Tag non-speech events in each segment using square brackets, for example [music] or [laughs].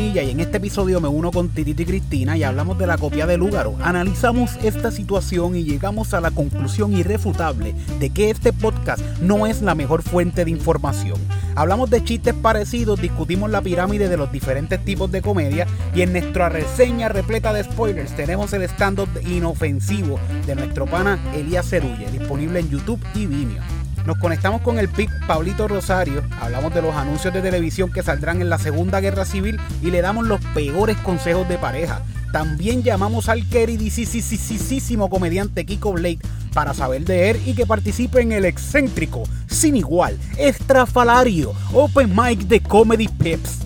y en este episodio me uno con Titito y Cristina y hablamos de la copia de Lúgaro. Analizamos esta situación y llegamos a la conclusión irrefutable de que este podcast no es la mejor fuente de información. Hablamos de chistes parecidos, discutimos la pirámide de los diferentes tipos de comedia y en nuestra reseña repleta de spoilers tenemos el stand-up inofensivo de nuestro pana Elías Cerulle, disponible en YouTube y Vimeo. Nos conectamos con el PIC Pablito Rosario, hablamos de los anuncios de televisión que saldrán en la Segunda Guerra Civil y le damos los peores consejos de pareja. También llamamos al queridísimo comediante Kiko Blake para saber de él y que participe en el excéntrico, sin igual, estrafalario, open mic de Comedy Pips.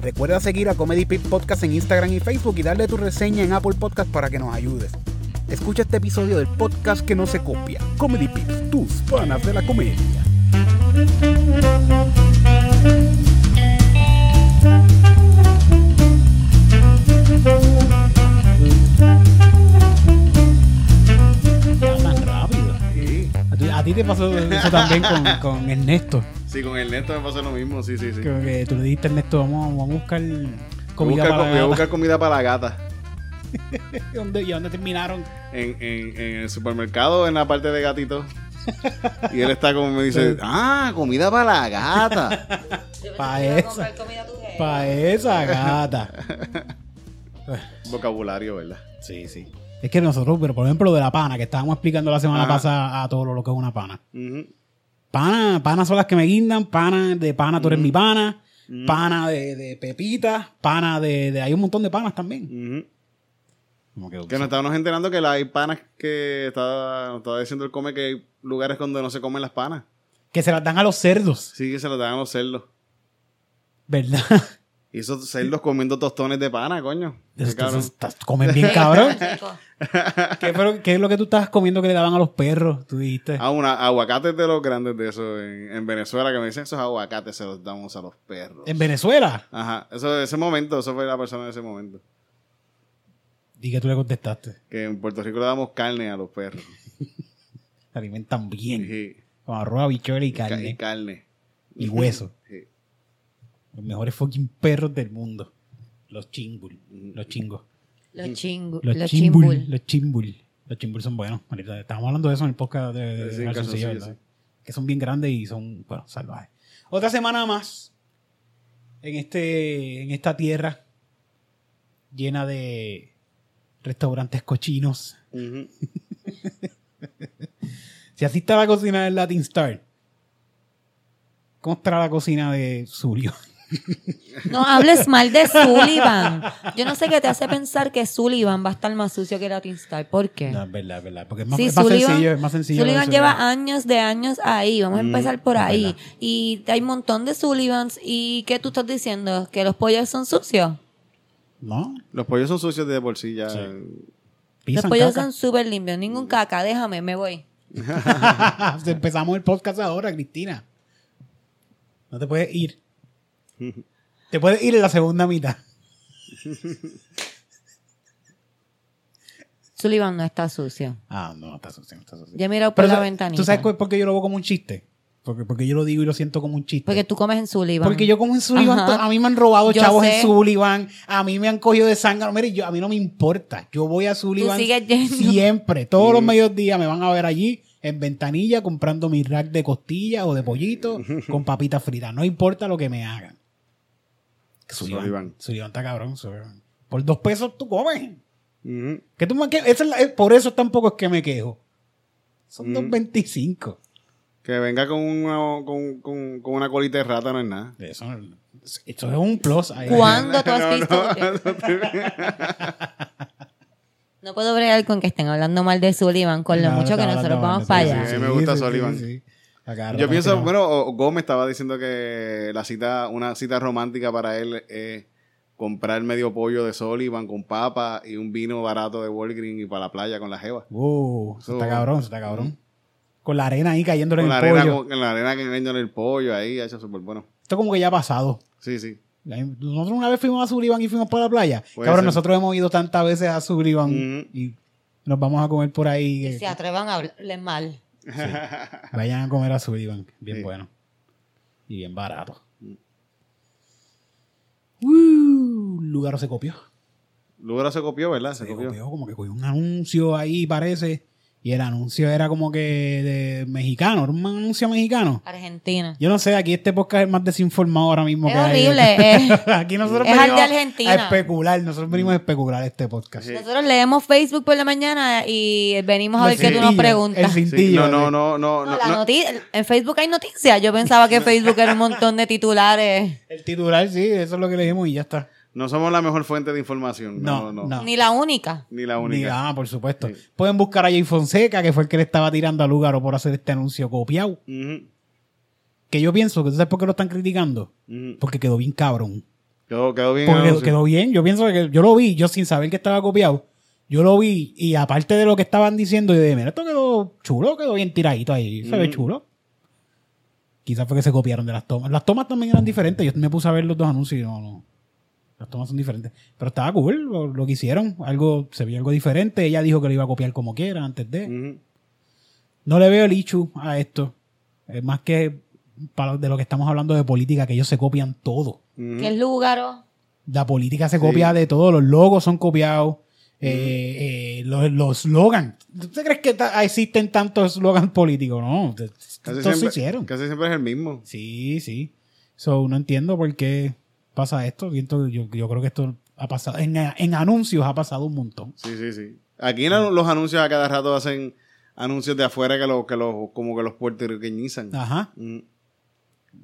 Recuerda seguir a Comedy Pips Podcast en Instagram y Facebook y darle tu reseña en Apple Podcast para que nos ayudes. Escucha este episodio del podcast que no se copia. Comedy Pips, tus panas de la comedia. Ya tan rápido. A ti, a ti te pasó eso también con, con Ernesto. Sí, con Ernesto me pasó lo mismo, sí, sí, sí. Que, que tú le dijiste a Ernesto, vamos, vamos a buscar comida buscar, para voy a la buscar comida para la gata. ¿Y [laughs] dónde, ¿Y dónde terminaron? En, en, en el supermercado, en la parte de gatito. Y él está como me dice, [laughs] ah, comida para la gata. Pa' esa. Para esa gata. [laughs] Vocabulario, ¿verdad? Sí, sí. Es que nosotros, pero por ejemplo, lo de la pana, que estábamos explicando la semana Ajá. pasada a todo lo, lo que es una pana. Pana, pana son las que me guindan, pana de pana, tú eres mi pana, pana de, de pepita, pana de, de. Hay un montón de panas también. Como que, Que nos estábamos enterando que la- hay panas que estaba, nos estaba diciendo el come que hay lugares donde no se comen las panas. que se las dan a los cerdos, Sí que se las dan a los cerdos. ¿verdad? Y esos cerdos comiendo tostones de pana, coño. Estás- comen bien cabrón. [laughs] ¿Qué, pero, ¿Qué es lo que tú estabas comiendo que le daban a los perros? Tú dijiste. Ah, una, aguacates de los grandes de eso en, en Venezuela que me dicen esos aguacates se los damos a los perros. En Venezuela. Ajá, eso, ese momento, eso fue la persona de ese momento. ¿Y que tú le contestaste? Que en Puerto Rico le damos carne a los perros. [laughs] Se alimentan bien. Sí, Con arroz, habichuela y ca- carne. Y carne. Y hueso. [laughs] Sí. Los mejores fucking perros del mundo. Los chingul. Los chingos. Los chingos. Los, Los chimbul. chimbul. Los chimbul. Los chimbul son buenos. Estábamos hablando de eso en el podcast de, de, Sí, de. Que son bien grandes y son, bueno, salvajes. Otra semana más en, este, en esta tierra llena de restaurantes cochinos. [laughs] Si así está la cocina del Latin Star, ¿cómo estará la cocina de Zurio? No hables mal de Sullivan. Yo no sé qué te hace pensar que Sullivan va a estar más sucio que Latin Star. ¿Por qué? No, es verdad, es verdad. Porque es más, Sí, es más Sullivan- sencillo, es más sencillo. Sullivan lleva años de años ahí. Vamos a empezar por ahí. verdad. Y hay un montón de Sullivans. ¿Y qué tú estás diciendo? ¿Que los pollos son sucios? No, Los pollos son sucios de sí ya. Sí. Los pollos caca. son súper limpios. Ningún caca. Déjame, me voy. [laughs] Empezamos el podcast ahora, Cristina. No te puedes ir. Te puedes ir en la segunda mitad. [laughs] Sullivan no está sucio. Ah, no, está sucio, está sucio. Yo he mirado por Pero la sa- ventanita. ¿Tú sabes por qué yo lo veo como un chiste? Porque, porque yo lo digo y lo siento como un chiste. Porque tú comes en Sullivan. Porque yo como en Sullivan, a mí me han robado Yo chavos sé. en Sullivan, a mí me han cogido de sangre. Mire, yo, a mí no me importa. Yo voy a Sullivan siempre. Todos Mm. los mediodías me van a ver allí en ventanilla comprando mi rack de costillas o de pollito [laughs] con papitas fritas. No importa lo que me hagan. Sullivan, Sullivan. Sullivan está cabrón. Sullivan. Por dos pesos tú comes. Ujú. ¿Qué tú me que- esa es la- eh, por eso tampoco es que me quejo. Son Mm. 2.25. Que venga con una, con, con, con una colita de rata no es nada. Eso, es un plus. ahí. ¿Cuándo tú [laughs] has visto? No puedo bregar con que estén hablando mal de Sullivan con lo No, mucho que nosotros vamos mal, para sí, allá. sí, sí. me gusta Sullivan. A cada Yo pienso, bueno, Gómez estaba diciendo que la cita, una cita romántica para él es comprar medio pollo de Sullivan con papa y un vino barato de Walgreens y para la playa con la jeva. Uh, eso está cabrón, eso está cabrón. Con la arena ahí cayéndole Con en el arena, pollo. con, en la arena que en el pollo ahí, ha hecho súper bueno. Esto como que ya ha pasado. Sí, sí. Nosotros una vez fuimos a Sullivan y fuimos para la playa. Puede Cabrón, ser. nosotros hemos ido tantas veces a Sullivan Ujú. y nos vamos a comer por ahí. Y eh, se atrevan a hablarle mal. Vayan a comer a Sullivan. Bien Sí. bueno. Y bien barato. Mm. Woo. Lugaro se copió. Luego se copió, ¿verdad? Se, Se copió. copió, como que cogió un anuncio ahí, parece. Y el anuncio era como que de mexicano, era un anuncio mexicano. Argentina. Yo no sé, aquí este podcast es más desinformado ahora mismo. Es que hay. horrible, es- [laughs] aquí nosotros es venimos de Argentina. a especular. Nosotros venimos a especular este podcast. Sí. Nosotros leemos Facebook por la mañana y venimos a ver qué tú nos preguntas. el Sí, cintillo, no, no, no, no, No, no, la no. noti- en Facebook hay noticias. Yo pensaba que [laughs] Facebook era un montón de titulares. El titular, sí, eso es lo que le dijimos y ya está. No somos la mejor fuente de información. No, No, no. no. Ni la única. Ni la Ni- única. ah, por supuesto. Sí. Pueden buscar a Jay Fonseca, que fue el que le estaba tirando a Lugaro por hacer este anuncio copiado. Que yo pienso que tú sabes por qué lo están criticando. Porque quedó bien cabrón. Quedó, quedó bien. Porque quedó, bien. Yo pienso que yo lo vi, yo sin saber que estaba copiado. Yo lo vi y aparte de lo que estaban diciendo, yo dije, mira, esto quedó chulo, quedó bien tiradito ahí. Se ve chulo. Quizás fue que se copiaron de las tomas. Las tomas también eran diferentes. Yo me puse a ver los dos anuncios y no, no. Las tomas son diferentes. Pero estaba cool lo, lo que hicieron. Algo, se vio algo diferente. Ella dijo que lo iba a copiar como quiera antes de. Ujú. No le veo el ichu a esto. Es más que para de lo que estamos hablando de política, que ellos se copian todo. Ujú. ¿Qué es Lugaro? La política se Sí. copia de todo, los logos son copiados, eh, eh, los, los slogans. ¿Tú te crees que ta- existen tantos slogans políticos? No, Casi todos se siempre, hicieron. casi siempre es el mismo. Sí, sí. So, no entiendo por qué pasa esto. Siento- Yo, yo creo que esto ha pasado, en, en anuncios ha pasado un montón. Sí, sí, sí. Aquí en los anuncios a cada rato hacen anuncios de afuera que, lo, que los, como que los puertorriqueñizan. Ajá. Mm.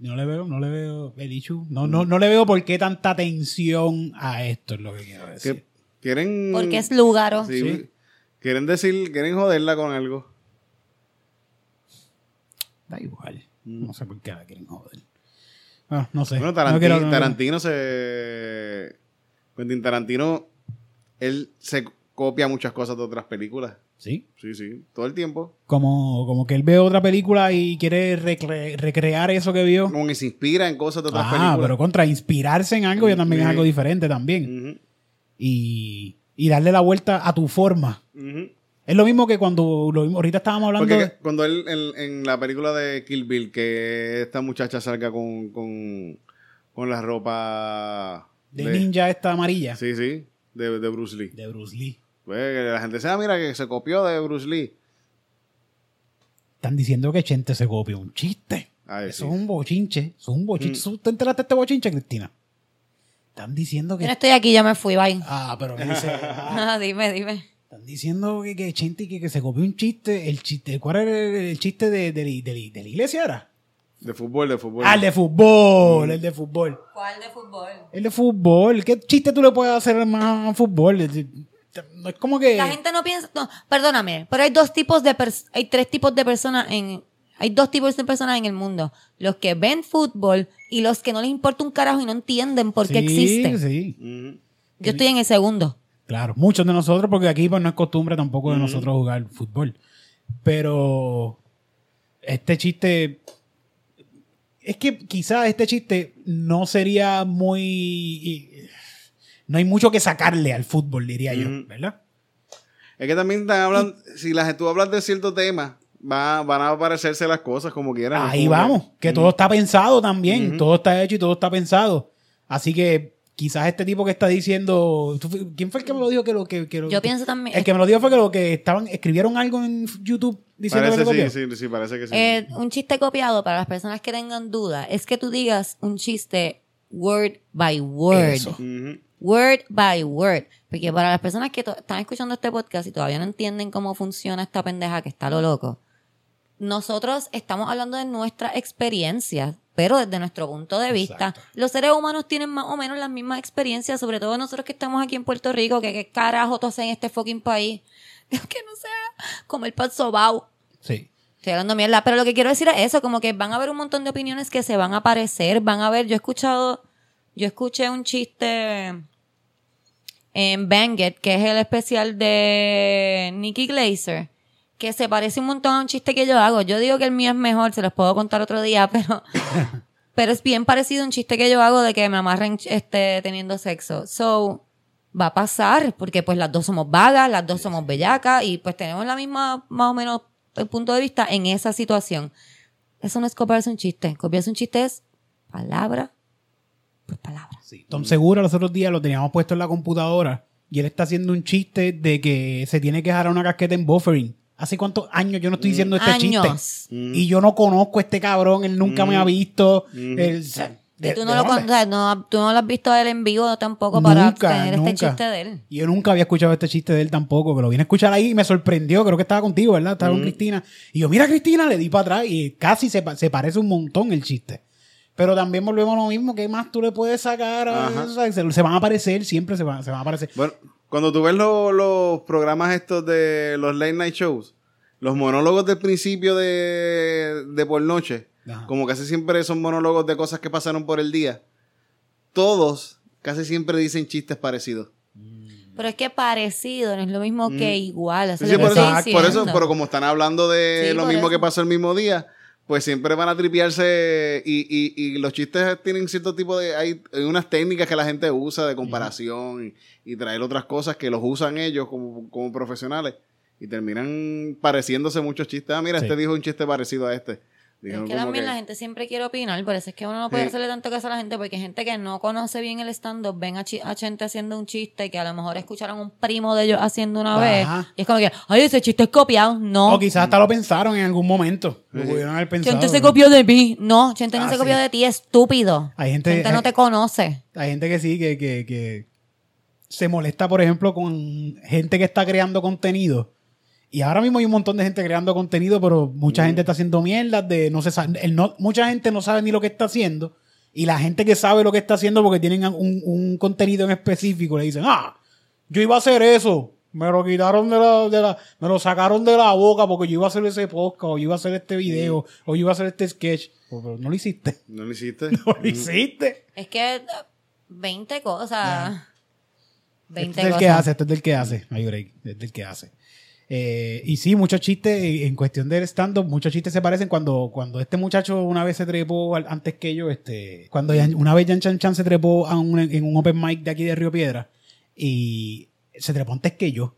No le veo, no le veo el issue. No, no, no le veo por qué tanta atención a esto, es lo que quiero decir. Que quieren. Porque es Lugaro. Sí, Sí. Quieren decir, quieren joderla con algo. Da igual. Mm. No sé por qué la quieren joder. Ah, no sé. Bueno, No Tarantino, no- Tarantino se. Quentin Tarantino, él se copia muchas cosas de otras películas. Sí. Sí, sí, todo el tiempo. Como, como que él ve otra película y quiere recre- recrear eso que vio. Como que se inspira en cosas de otras Ah, películas. pero contra inspirarse en algo ya también es algo diferente también. Y, y darle la vuelta a tu forma. ujú. Es lo mismo que cuando lo ahorita estábamos hablando Porque de- cuando él, en, en la película de Kill Bill, que esta muchacha salga con, con, con la ropa de, ninja esta amarilla Sí, sí, de, de Bruce Lee. de Bruce Lee. Pues, que la gente se mira que se copió de Bruce Lee. Están diciendo que Chente se copió un chiste. Ay, Eso sí. es un bochinche. Eso es un bochinche. Mm. ¿Tú te enteraste de este bochinche, Cristina? Están diciendo Yo que. no estoy aquí, ya me fui, bye. Ah, pero me dice. ah, [laughs] Ah, dime, dime. Están diciendo que, que Chente que, que se copió un chiste. El chiste, ¿cuál era el, el chiste de, de, la- de la- de la iglesia? Era? De fútbol, de fútbol. Ah, el de fútbol, el de fútbol. ¿Cuál de fútbol? El de fútbol. ¿Qué chiste tú le puedes hacer más a fútbol? No es como que. La gente no piensa, no, perdóname, pero hay dos tipos de pers- hay tres tipos de personas en hay dos tipos de personas en el mundo, los que ven fútbol y los que no les importa un carajo y no entienden por qué Sí, existe. Sí, Ujú. Yo estoy en el segundo. Claro. Muchos de nosotros, porque aquí pues, no es costumbre tampoco de nosotros jugar fútbol. Pero este chiste. Es que quizás este chiste no sería muy. No hay mucho que sacarle al fútbol, diría yo. ¿verdad? Es que también están hablando, si las, tú hablas de cierto tema, va, van a aparecerse las cosas como quieran. Ahí Como que- vamos, que todo está pensado también, todo está hecho y todo está pensado. Así que quizás este tipo que está diciendo, ¿tú fu- ¿quién fue el que me lo dijo que lo que, que lo- Yo pienso también El que me lo dijo fue que lo que estaban escribieron algo en YouTube diciendo que Parece, lo copió. sí, sí, sí, parece que sí. Eh, un chiste copiado para las personas que tengan duda es que tú digas un chiste word by word. Eso. Word by word. Porque para las personas que están escuchando este podcast y todavía no entienden cómo funciona esta pendeja que está lo loco, nosotros estamos hablando de nuestra experiencia, pero desde nuestro punto de vista. Exacto. Los seres humanos tienen más o menos las mismas experiencias, sobre todo nosotros que estamos aquí en Puerto Rico, que qué carajo tú haces en este fucking país. [laughs] que no sea como el pan sobao. Sí. Estoy hablando mierda, pero lo que quiero decir es eso, como que van a haber un montón de opiniones que se van a aparecer, van a ver, yo he escuchado, yo escuché un chiste en Banged, que es el especial de Nikki Glazer, que se parece un montón a un chiste que yo hago. Yo digo que el mío es mejor, se los puedo contar otro día, [laughs] pero, pero es bien parecido a un chiste que yo hago de que me amarren este, teniendo sexo. So, va a pasar, porque pues las dos somos vagas, las dos somos bellacas y pues tenemos la misma, más o menos, el punto de vista en esa situación. Eso no es copiarse un chiste. Copiarse un chiste es palabra Por palabras. Sí. Tom Segura los otros días lo teníamos puesto en la computadora y él está haciendo un chiste de que se tiene que dejar una casqueta en buffering. ¿Hace cuántos años yo no estoy diciendo este Años. chiste? Y yo no conozco a este cabrón, él nunca me ha visto. Él, o sea, de- Y tú ¿de no, lo, dónde? con- o sea, no, tú no lo has visto a él en vivo tampoco para Nunca, tener nunca. este chiste de él. Y Yo nunca había escuchado este chiste de él tampoco, que lo vine a escuchar ahí y me sorprendió. Creo que estaba contigo, ¿verdad? Estaba con Cristina. Y yo, mira, Cristina, le di para atrás y casi se, se parece un montón el chiste. Pero también volvemos a lo mismo, ¿qué más tú le puedes sacar? a? O sea, se, se van a aparecer, siempre se van, se van a aparecer. Bueno, cuando tú ves lo- los programas estos de los late night shows, los monólogos del principio de, de por noche, Ajá. como casi siempre son monólogos de cosas que pasaron por el día, todos casi siempre dicen chistes parecidos. Pero es que parecido, no es lo mismo que igual. Eso Sí, por, que eso, por pero como están hablando de Sí, lo mismo eso. que pasó el mismo día, pues siempre van a tripearse y, y, y los chistes tienen cierto tipo de... Hay, hay unas técnicas que la gente usa de comparación y, y traer otras cosas que los usan ellos como, como profesionales y terminan pareciéndose muchos chistes. Ah, mira, Sí. este dijo un chiste parecido a este. Es que también que- la gente siempre quiere opinar, por eso es que uno no puede Sí. hacerle tanto caso a la gente, porque gente que no conoce bien el stand-up, ven a, a gente haciendo un chiste que a lo mejor escucharon un primo de ellos haciendo una vez, y es como que, ay, ese chiste es copiado. No, O quizás hasta lo pensaron en algún momento. Lo pudieron haber pensado. Chente se copió de mí. No, Chente no Ah, se copió sí. de ti, estúpido. Hay gente- Chente no te conoce. Hay gente que sí, que, que, que se molesta, por ejemplo, con gente que está creando contenido. Y ahora mismo hay un montón de gente creando contenido, pero mucha gente está haciendo mierdas de no se sabe, el no, mucha gente no sabe ni lo que está haciendo. Y la gente que sabe lo que está haciendo porque tienen un, un contenido en específico le dicen, ah, yo iba a hacer eso. Me lo quitaron de la, de la, me lo sacaron de la boca porque yo iba a hacer ese podcast, o yo iba a hacer este video, o yo iba a hacer este sketch. Pero, pero no lo hiciste. [laughs] ¿No lo hiciste? [laughs] No lo hiciste. Es que eh, 20 cosas. 20 Este es del cosas. que hace, este es del que hace. No hay break, este es del que hace. Eh, y sí, muchos chistes, eh, en cuestión del stand-up, muchos chistes se parecen cuando, cuando este muchacho una vez se trepó al- antes que yo, este, cuando una vez Jan Chan Chan se trepó a un- en un open mic de aquí de Río Piedra y se trepó antes que yo.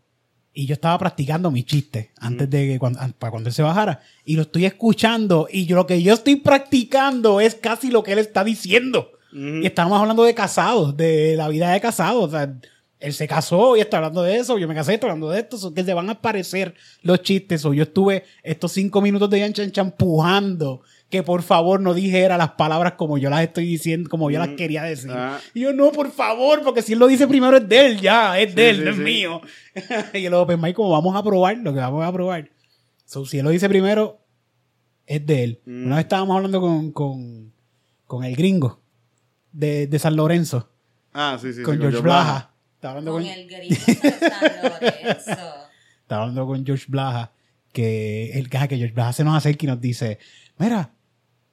Y yo estaba practicando mis chistes antes de que cuando, an- para cuando él se bajara. Y lo estoy escuchando. Y yo, lo que yo estoy practicando es casi lo que él está diciendo. Y estábamos hablando de casados, de la vida de casados. O sea, él se casó y está hablando de eso. Yo me casé, estoy hablando de esto. so que se van a aparecer los chistes. O yo estuve estos cinco minutos de Yan Chan Chan pujando que por favor no dijera las palabras como yo las estoy diciendo, como yo las quería decir. Ah. Y yo, no, por favor, porque si él lo dice primero es de él, ya, es de Sí, él, sí, no es sí. mío. [laughs] y el Open Mic, como vamos a probar, lo que vamos a probar. So, si él lo dice primero, es de él. Mm. Una vez estábamos hablando con, con, con el gringo de, de San Lorenzo, Ah, sí, sí. sí, con George Joe Blaha. Estaba hablando Con con, el gringo de San [laughs] estaba hablando con George Blaha, que, el, que George Blaha se nos acerca y nos dice, mira,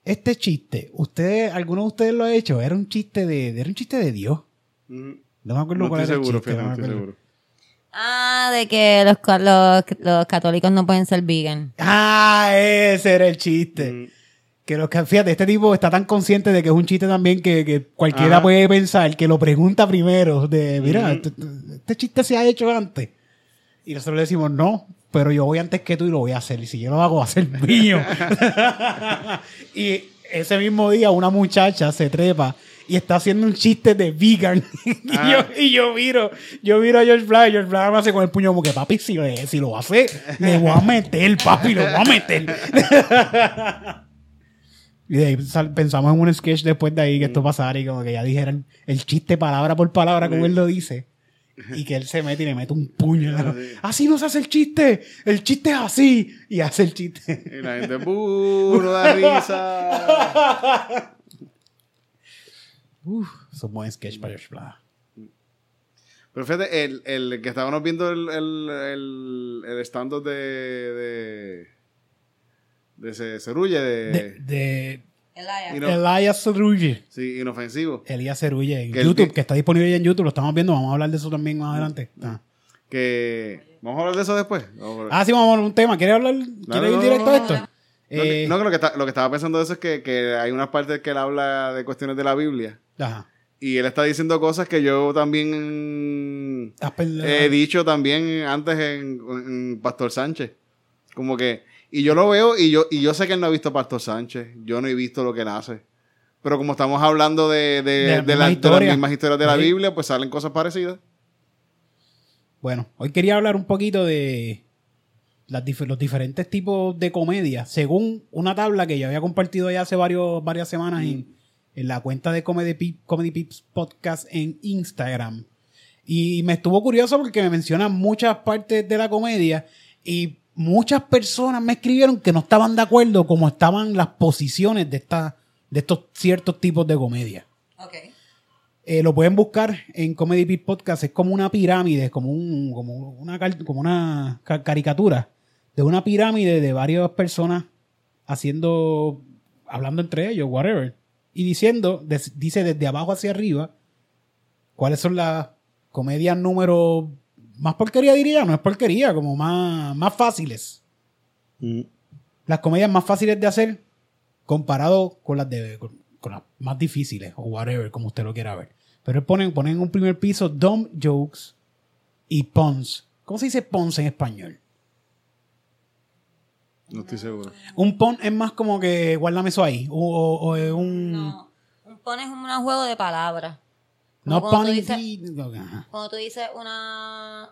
este chiste, ¿ustedes, alguno de ustedes lo ha hecho? Era un chiste de, era un chiste de Dios. Mm, No me acuerdo No cuál era el chiste, fíjate, no estoy seguro. Ah, de que los, ca- los, los católicos no pueden ser vegan. Ah, ese era el chiste. Mm, Que los que, fíjate, este tipo está tan consciente de que es un chiste también que, que cualquiera Ajá. puede pensar que lo pregunta primero. De, mira, este, este chiste se ha hecho antes. Y nosotros le decimos, no, pero yo voy antes que tú y lo voy a hacer. Y si yo lo hago, va a ser [laughs] mío. [laughs] y ese mismo día una muchacha se trepa y está haciendo un chiste de vegan. [laughs] y, Ah. yo, y yo miro, yo miro a George Black, George Black me hace con el puño como que papi, si, le- si lo hace, le voy a meter, papi, lo voy a meter. Y de ahí pensamos en un sketch después de ahí que esto pasara y como que ya dijeran el chiste palabra por palabra como él lo dice. Y que él se mete y le mete un puño. en la- Así no se hace el chiste. El chiste es así. Y hace el chiste. Y la gente. No da risa. [laughs] Uf, es un buen sketch para George Blaha. Pero fíjate, el, el que estábamos viendo el, el, el, el stand-up de, de, de ese Cerulle, de, De, de Elias. No- Cerulle. sí, inofensivo. Elías Cerulle en Que YouTube, que está disponible ya en YouTube. Lo estamos viendo. Vamos a hablar de eso también más adelante. Ah, Que, ¿Vamos a hablar de eso después? Ah, sí, vamos a hablar de un tema. ¿Quieres hablar? ¿Quieres ir no, directo no, a no, esto? no, Eh, que- no, que lo que, está- lo que estaba pensando de eso es que, que hay unas partes que él habla de cuestiones de la Biblia. Ajá. Y él está diciendo cosas que yo también he dicho también antes en, en Pastor Sánchez. Como que, y yo lo veo y yo, y yo sé que él no ha visto a Pastor Sánchez. Yo no he visto lo que él hace. Pero como estamos hablando de, de, De las de mismas la- las historias. mismas historias de la. Biblia, pues salen cosas parecidas. Bueno, hoy quería hablar un poquito de las dif- los diferentes tipos de comedia, según una tabla que yo había compartido ya hace varios, varias semanas en, en la cuenta de Comedy, Pip- Comedy Pips Podcast en Instagram. Y me estuvo curioso porque me mencionan muchas partes de la comedia y muchas personas me escribieron que no estaban de acuerdo cómo estaban las posiciones de, esta, de estos ciertos tipos de comedia. Eh, lo pueden buscar en Comedy Pit Podcast. Es como una pirámide, es como, un, como una, como una ca- caricatura de una pirámide de varias personas haciendo, hablando entre ellos, whatever. Y diciendo, des- dice desde abajo hacia arriba, cuáles son las comedias número más porquería diría, no es porquería, como más, más fáciles. Las comedias más fáciles de hacer comparado con las de con, con las más difíciles o whatever, como usted lo quiera ver. Pero ponen, ponen en un primer piso dumb jokes y puns. ¿Cómo se dice puns en español? No estoy seguro. Un pun es más como que guárdame eso ahí. O, o- o es un. No. Un pon es un juego de palabras. No cuando pun tú dices-. Cuando tú dices una.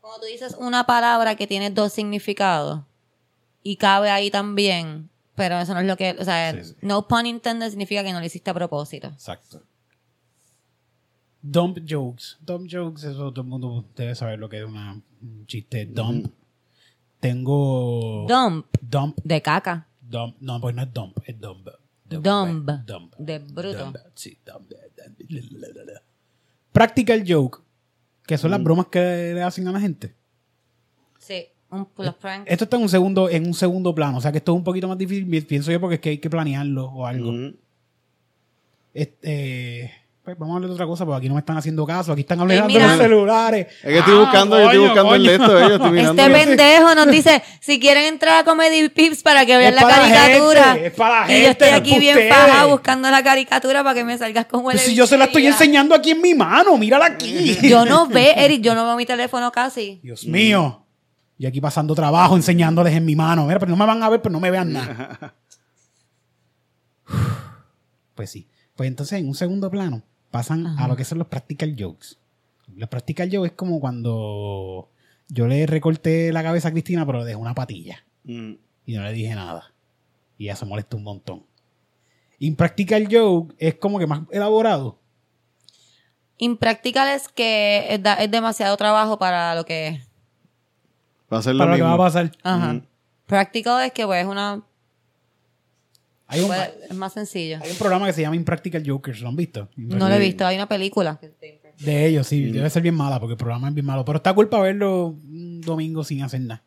Cuando tú dices una palabra que tiene dos significados y cabe ahí también, pero eso no es lo que. O sea, Sí, sí. no pun intended significa que no lo hiciste a propósito. Exacto. Dump jokes. Dump jokes, eso todo el mundo debe saber lo que es una, un chiste dump. Tengo. Dump, Dump. de caca. Dump. No, pues no es dump, es dump. Dump. De bruto. Sí, dump. Practical joke. Que son las bromas que le hacen a la gente. Sí, un, los pranks. Esto está en un segundo, en un segundo plano. O sea que esto es un poquito más difícil, pienso yo, porque es que hay que planearlo o algo. Este, pues vamos a hablar de otra cosa, porque aquí no me están haciendo caso. Aquí están hablando de mira. los celulares. Es que estoy Ah, buscando, yo estoy coño, buscando el de coño. esto de ellos, estoy mirando. Este pendejo nos dice, si quieren entrar a Comedy Pips para que vean Es la caricatura. gente, es para la y yo gente, estoy es aquí bien faja buscando la caricatura para que me salgas con huele Pues si yo se la estoy enseñando aquí en mi mano, mírala aquí. [laughs] Yo no ve, Eric, yo no veo mi teléfono casi. Dios mío. Yo aquí pasando trabajo, enseñándoles en mi mano. Mira, pero no me van a ver, pero no me vean nada. [laughs] pues sí. Pues entonces, en un segundo plano, pasan a lo que son los practical jokes. Los practical jokes es como cuando yo le recorté la cabeza a Cristina, pero le dejé una patilla. Mm. Y no le dije nada. Y ella se molestó un montón. Impractical joke es como que más elaborado. Impractical es que es, da- es demasiado trabajo para lo que es. Va a ser lo Para lo que va a pasar. Ajá. Practical es que pues es una Hay un, pues, es más sencillo. hay un programa que se llama Impractical Jokers. ¿Lo han visto? No lo he visto, hay una película. De ellos, sí. Debe ser bien mala porque el programa es bien malo. Pero está culpa verlo un domingo sin hacer nada.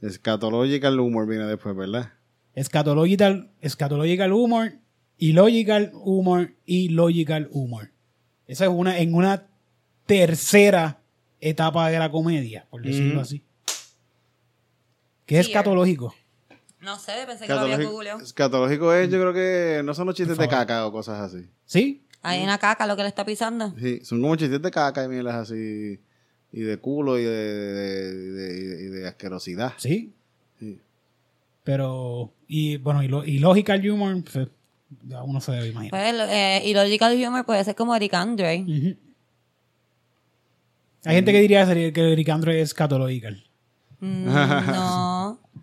Escatological humor viene después, ¿verdad? Escatological, escatological humor, illogical humor y logical humor. Esa es una, en una tercera etapa de la comedia, por decirlo Ujú. así. ¿Qué es Sí, escatológico? No sé, pensé que lo había googleado. escatológico es, yo creo que no son los chistes de caca o cosas así. ¿Sí? Hay una caca lo que le está pisando. Sí, son como chistes de caca y mielas así. Y de culo y de, de, de- y de asquerosidad. Sí. Sí. Pero, y bueno, y, lo- y logical humor, pues, ya uno se debe imaginar. Pues, eh, y Logical Humor puede ser como Eric Andre. Hay gente que diría que Eric Andre es escatological. Mm, no,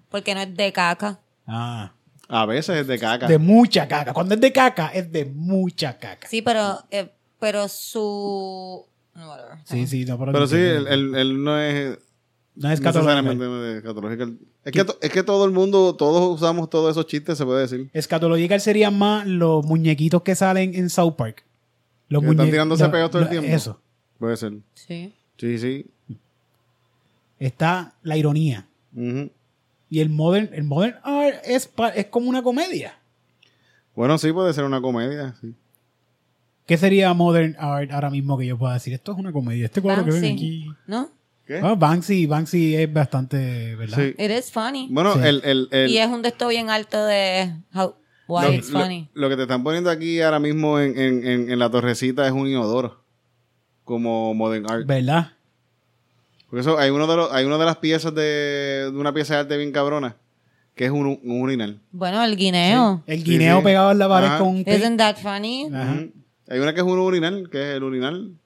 porque no es de caca. Ah. A veces es de caca. De mucha caca. Cuando es de caca, es de mucha caca. Sí, pero, eh, pero su... no, whatever. Sí, sí, no, Pero sí, él, él- él no es no es escatológico. Es que, es que todo el mundo, todos usamos todos esos chistes, se puede decir. Escatological serían más los muñequitos que salen en South Park. Los Que están tirándose peos todo el tiempo. Eso. Puede ser. Sí. Sí, sí. Está la ironía. Ujú. Y el modern, el modern art es, pa- es como una comedia. Bueno, sí, puede ser una comedia. Sí. ¿Qué sería modern art ahora mismo que yo pueda decir? Esto es una comedia. Este cuadro que ven aquí. ¿No? ¿Qué? Ah, Banksy, Banksy es bastante, ¿verdad? Sí. It is funny. Bueno, Sí. el, el, el- y es un texto bien alto de how, why lo, it's lo- funny. lo que te están poniendo aquí ahora mismo en, en, en, en la torrecita es un inodoro. Como modern art. ¿Verdad? Porque eso, hay uno de los, hay una de las piezas de, de una pieza de arte bien cabrona. que es un, un urinal. Bueno, el guineo. El guineo sí. pegado en la pared Ajá. con un tape. Isn't that funny? Ajá. Hay una que es un urinal, que es el urinal.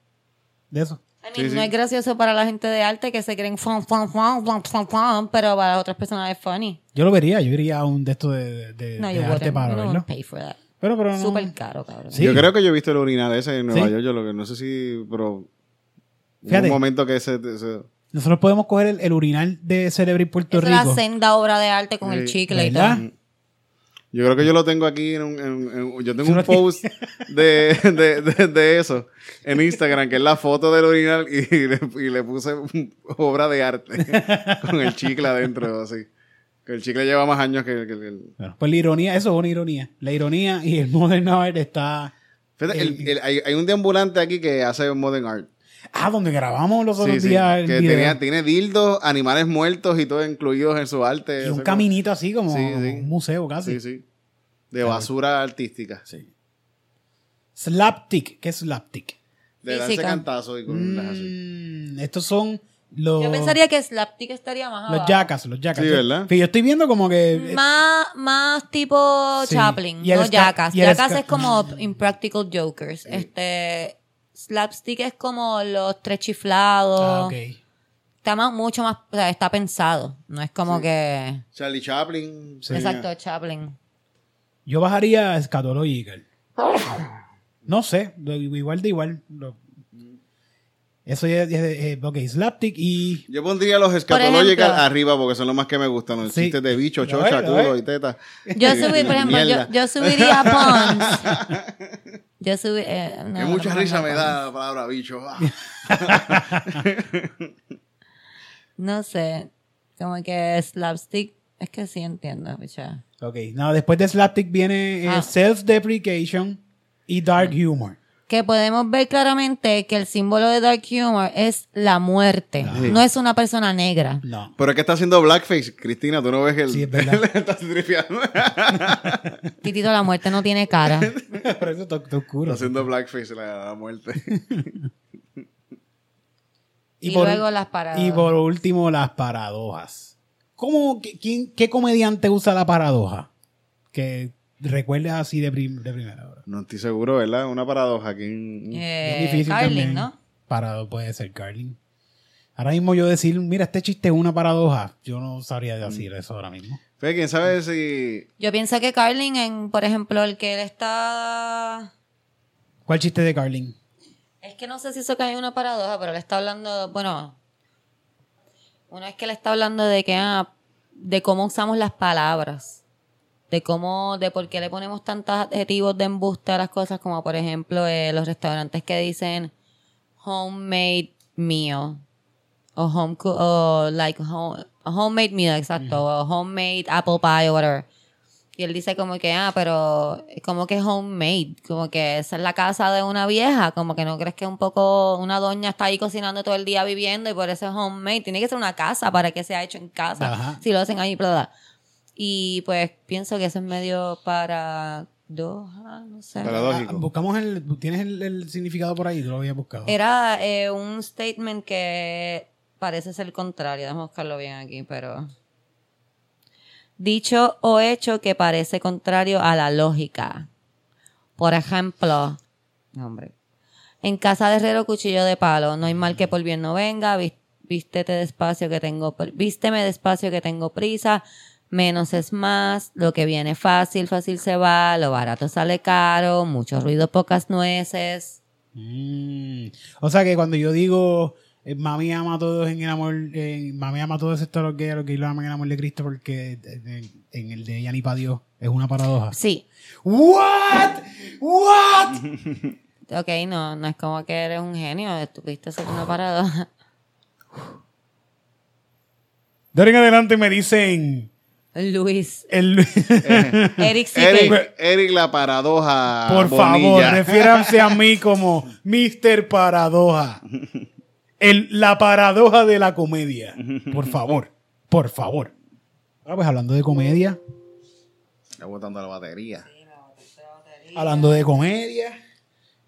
De eso. I mean, Sí, sí. No es gracioso para la gente de arte que se creen fun, fun, fun, fun, fun, fun, pero para otras personas es funny. Yo lo vería, yo iría a un de estos de, de, No, de yo arte para verlo. pay for that. Pero, pero no. Súper caro, cabrón. Sí. Yo creo que yo he visto el urinal ese en Nueva Sí. York, yo lo que no sé si, pero Fíjate. un momento que ese, ese- Nosotros podemos coger el, el urinal de Celebrity Puerto Esa es la Rico. senda obra de arte con el chicle y ¿Verdad? todo. yo creo que yo lo tengo aquí en un, en- en- yo tengo un post de, de, de, de eso en Instagram, que es la foto del urinal y, le, y le puse obra de arte [laughs] con el chicle adentro, así. Que el chicle lleva más años que, que el... Bueno, pues la ironía, eso es una ironía. La ironía y el modern art está... Fíjate, el- el- hay, hay un deambulante aquí que hace modern art. Ah, donde grabamos los otros sí, días el que video. tenía, tiene dildos, animales muertos y todo incluidos en su arte. y un caminito así como Sí, sí. un museo casi. Sí, sí. De basura artística. Sí. Slapstick. ¿Qué es slapstick? De darse cantazo y con las así. Mm, estos son los... Yo pensaría que Slapstick estaría más Los jackas, los jackas. Sí, ¿verdad? Yo estoy viendo como que... Más, más tipo Sí. Chaplin, no Jackass ska- es como Impractical Jokers. Este, Slapstick es como los tres chiflados. Ah, ok. Está más, mucho más, o sea, está pensado. No es como que... Charlie Chaplin. sí. Exacto, Chaplin. Yo bajaría a Scatological. No sé, de- igual de igual. lo- Eso ya es, es- es- ok, Slapstick y... Yo pondría los ejemplo- escatológicos arriba porque son los más que me gustan. Los Sí. chistes de bicho, chocha, culo y teta. Yo subí, por ejemplo, yo, subiría [laughs] Pons. Yo subí... eh, no, Que mucha no, risa me da la palabra bicho. Ah. [laughs] No sé. Como que Slapstick... Es que sí entiendo, picha. Ok, no, después de Slapstick viene eh, Ah. Self-Deprecation y Dark Humor. Que podemos ver claramente que el símbolo de Dark Humor es la muerte, no es una persona negra. No. Pero es que está haciendo blackface, Cristina. Tú no ves el. Sí, es verdad. [laughs] Estás tripeando. [laughs] Titito, la muerte no tiene cara. [laughs] Por eso está, está oscuro. Está haciendo blackface la, la muerte. Y luego las paradojas. Y por último, las paradojas. ¿Cómo, qué, quién- qué comediante usa la paradoja? Que recuerdes así de, prim- de primera hora. No estoy seguro, ¿verdad? Una paradoja aquí. en- Eh, Es difícil Carlin, también. ¿no? Parado puede ser Carlin. Ahora mismo yo decir, mira, este chiste es una paradoja. Yo no sabría decir eso ahora mismo. Fíjate, quién sabe si. Yo pienso que Carlin, en, por ejemplo, el que él está... ¿Cuál chiste de Carlin? Es que no sé si eso cae en una paradoja, pero él está hablando, bueno, una vez que él está hablando de que, ah, de cómo usamos las palabras, de cómo, de por qué le ponemos tantos adjetivos de embuste a las cosas, como por ejemplo eh, los restaurantes que dicen homemade meal, o home, o like home, homemade meal, exacto, o homemade apple pie o whatever. Y él dice como que, ah, pero como que homemade, como que esa es la casa de una vieja, como que no crees que un poco una doña está ahí cocinando todo el día viviendo y por eso es homemade. Tiene que ser una casa para que sea hecho en casa. Ajá. Si lo hacen ahí, bla, bla. Y pues pienso que eso es medio para no sé. Paradójico. Ah, buscamos el. ¿Tienes el, el significado por ahí? Tú lo habías buscado. Era eh, un statement que parece ser el contrario. Déjame buscarlo bien aquí, pero. Dicho o hecho que parece contrario a la lógica. Por ejemplo, no, hombre. En casa de herrero, cuchillo de palo. No hay mal que por bien no venga. Vístete despacio que tengo. Vísteme despacio que tengo prisa. Menos es más. Lo que viene fácil, fácil se va. Lo barato sale caro. Mucho ruido, pocas nueces. Mm. O sea que cuando yo digo eh, mami ama a todos en el amor, eh, mami ama a todos estos los que, los que lo aman en el amor de Cristo porque eh, en, en el de ella ni pa' Dios es una paradoja. Sí. What? What? [laughs] Ok, no, no es como que eres un genio, estuviste hacer una paradoja. De ahora en adelante me dicen Luis. el Eric sí Eric, que- Eric la paradoja. Por favor, [laughs] refiéranse a mí como Mr. Paradoja. El, la paradoja de la comedia. Por favor, por favor. Ahora pues hablando de comedia, Está botando la batería. hablando de comedia,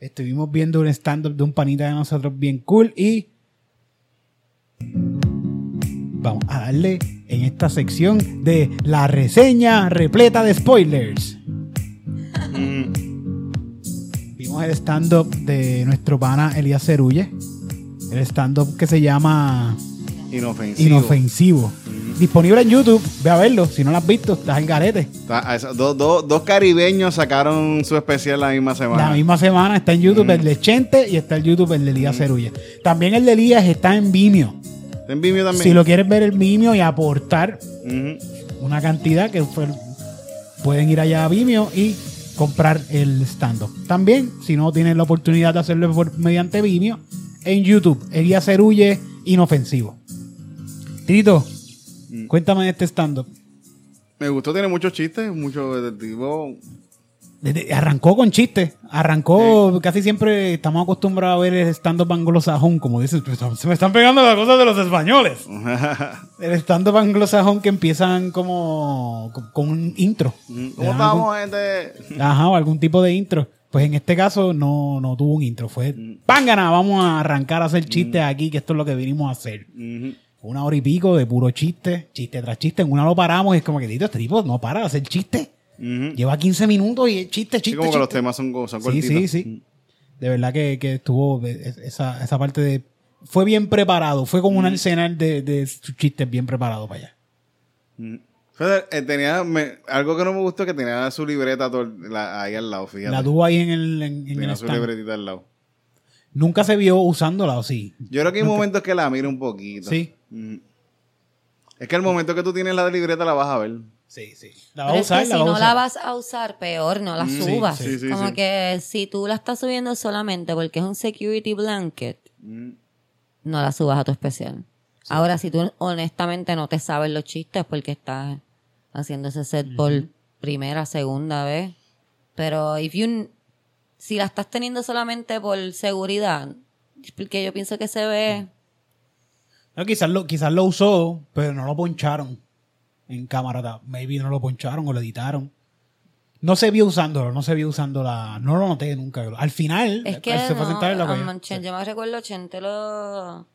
estuvimos viendo un stand-up de un panita de nosotros bien cool y vamos a darle en esta sección de la reseña repleta de spoilers. Mm. Vimos el stand-up de nuestro pana Elías Cerulle. El stand-up que se llama Inofensivo. Inofensivo. Disponible en YouTube. Ve a verlo. Si no lo has visto, estás en garete. Está- dos- caribeños sacaron su especial la misma semana. La misma semana está en YouTube el de Chente y está en YouTube el de Elías Cerulle. También el de Elías está en Vimeo. En Vimeo también. Si lo quieres ver el Vimeo y aportar una cantidad que fue- pueden ir allá a Vimeo y comprar el stand-up. También, si no tienen la oportunidad de hacerlo por- mediante Vimeo, en YouTube, Elías Cerulle Inofensivo. Tito, Mm. cuéntame de este stand-up. Me gustó, tiene muchos chistes, mucho de tipo. Desde- arrancó con chistes. Arrancó, casi siempre estamos acostumbrados a ver el stand-up anglosajón, como dices, se me están pegando las cosas de los españoles. [laughs] El stand-up anglosajón que empiezan como con, un intro. ¿Cómo Le dan estábamos, gente? algún- Ajá, o algún tipo de intro. Pues en este caso no, no tuvo un intro, fue pángana, vamos a arrancar a hacer chistes aquí, que esto es lo que vinimos a hacer. Ujú. Una hora y pico de puro chiste, chiste tras chiste. En una lo paramos y es como que, este tipo no para de hacer chistes. Lleva 15 minutos y es chiste, Sí, chiste, como que los chiste. temas son, son Sí, cortitos. sí, sí. De verdad que, que estuvo esa, esa parte de... Fue bien preparado, fue como un arsenal de, de sus chistes bien preparado para allá. Eh, tenía me- algo que no me gustó que tenía su libreta todo el- la- ahí al lado, fíjate. La tuvo ahí en el, en, en el tenía su stand. libretita al lado. Nunca se vio usándola, ¿o sí? Yo creo que hay momentos que la miro un poquito. Sí. Es que el momento que tú tienes la libreta la vas a ver. Sí, sí. La Pero va a es usar, que la si no usar. la vas a usar, peor, no la Mm, subas. sí, sí, Como sí. que si tú la estás subiendo solamente porque es un security blanket, Mm. no la subas a tu especial. Ahora, si tú honestamente no te sabes los chistes porque estás haciendo ese set por primera, segunda vez, pero if you, si la estás teniendo solamente por seguridad, es porque yo pienso que se ve... No, quizás lo, quizás lo usó, pero no lo poncharon en cámara. Maybe no lo poncharon o lo editaron. No se vio usándolo, no se vio usando la... No lo noté nunca. Al final, Es que se fue a no, sentar en la cogió. Manchen- yo me recuerdo Chente lo...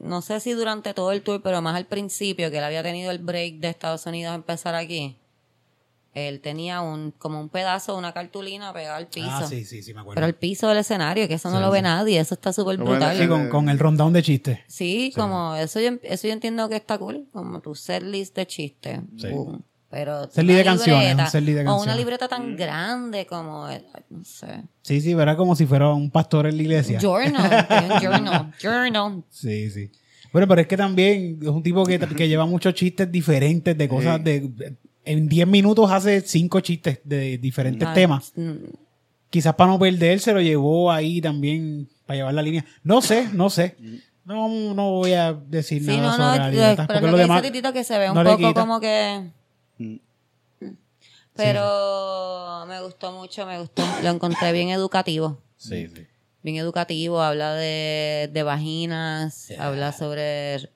No sé si durante todo el tour, pero más al principio, que él había tenido el break de Estados Unidos a empezar aquí. Él tenía un como un pedazo, una cartulina pegada al piso. Ah, sí, sí, sí, me acuerdo. Pero al piso del escenario, que eso no Sí, lo ve sí. nadie, eso está súper brutal. Sí, con, con el rundown de chistes. Sí, como eso yo, eso yo entiendo que está cool, como tu set list de chistes. Sí. Boom. Pero list de canciones, libreta, un set list de O una canciones. libreta tan grande como, eh, no sé. Sí, sí, verá como si fuera un pastor en la iglesia. Journal, [laughs] un journal, journal. Sí, sí. Bueno, pero es que también es un tipo que, que lleva muchos chistes diferentes de cosas Sí. de... En 10 minutos hace 5 chistes de diferentes temas. mm, Quizás para no perder se lo llevó ahí también para llevar la línea. No sé, no sé. No, no voy a decir Sí, nada no, sobre no, la libreta, pero porque lo lo que demás... dice Titito que se ve un no poco como que... Mm. Pero me gustó mucho, me gustó. Lo encontré bien educativo. Sí, sí. Bien educativo, habla de, de vaginas, habla sobre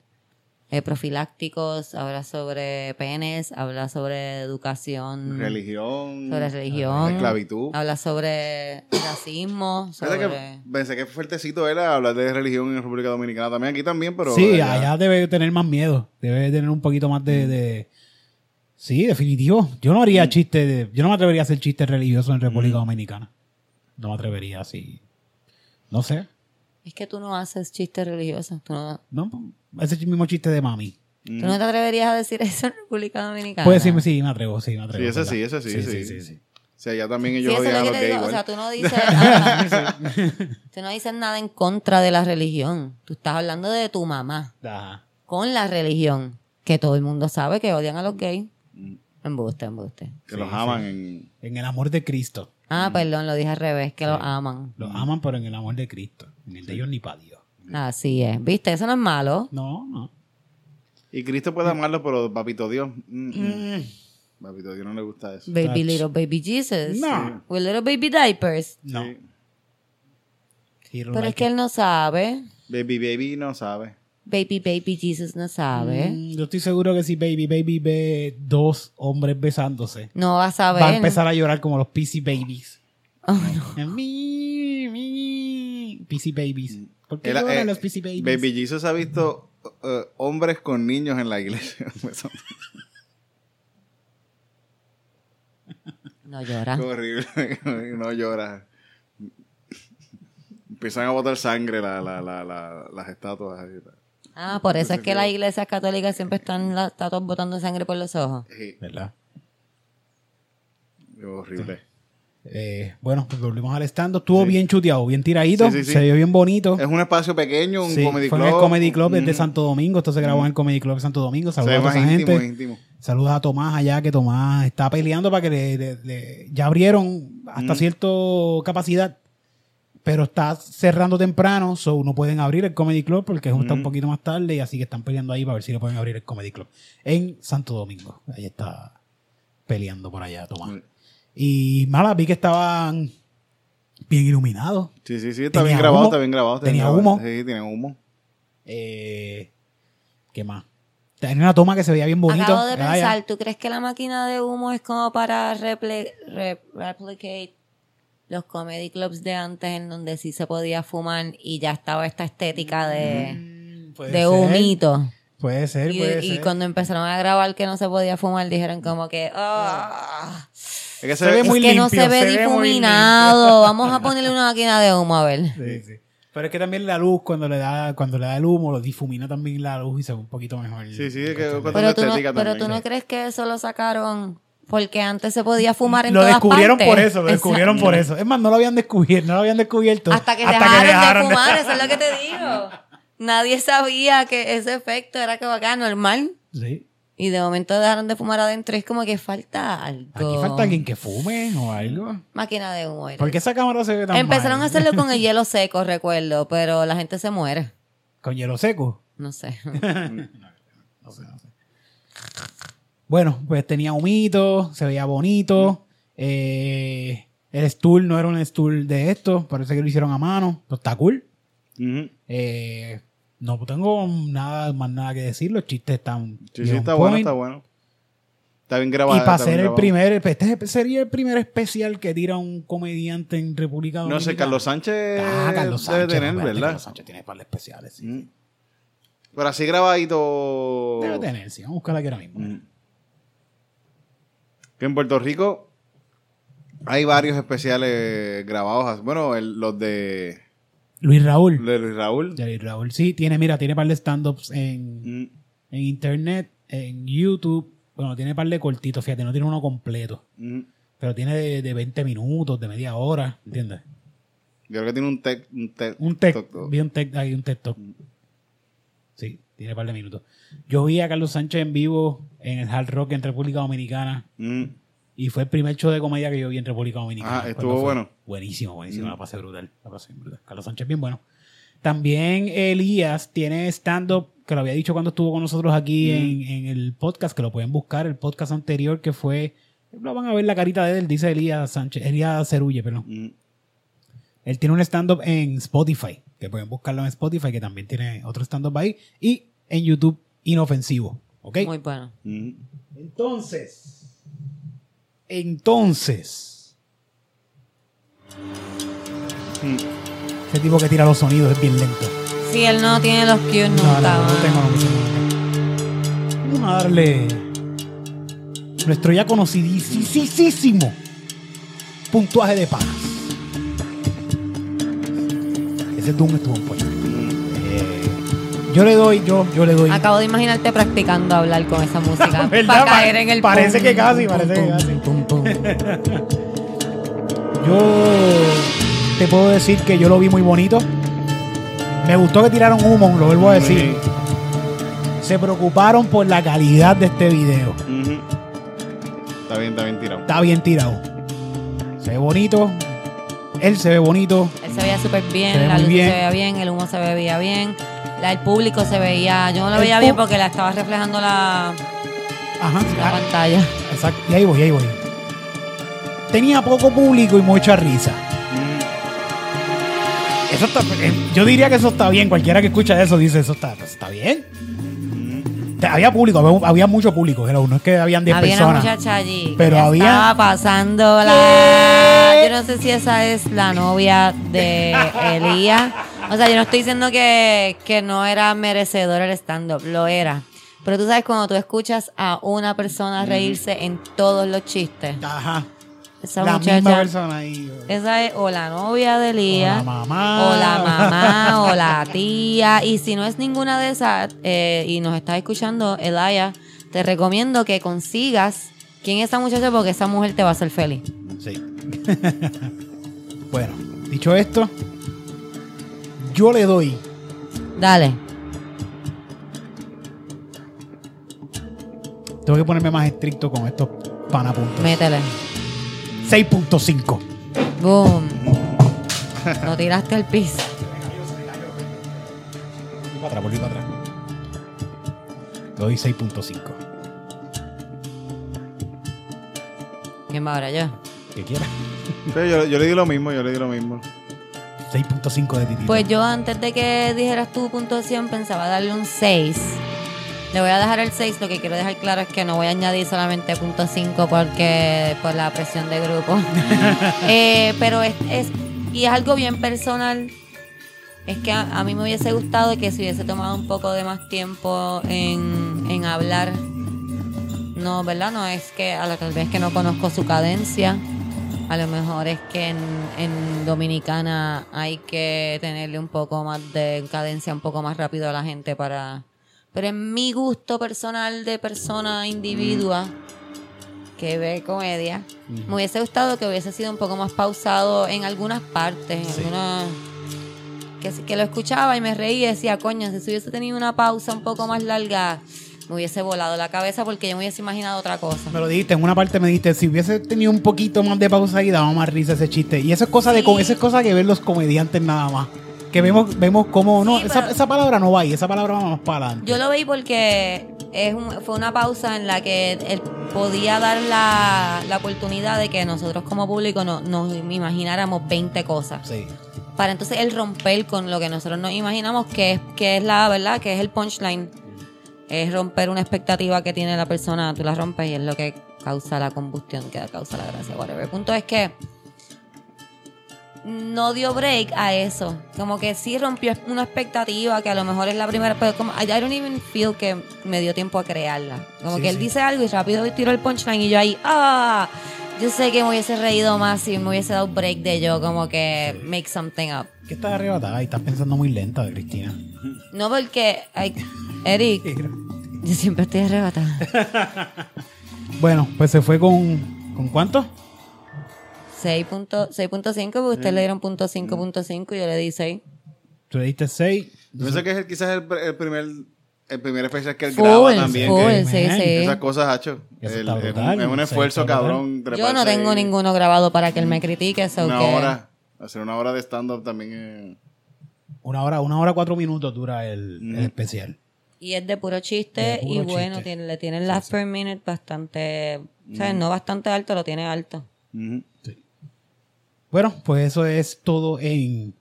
eh, profilácticos, habla sobre penes, habla sobre educación, Religión. sobre religión, Esclavitud. habla sobre racismo, sobre... que pensé que fuertecito era hablar de religión en República Dominicana. También aquí también, pero. Sí, allá- allá debe tener más miedo. Debe tener un poquito más de... de- Sí, definitivo. Yo no haría chistes... de- Yo no me atrevería a hacer chistes religiosos en República Dominicana. No me atrevería así. No sé. Es que tú no haces chistes religiosos, tú no, No, ese mismo chiste de mami. tú no te atreverías a decir eso en República Dominicana. Puede decirme, sí, me atrevo, sí, me atrevo. Sí, ese sí, ese sí, sí. sí, sí. O sea, allá también Sí, ellos es odian a lo los gays digo. O sea, tú no [laughs] dices ajá. tú no dices nada en contra de la religión. Tú estás hablando de tu mamá Ajá. con la religión, que todo el mundo sabe que odian a los gays. Embuste, embuste. Que los aman en. En el amor de Cristo. Ah, perdón, lo dije al revés, que los aman. Los aman, pero en el amor de Cristo. En el de ellos ni para Dios. Así es. ¿Viste? Eso no es malo. No, no. Y Cristo puede amarlo, pero Papito Dios. mm, mm. Papito Dios no le gusta eso. Baby little baby Jesus. No. With little baby diapers. No. Sí. He don't Pero es like que it. él no sabe. Baby, baby no sabe. Baby baby Jesus no sabe. Mm, yo estoy seguro que si Baby Baby ve dos hombres besándose, No va a saber. va a empezar a llorar como los PC Babies. Oh, no. Mi, mi, PC Babies. ¿Por qué Él- lloran eh, los PC Babies? Baby Jesus ha visto eh, hombres con niños en la iglesia. [laughs] No llora. Qué horrible. [laughs] no llora. Empiezan a botar sangre la, la, la, la- las estatuas. ahí. Ah, por eso es que las iglesias católicas siempre están las estatuas botando sangre por los ojos. Sí, ¿Verdad? qué horrible. Eh, bueno, pues volvimos al stand Estuvo bien chuteado, bien tiradito. Sí, sí, sí. Se vio bien bonito. Es un espacio pequeño, un comedy fue club. en el Comedy Club desde Mm. Santo Domingo. Esto se grabó en el Comedy Club de Santo Domingo. Saludos a esa íntimo, gente. Saludos a Tomás allá, que Tomás está peleando para que le, le- le- ya abrieron hasta Mm. cierta capacidad, pero está cerrando temprano, so no pueden abrir el Comedy Club porque está un Mm. poquito más tarde y así que están peleando ahí para ver si le pueden abrir el Comedy Club en Santo Domingo. Ahí está peleando por allá Tomás. Y mala, vi que estaban bien iluminados. Sí, sí, sí, está Tenía bien grabado, humo. está bien grabado. está bien Tenía grabado. humo. Sí, tiene humo. Eh, ¿Qué más? Tenía una toma que se veía bien bonito. Acabo de pensar, ¿tú crees que la máquina de humo es como para repli- re- replicate los comedy clubs de antes en donde sí se podía fumar y ya estaba esta estética de, Mm, Puede de ser. humito? Puede ser, Y, puede y ser. cuando empezaron a grabar que no se podía fumar, dijeron como que, "Ah, Es que Se ve es muy que no se ve se ve muy difuminado, vamos a ponerle una máquina de humo a ver. Sí, sí. Pero es que también la luz, cuando le da, cuando le da el humo, lo difumina también la luz y se ve un poquito mejor. Sí, sí, es que Pero tú, no, estética pero tú no crees que eso lo sacaron porque antes se podía fumar en Lo todas descubrieron partes? por eso, lo descubrieron por eso. Es más, no lo habían descubierto, no lo habían descubierto. Hasta que dejaron, de- de fumar, eso es lo que te [laughs] digo. Nadie sabía que ese efecto era como acá normal. Sí. Y de momento dejaron de fumar adentro. Es como que falta algo. Aquí falta alguien que fume o algo. Máquina de humo. ¿Por qué esa cámara se ve tan Empezaron mal? a hacerlo con [laughs] el hielo seco, recuerdo. Pero la gente se muere. Con hielo seco. No sé. No sé, no sé. Bueno, pues tenía humito, se veía bonito. Eh, el stool no era un stool de esto, parece que lo hicieron a mano. Pero está cool. Ujú. Eh, no tengo nada más nada que decir. Los chistes están. Sí, sí, está bueno, está bueno. Está bien grabado. Y para ser el primer, este sería el primer especial que tira un comediante en República No Dominicana. sé, Carlos Sánchez Ah, Carlos debe Sánchez. tener, no, espérate, ¿verdad? Carlos Sánchez tiene par de especiales. sí. Mm. Pero así grabadito. Debe tener, sí. Vamos a buscarla aquí ahora mismo. Mm. Que en Puerto Rico hay varios especiales grabados. Bueno, el- los de, Luis Raúl. de Luis Raúl. De Luis Raúl. Sí, tiene, mira, tiene par de stand-ups en, Mm, en internet, en YouTube. Bueno, tiene par de cortitos, fíjate, no tiene uno completo. mm. Pero tiene de, de 20 minutos, de media hora, ¿entiendes? Yo creo que tiene un tech. Un tech. Un tech, toc- vi un tech, hay un tech talk. Sí, tiene par de minutos. Yo vi a Carlos Sánchez en vivo en el Hard Rock en República Dominicana Mm. Y fue el primer show de comedia que yo vi en República Dominicana. Ah, estuvo bueno. Buenísimo, buenísimo, Mm. la pasé brutal, la pasé brutal. Carlos Sánchez bien bueno. También Elías tiene stand-up, que lo había dicho cuando estuvo con nosotros aquí Mm. en, en el podcast, que lo pueden buscar, el podcast anterior que fue, lo van a ver la carita de él, dice Elías Sánchez, Elías Cerulle, perdón. Mm. Él tiene un stand-up en Spotify, que pueden buscarlo en Spotify, que también tiene otro stand-up ahí, y en YouTube inofensivo, ¿ok? Muy bueno. Mm. Entonces, entonces, Mm. ese tipo que tira los sonidos es bien lento. Si él no tiene los cues No, nunca. no, no mano. tengo nunca. Vamos a darle nuestro ya conocidísimo puntuaje de panas. Ese Doom estuvo en point. Yo le doy, yo, yo le doy. Acabo de imaginarte practicando hablar con esa música. [laughs] Para caer en el Parece pum, que casi, pum, parece que casi. pum, pum. Yo te puedo decir que yo lo vi muy bonito. Me gustó que tiraron humo, lo vuelvo a decir. Se preocuparon por la calidad de este video. Está bien, está bien tirado. Está bien tirado. Se ve bonito. Él se ve bonito. Él se veía súper Se ve bien, la muy luz bien. se veía bien, el humo se veía bien. La, el público se veía, yo no lo El veía bien porque la estaba reflejando la, Ajá. la Ah, pantalla. exacto. Y ahí voy, ahí voy. Tenía poco público y mucha risa. Mm. Eso está, eh, yo diría que eso está bien. Cualquiera que escucha eso dice, eso está, está bien. Mm. Había público, había, había mucho público. Hello, no es que habían 10 Había una personas. muchacha allí. Pero había- Estaba pasando la. Yo no sé si esa es la novia de [laughs] Elías O sea, yo no estoy diciendo que, que no era merecedor el stand-up, lo era. Pero tú sabes cuando tú escuchas a una persona reírse en todos los chistes. Ajá. Esa la muchacha. misma persona ahí. Esa es o la novia de Lía. O la mamá. O la mamá, o la tía. Y si no es ninguna de esas, eh, y nos estás escuchando, Elaya, te recomiendo que consigas quién es esa muchacha porque esa mujer te va a hacer feliz. Sí. [laughs] bueno, dicho esto, yo le doy Dale. Tengo que ponerme más estricto con estos panapuntos. Métele. 6.5. Boom. Lo tiraste al piso. Volví para atrás, volví para atrás. Le doy 6.5. ¿Quién va ahora? Yo. Que quiera. Sí, yo, yo le di lo mismo, yo le di lo mismo. 6.5 de titito. Pues yo antes de que dijeras tu puntuación pensaba darle un 6. Le voy a dejar el 6, lo que quiero dejar claro es que no voy a añadir solamente punto 5 porque por la presión de grupo. [laughs] Eh, pero es, es- y es algo bien personal. Es que a, a mí me hubiese gustado que se hubiese tomado un poco de más tiempo en, en hablar. No, ¿verdad? No es que a la tal vez que no conozco su cadencia. A lo mejor es que en, en Dominicana hay que tenerle un poco más de cadencia, un poco más rápido a la gente para... Pero en mi gusto personal de persona individua que ve comedia, me hubiese gustado que hubiese sido un poco más pausado en algunas partes, en Sí. algunas... Que, que lo escuchaba y me reía y decía, coño, si se hubiese tenido una pausa un poco más larga, me hubiese volado la cabeza porque yo me hubiese imaginado otra cosa. Me lo dijiste, en una parte me dijiste, si hubiese tenido un poquito más de pausa ahí, daba más risa ese chiste. Y eso es cosa de Sí. eso es cosa que ven los comediantes nada más. Que vemos, vemos cómo no, Sí, esa, palabra no va ahí, esa palabra va más para adelante. Yo lo vi porque es un- fue una pausa en la que él podía dar la, la oportunidad de que nosotros como público no- nos imagináramos 20 cosas. Sí. Para entonces él romper con lo que nosotros nos imaginamos que es, que es la verdad, que es el punchline. Es romper una expectativa que tiene la persona, tú la rompes y es lo que causa la combustión, que causa la gracia, whatever. El punto es que no dio break a eso. Como que sí rompió una expectativa que a lo mejor es la primera, pero como I don't even feel que me dio tiempo a crearla. Como Sí, que él sí. dice algo y rápido tiró el punchline y yo ahí, ah, yo sé que me hubiese reído más si me hubiese dado break de yo, como que make something up. ¿Qué estás arrebatada? Y estás pensando muy lenta, Cristina. No porque, ay, Eric, yo siempre estoy arrebatada. [laughs] Bueno, pues se fue con. ¿Con cuánto? 6.5 porque ustedes le dieron punto 5.5 y yo le di 6. Tú le diste 6. Yo pienso que es el- quizás el, el primer el primer especial que él Full, graba también. full, que- sí, Man, sí. Esas cosas, hacho. El- es, un, esfuerzo, cabrón. Yo no tengo ahí ninguno grabado para que él me critique, so Una que- hora. Hacer una hora de stand-up también es... Una hora, una hora cuatro minutos dura el, el especial. Y es de puro chiste De puro y bueno, chiste. tiene, le tiene el last per minute bastante, o sea, no bastante alto, lo tiene alto. Ujú. Bueno, pues eso es todo en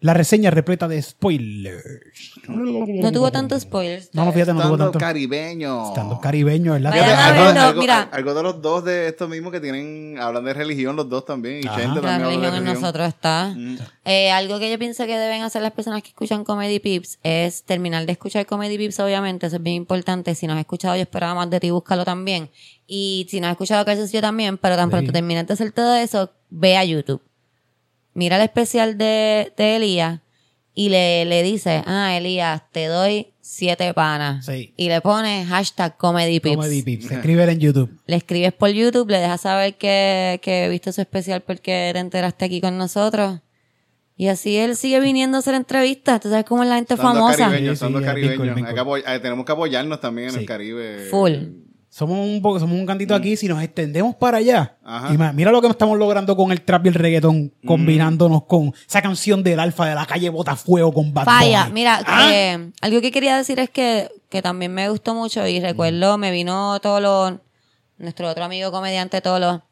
la reseña repleta de spoilers. No tuvo tantos spoilers. No, no, fíjate, no tuvo tanto. caribeño. Estando caribeño, ¿verdad? Vayan a algo, verlo, algo- mira. algo de los dos de estos mismos que tienen, hablan de religión los dos también. Y Ajá. Chente La también habla de religión en religión. nosotros está. Mm. Eh, algo que yo pienso que deben hacer las personas que escuchan Comedy Pips es terminar de escuchar Comedy Pips, obviamente, eso es bien importante. Si no has escuchado, yo esperaba más de ti, búscalo también. Y si no has escuchado yo también, pero tan Sí. pronto terminas de hacer todo eso, ve a YouTube. Mira el especial de, de Elías y le, le dice, ah, Elías, te doy siete panas. Sí. Y le pones hashtag Comedy Pips. Comedy Pips. Escribe en YouTube. Le escribes por YouTube, le dejas saber que, que viste su especial porque te enteraste aquí con nosotros. Y así él sigue viniendo a hacer entrevistas. Tú sabes cómo es la gente Stand-up famosa. caribeño, Sí, stand-up sí, el caribeño. vínculo, el Hay que vínculo. apoy- eh, tenemos que apoyarnos también en el Caribe. Full. Somos un poco, somos un cantito aquí, si nos extendemos para allá. Ajá. Y mira lo que estamos logrando con el trap y el reggaetón, combinándonos con esa canción del alfa de la calle Botafuego con Bad Falla. Bunny. Mira, Ah, eh, algo que quería decir es que, que también me gustó mucho y recuerdo, me vino Tolo, nuestro otro amigo comediante Tolo,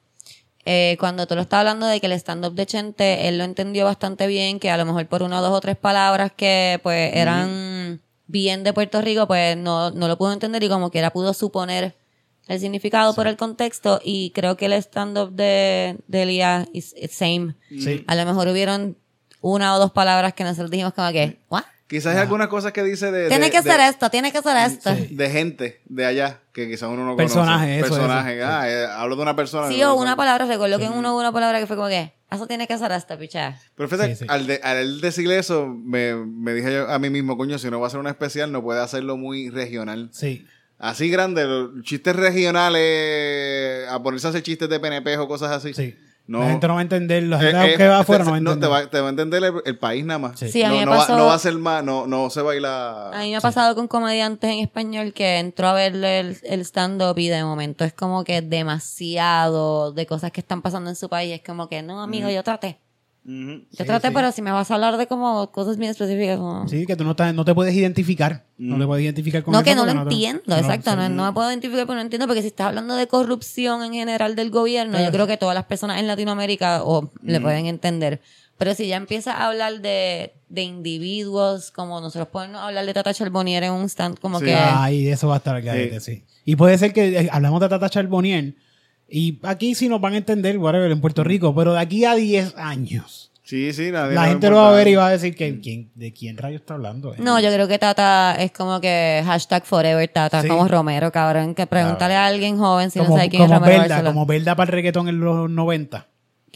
eh, cuando Tolo estaba hablando de que el stand-up de Chente, él lo entendió bastante bien, que a lo mejor por una, dos o tres palabras que pues eran bien de Puerto Rico, pues no, no lo pudo entender y como quiera pudo suponer el significado por el contexto y creo que el stand-up de, de Elías is it's same. Sí. A lo mejor hubieron una o dos palabras que nosotros dijimos como que, ¿what? Quizás hay algunas cosas que dice de. Tiene de- que de- ser esto, tiene que ser esto. Sí. De gente de allá, que quizás uno no Personaje, conoce. eso, Personaje, eso. ah, eh, hablo de una persona. Sí, no o sabe. una palabra, recuerdo que en uno hubo una palabra que fue como que, eso tiene que ser esto, picha. Pero fíjate, Sí, sí. Al, de- al él decirle eso, me, me dije yo a mí mismo, coño, si no va a ser una especial, no puede hacerlo muy regional. Sí. Así grande, los chistes regionales, a ponerse a hacer chistes de PNP o cosas así. Sí. No. La gente no va a entender, la Eh, gente eh, que va afuera te- no va a entender. te, va, te va a entender el, el país nada más. Sí. Sí, a mí no, me no va, pasó- no va a ser más, no, no se baila. A mí me ha pasado con comediantes en español que entró a verle el, el stand-up y de momento es como que demasiado de cosas que están pasando en su país. Es como que, no, amigo, yo traté. Yo Sí, traté, sí. pero si me vas a hablar de como cosas bien específicas, no. Sí, que tú no, estás- no te puedes identificar. No te puedes identificar con No, eso que no lo entiendo, no- exacto. sí. No, no me puedo identificar, pero no entiendo, porque si estás hablando de corrupción en general del gobierno, yo creo que todas las personas en Latinoamérica o le pueden entender. Pero si ya empiezas a hablar de, de individuos, como nosotros podemos hablar de Tata Charbonnier en un stand, como Sí. que... Ahí eso va a estar al garete, sí. Y puede ser que eh, hablamos de Tata Charbonnier y aquí sí nos van a entender, whatever, en Puerto Rico, pero de aquí a 10 años, Sí, sí, nadie la gente lo va a ver y va a decir que ¿quién, de quién rayo está hablando. eh? No, yo creo que Tata es como que hashtag forever Tata, Sí. como Romero, cabrón. Que pregúntale a alguien joven si como, no sabe quién como es Romero Belda, como Belda para el reggaetón en los 90.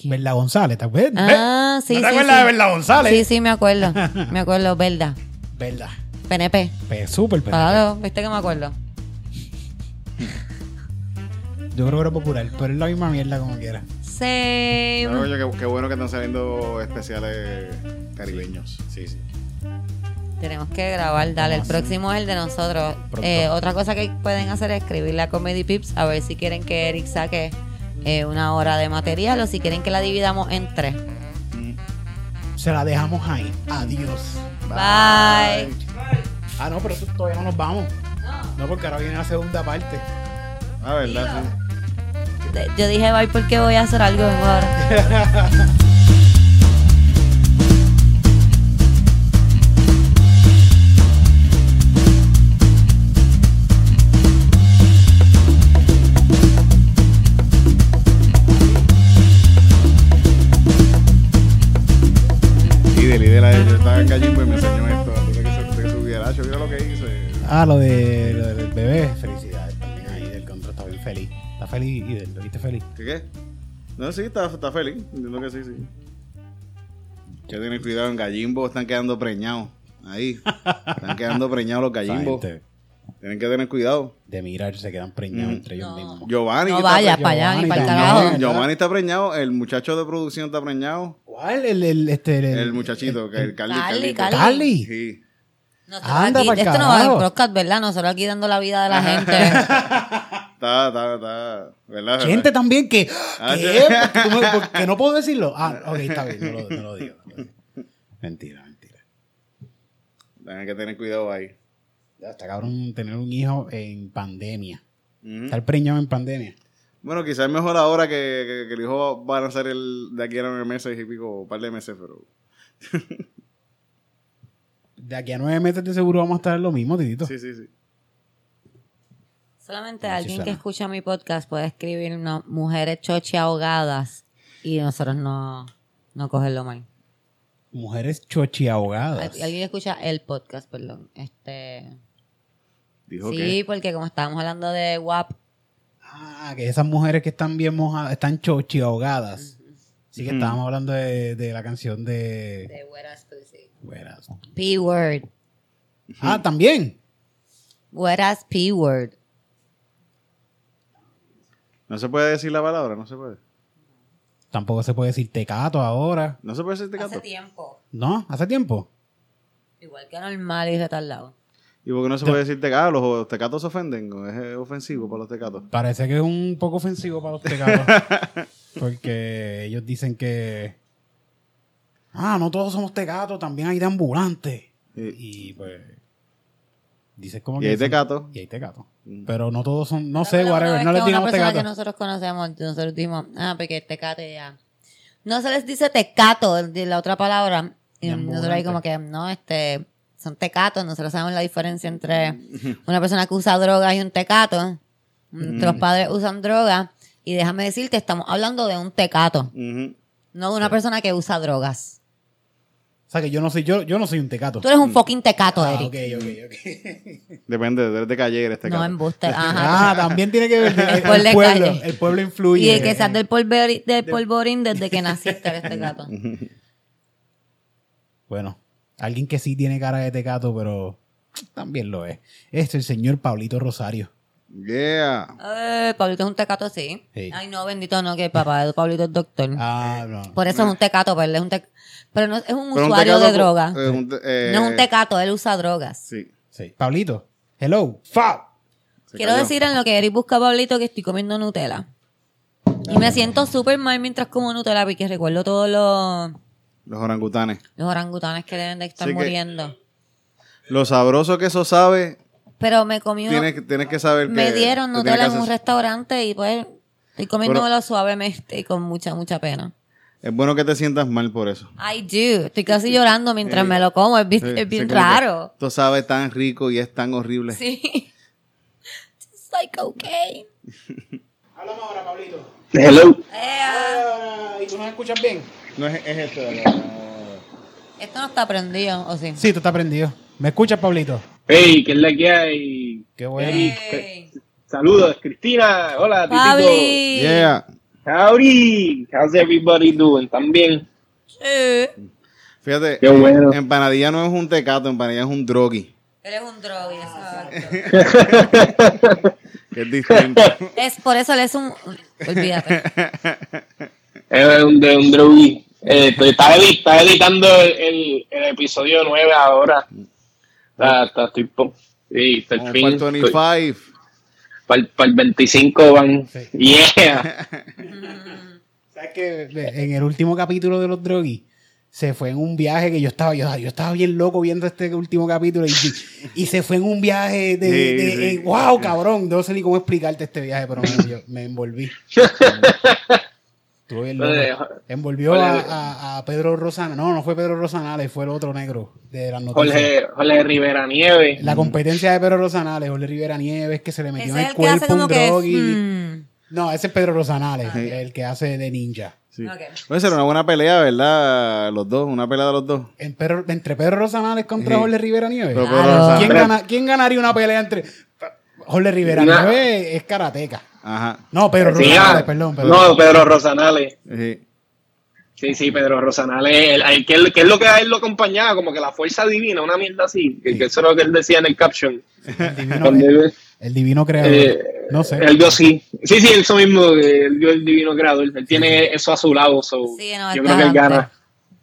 Belda González, ¿te acuerdas? Ah, sí, ¿No sí, te acuerdas sí. de Belda González? Sí, sí, me acuerdo. Me acuerdo, Belda. Belda. PNP. Súper pero Claro, viste que me acuerdo. Yo creo que era popular, pero es la misma mierda como quiera. Same. Pero, oye, qué, qué bueno que están saliendo especiales caribeños. Sí, sí. Tenemos que grabar, dale. El próximo es el de nosotros. Eh, otra cosa que pueden hacer es escribirle a Comedy Pips a ver si quieren que Eric saque eh, una hora de material o si quieren que la dividamos en tres. Se la dejamos ahí. Adiós. Bye. Ah, no, pero todavía no nos vamos. No, porque ahora viene la segunda parte. Ah, verdad, sí. Yo dije bye porque voy a hacer algo vengo ahora. Y de líder, yo estaba en Gallimbo y me enseñó esto antes de que, se, subiera. Mira lo que hice. Ah, lo, de, lo del bebé. Feliz. Está feliz y del, lo viste feliz. ¿Qué qué? No, sí, está, está feliz. Entiendo que sí, sí. Que tienen cuidado en Gallimbo, están quedando preñados. Ahí. Están quedando preñados los gallimbos. Tienen que tener cuidado. De mirar se quedan preñados Mm. entre ellos No. mismos. Giovanni. No vaya para allá ni Giovanni para el. Giovanni está preñado, el muchacho de producción está preñado. ¿Cuál? El, el, este, el, El muchachito, que el Carly. Carly. Carly. Carly. Sí. Nosotros Anda aquí, esto no va en podcast, ¿verdad? Nosotros aquí dando la vida de la gente. [laughs] Está, está, está. ¿Verdad? Gente también que. Ah, no puedo decirlo. Ah, [laughs] ok, está bien, no lo, no lo digo. Mentira, mentira. Tienen que tener cuidado ahí. Ya está cabrón tener un hijo en pandemia. Estar preñado en pandemia. Bueno, quizás es mejor ahora que, que- que el hijo va a nacer el, de aquí a nueve meses y pico, un par de meses, pero. [laughs] De aquí a nueve meses de seguro vamos a estar en lo mismo, titito. Sí, sí, sí. Solamente alguien que escucha mi podcast puede escribir no, mujeres chochi ahogadas y nosotros no, no cogerlo mal. Mujeres chochi ahogadas. Al- Alguien que escucha el podcast, perdón. Este, Dijo sí, que. porque como estábamos hablando de WAP, Ah, que esas mujeres que están bien mojadas, están chochi ahogadas. Sí que estábamos hablando de, de la canción de... de Whereas Pussy. Buenas. P-word. Ah, también. Whereas P-word. No se puede decir la palabra, no se puede. Tampoco se puede decir tecato ahora. No se puede decir Hace tecato. tiempo. ¿No? ¿Hace tiempo? Igual que normal y retardado. ¿Y por qué no se puede decir tecato? Los tecatos se ofenden. ¿o Es ofensivo para los tecatos. Parece que es un poco ofensivo para los tecatos. [laughs] porque ellos dicen que... Ah, no todos somos tecatos, también hay de ambulantes. Sí. Y pues... Dices como Y que... hay son- tecatos. Y hay tecatos. Mm. Pero no todos son... No No, sé, whatever. No les una digamos persona que tecatos. nosotros conocemos, nosotros dijimos, ah, porque tecate ya. No se les dice tecato, de la otra palabra. Y nosotros ahí como que, no, este, son tecatos. Nosotros sabemos la diferencia entre [laughs] una persona que usa drogas y un tecato. Nuestros padres usan drogas. Y déjame decirte, estamos hablando de un tecato, no de una persona que usa drogas. O sea que yo no soy, yo, yo no soy un tecato. Tú eres un fucking tecato, Ah, Eric. ok, ok, ok. [laughs] Depende, eres de calle, eres este No, embuste. Ajá. Ah, [laughs] también tiene que ver el, El pueblo de pueblo. calle. El pueblo influye. Y de que seas del, del polvorín desde que [laughs] naciste eres tecato. Bueno, alguien que sí tiene cara de tecato, pero también lo es. Es el señor Pablito Rosario. Yeah. Eh, Pablito es un tecato, sí. Sí. Ay, no, bendito no, que el papá de Pablito es doctor. Ah, no. Por eso es un tecato, pero él es un tec- Pero no, es un Pero un usuario tecato de droga. eh, un eh, no es un tecato, él usa drogas. Sí. Sí. Pablito, hello. Fab. se Quiero cayó. decir en lo que Eric busca a Pablito que estoy comiendo Nutella. Y me siento súper mal mientras como Nutella porque recuerdo todos los, Los orangutanes. los orangutanes que deben de estar Sí que- muriendo. Lo sabroso que eso sabe, Pero me comí uno- tienes, que- tienes que saber que. me dieron que Nutella en un hacer- restaurante y pues estoy comiéndomelo suavemente y con mucha, mucha pena. Es bueno que te sientas mal por eso. I do. Estoy casi llorando mientras me lo como. Es, bi- Sí, es bien raro. Esto sabe tan rico y es tan horrible. Sí. [laughs] It's like okay. Háblame ahora, Pablito. Hello. ¿Y tú nos escuchas bien? No es, es esto. Esto no está prendido, ¿o sí? Sí, tú estás prendido. ¿Me escuchas, Pablito? Hey, ¿qué es la que hay? Qué bueno. Hey. Saludos, Cristina. Hola, Titito. Pabli. Yeah. Howdy. How's everybody doing? ¿También? Sí. Fíjate, Qué bueno. empanadilla no es un tecato, empanadilla es un drogi. Eres un drogi, exacto. [laughs] [laughs] Que es distinto. Es por eso él es un. Olvídate. Es un, de un druggy. Eh, edi- estaba editando el, el- el episodio 9 ahora. Está, está, estoy po- sí, está el fin. para el 25. Para el, para el 25 van. Sí. Yeah. [laughs] ¿Sabes que En el último capítulo de los Droguis se fue en un viaje que yo estaba, yo, yo estaba bien loco viendo este último capítulo y, y se fue en un viaje de, Sí, de- sí. eh, wow, cabrón. No sé ni cómo explicarte este viaje, pero me, yo- me envolví. [laughs] Envolvió a, a- a Pedro Rosanales. No, no fue Pedro Rosanales, fue el otro negro de las noticias. Jorge, Jorge Rivera Nieves. La competencia de Pedro Rosanales, Jorge Rivera Nieves, que se le metió Ese en el cuerpo un que. drogui. mm, No, ese es Pedro Rosanales, el que hace de ninja. Sí. Ok. Puede ser una buena pelea, ¿verdad? Los dos, una pelea de los dos. En Pedro- entre Pedro Rosanales contra Sí. Jorge Rivera Nieves. Pero Claro. Pedro Rosales- ¿Quién, gana- quién ganaría una pelea entre Jorge Rivera No. Nieves? Es karateca. Ajá. No, Pedro Sí, Rosanales, ah, perdón. Pedro. No, Pedro Rosanales. Sí. Sí, sí, Pedro Rosanales, el- el- que, es- que es lo que a él lo acompañaba, como que la fuerza divina, una mierda así, que, que eso es lo que él decía en el caption. el, divino, el, él- el creador. eh, no sé. Él dio sí. Sí, sí, eso mismo, él dio el divino creador. Él tiene eso a su lado, so, Sí, no, yo está creo que él gana.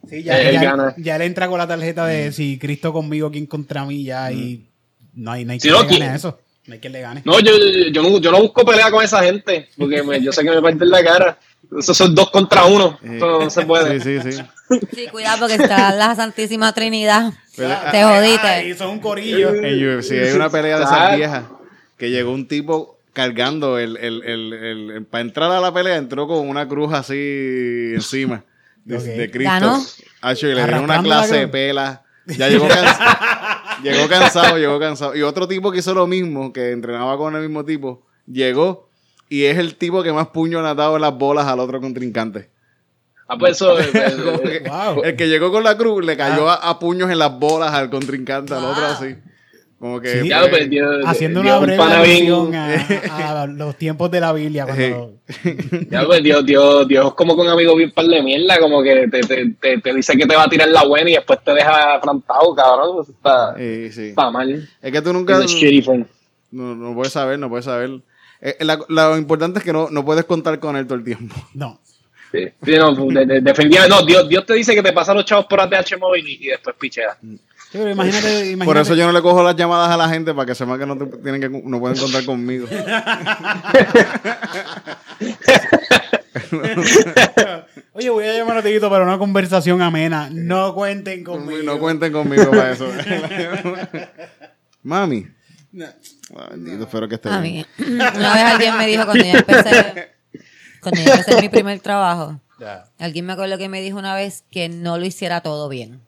Sí, ya, él ya- gana. ya le entra con la tarjeta de si Cristo conmigo, ¿quién contra mí? Ya y no hay, no hay no, eso. No hay quien le gane. No, yo, yo, no, yo no busco pelea con esa gente, porque me- yo sé que me parten la cara. Esos son dos contra uno. Eso no se puede. Sí, sí, sí. Sí, cuidado porque está la Santísima Trinidad. Pero, Te Ay, jodiste. son un corillo. En UFC hay una pelea de esas viejas que llegó un tipo cargando el, el, el, el- para entrar a la pelea entró con una cruz así encima de, Ok. de Cristo. Y le dieron una clase de pela. Ya llegó cansado. [laughs] llegó cansado, llegó cansado. Y otro tipo que hizo lo mismo, que entrenaba con el mismo tipo, llegó y es el tipo que más puño le ha dado en las bolas al otro contrincante. Ah, pues eso. [laughs] eh, Wow. El que llegó con la cruz le cayó a, a puños en las bolas al contrincante, al otro así. Como que. Sí. fue- pues, Dios- Haciendo Dios una un breve alusión a, a los tiempos de la Biblia. Cuando, [laughs] Ya, pues, Dios, Dios, Dios es como con amigos bien par de mierda, como que te, te, te, te dice que te va a tirar la buena y después te deja plantado, cabrón. Eso está, Sí, sí. está mal. Es que tú nunca. No, no puedes saber, no puedes saber. Eh, la- lo importante es que no, no puedes contar con él todo el tiempo. [laughs] no. Sí, sí, no, de- de- definitivamente, no, Dios, Dios te dice que te pasa los chavos por ATH móvil y, y después pichea. Sí, pero imagínate, imagínate. Por eso yo no le cojo las llamadas a la gente para que sepan que no, te- tienen que no pueden contar conmigo. [laughs] Oye, voy a llamar a Tito para una conversación amena. No cuenten conmigo. No cuenten conmigo para eso. [laughs] Mami. No. Ah, bendito, espero que esté A bien. mí, una vez alguien me dijo cuando yo empecé, cuando yo empecé mi primer trabajo, alguien me acuerdo que me dijo una vez que no lo hiciera todo bien.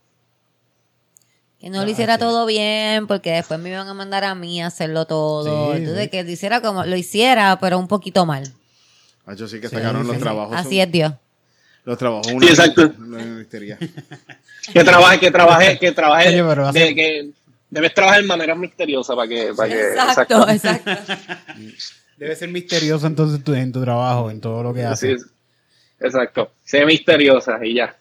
Que no lo hiciera todo bien porque después me iban a mandar a mí a hacerlo todo. Sí, Entonces sí. que lo hiciera como lo hiciera, pero un poquito mal. Hacho, sí que Sí, está cabrón los sí. trabajos. Así son- es Dios. Los trabajos. Sí, exacto. Una misteria. [laughs] Que trabaje, que trabaje, que trabaje. Oye, pero hace- de, que debes trabajar de manera misteriosa para que. Para que Exacto, exacto. [laughs] Debe ser misterioso entonces tu- en tu trabajo, en todo lo que Sí, haces. exacto. Sé misteriosa y ya.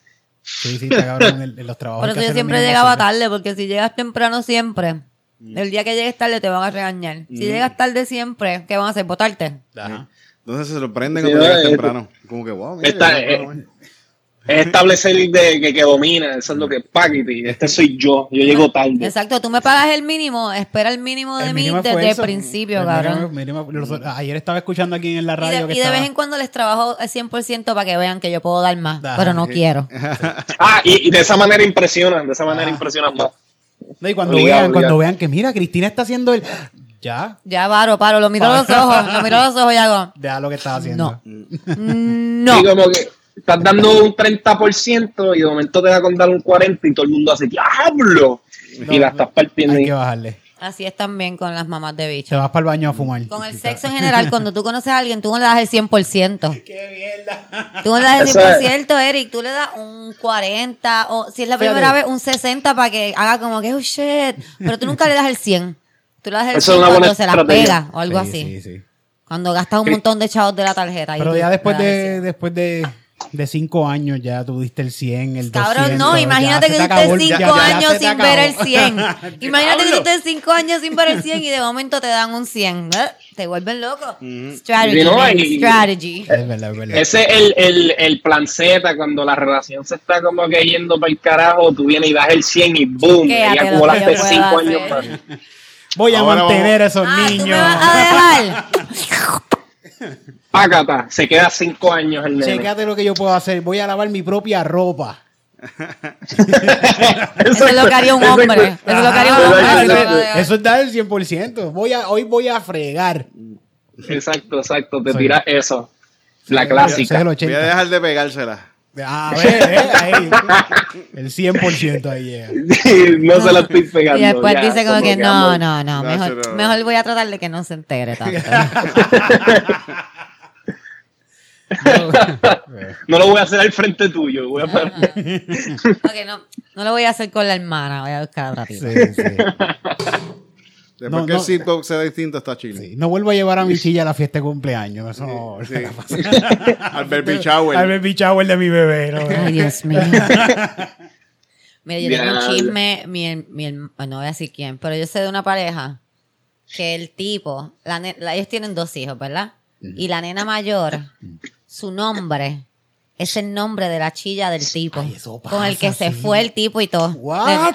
Sí, sí, está cabrón en, en los trabajos. Por que eso yo siempre llegaba tarde, porque si llegas temprano siempre, el día que llegues tarde te van a regañar. Si llegas tarde siempre, ¿qué van a hacer? ¿Votarte? Ajá. Entonces se sorprenden Sí, cuando llegas eh, temprano. Como que, wow, mira, Está, eh. Es establecer de que, que domina, eso es lo que paquete. Este soy yo, yo llego tarde. Exacto, tú me pagas el mínimo, espera el mínimo de El mí desde el principio, El cabrón. mínimo- mínimo- los- ayer estaba escuchando aquí en la Y radio de, que y de vez en cuando les trabajo el 100% para que vean que yo puedo dar más, pero no quiero. [laughs] Ah, y, y de esa manera impresionan, de esa manera impresionan más. No, y cuando Obligado, vean, cuando vean que mira, Cristina está haciendo el ya, Ya paro, paro, lo miro a los [laughs] ojos, lo miro a los ojos y hago, ya lo que estaba haciendo. [laughs] No. no. Y como que estás dando un 30% y de momento te da con dar un 40% y todo el mundo hace ¡Diablo! y la estás partiendo. Hay y- que bajarle. Así es también con las mamás de Te bicho. vas para el baño a fumar. Con el sexo en general, cuando tú conoces a alguien, tú no le das el 100%. [laughs] Qué mierda. Tú no le das el Eso es- 100%, Eric. Tú le das un 40 o si es la Fíjate. primera vez, un 60 para que haga como que, oh shit. Pero tú nunca le das el 100. Tú le das el Eso 100 es una buena cuando se la estrategia. pega o algo Sí, así. sí, sí. Cuando gastas un montón de chavos de la tarjeta. Pero ya después de 100. después de, de cinco años ya tuviste el 100, el 200. Cabrón, no, ya imagínate que te tú acabó estés el- ya- 5 ya- ya [laughs] [laughs] años sin ver el acabó. 100. Imagínate que tú estés 5 años sin ver el 100 y de momento te dan un 100. ¿eh? Te vuelven loco. Strategy, no, y- strategy. Es verdad, es verdad. Ese es el, el, el plan Z, cuando la relación se está como que yendo para el carajo, tú vienes y das el 100 y boom, Quédate y acumulaste pueda 5 años hacer. más. Voy a Ahora mantener a esos Ah, ¿tú niños. me vas a dejar? [laughs] Se queda 5 años el nene. Chécate lo que yo puedo hacer. Voy a lavar mi propia ropa. [laughs] Eso es lo que haría un hombre. Eso es lo que haría un hombre. Ah, lo eso- a es dar el 100%. Voy a, hoy voy a fregar. Exacto, exacto, te tiras eso. La clásica. es el Voy a 80. dejar de pegársela. Ah, ve, ve, ahí. El 100% ahí llega. no se la estoy pegando. Y después ya, dice como que no, no, no, No, mejor, pero- mejor voy a tratar de que no se entere tanto. [laughs] [laughs] No lo voy a hacer al frente tuyo. Voy a Ok, no, no lo voy a hacer con la hermana, voy a buscar otra tipa. Sí, sí. [laughs] Después No, que no. el sea distinto, está. Sí, No vuelvo a llevar a mi chilla a la fiesta de cumpleaños. Eso no. Sí. [laughs] Al baby shower. Al baby shower de mi bebé. ¿no? Ay, Dios mío. Mira, yo tengo un chisme, mi, mi, no voy a decir quién, pero yo sé de una pareja que el tipo, la ne- la- ellos tienen dos hijos, ¿verdad? Y la nena mayor, su nombre es el nombre de la chilla del tipo, Ay, eso con el que se fue el tipo y todo. What?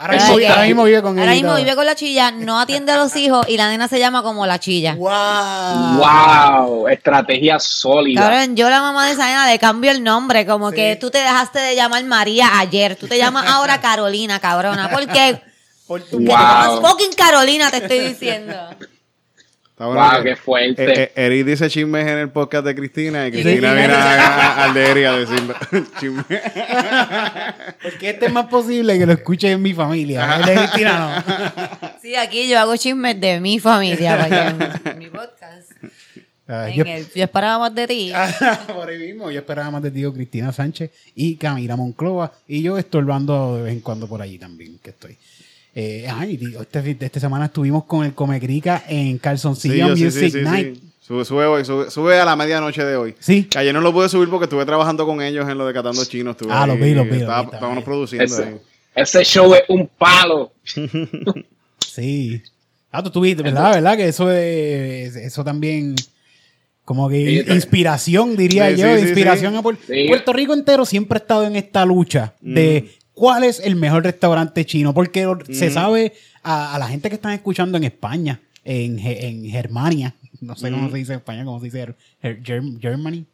Ahora mismo, que- ahora mismo vive con él. Ahora mismo vive con la chilla, no atiende a los hijos y la nena se llama como la chilla. Wow. Wow, estrategia sólida. Cabrón, yo la mamá de esa nena le cambio el nombre, como que tú te dejaste de llamar María ayer, tú te llamas ahora [laughs] Carolina, cabrona, porque Por tu que te Wow. llamas fucking Carolina, te estoy diciendo. Está bueno Wow, que- qué fuerte. Eh, eh, Eric dice chismes en el podcast de Cristina y. Cristina viene a- a- al de Eric a decirlo. [laughs] Chisme. [laughs] Porque este es más posible que lo escuche en mi familia. El de Cristina no. [laughs] Sí, aquí yo hago chismes de mi familia, porque en mi podcast, Ah, yo, el Yo esperaba más de ti. por ahí mismo, yo esperaba más de ti, Cristina Sánchez y Camila Monclova. Y yo estorbando de vez en cuando por allí también, que estoy. Eh, ay, tío, este, esta semana estuvimos con el Comecrica en Calzoncillo sí, Music sí, sí, Night. sí. Sube, sube hoy, sube, sube a la medianoche de hoy. Sí. Que ayer no lo pude subir porque estuve trabajando con ellos en lo de Catando Chinos. Estuve Ah, lo ahí, vi, lo vi, lo vi, estaba- Estábamos produciendo ahí. Ese, ese show es un palo. [laughs] Sí. Ah, tú tuviste, ¿verdad? ¿Verdad? Que eso es, eso también, como que Sí, inspiración, diría Sí, yo, sí, inspiración sí. a. Puerto Rico entero siempre ha estado en esta lucha de cuál es el mejor restaurante chino, porque se sabe a, a la gente que están escuchando en España, en, en Germania, no sé cómo se dice en España, cómo se dice, Ger- Germ- Germany.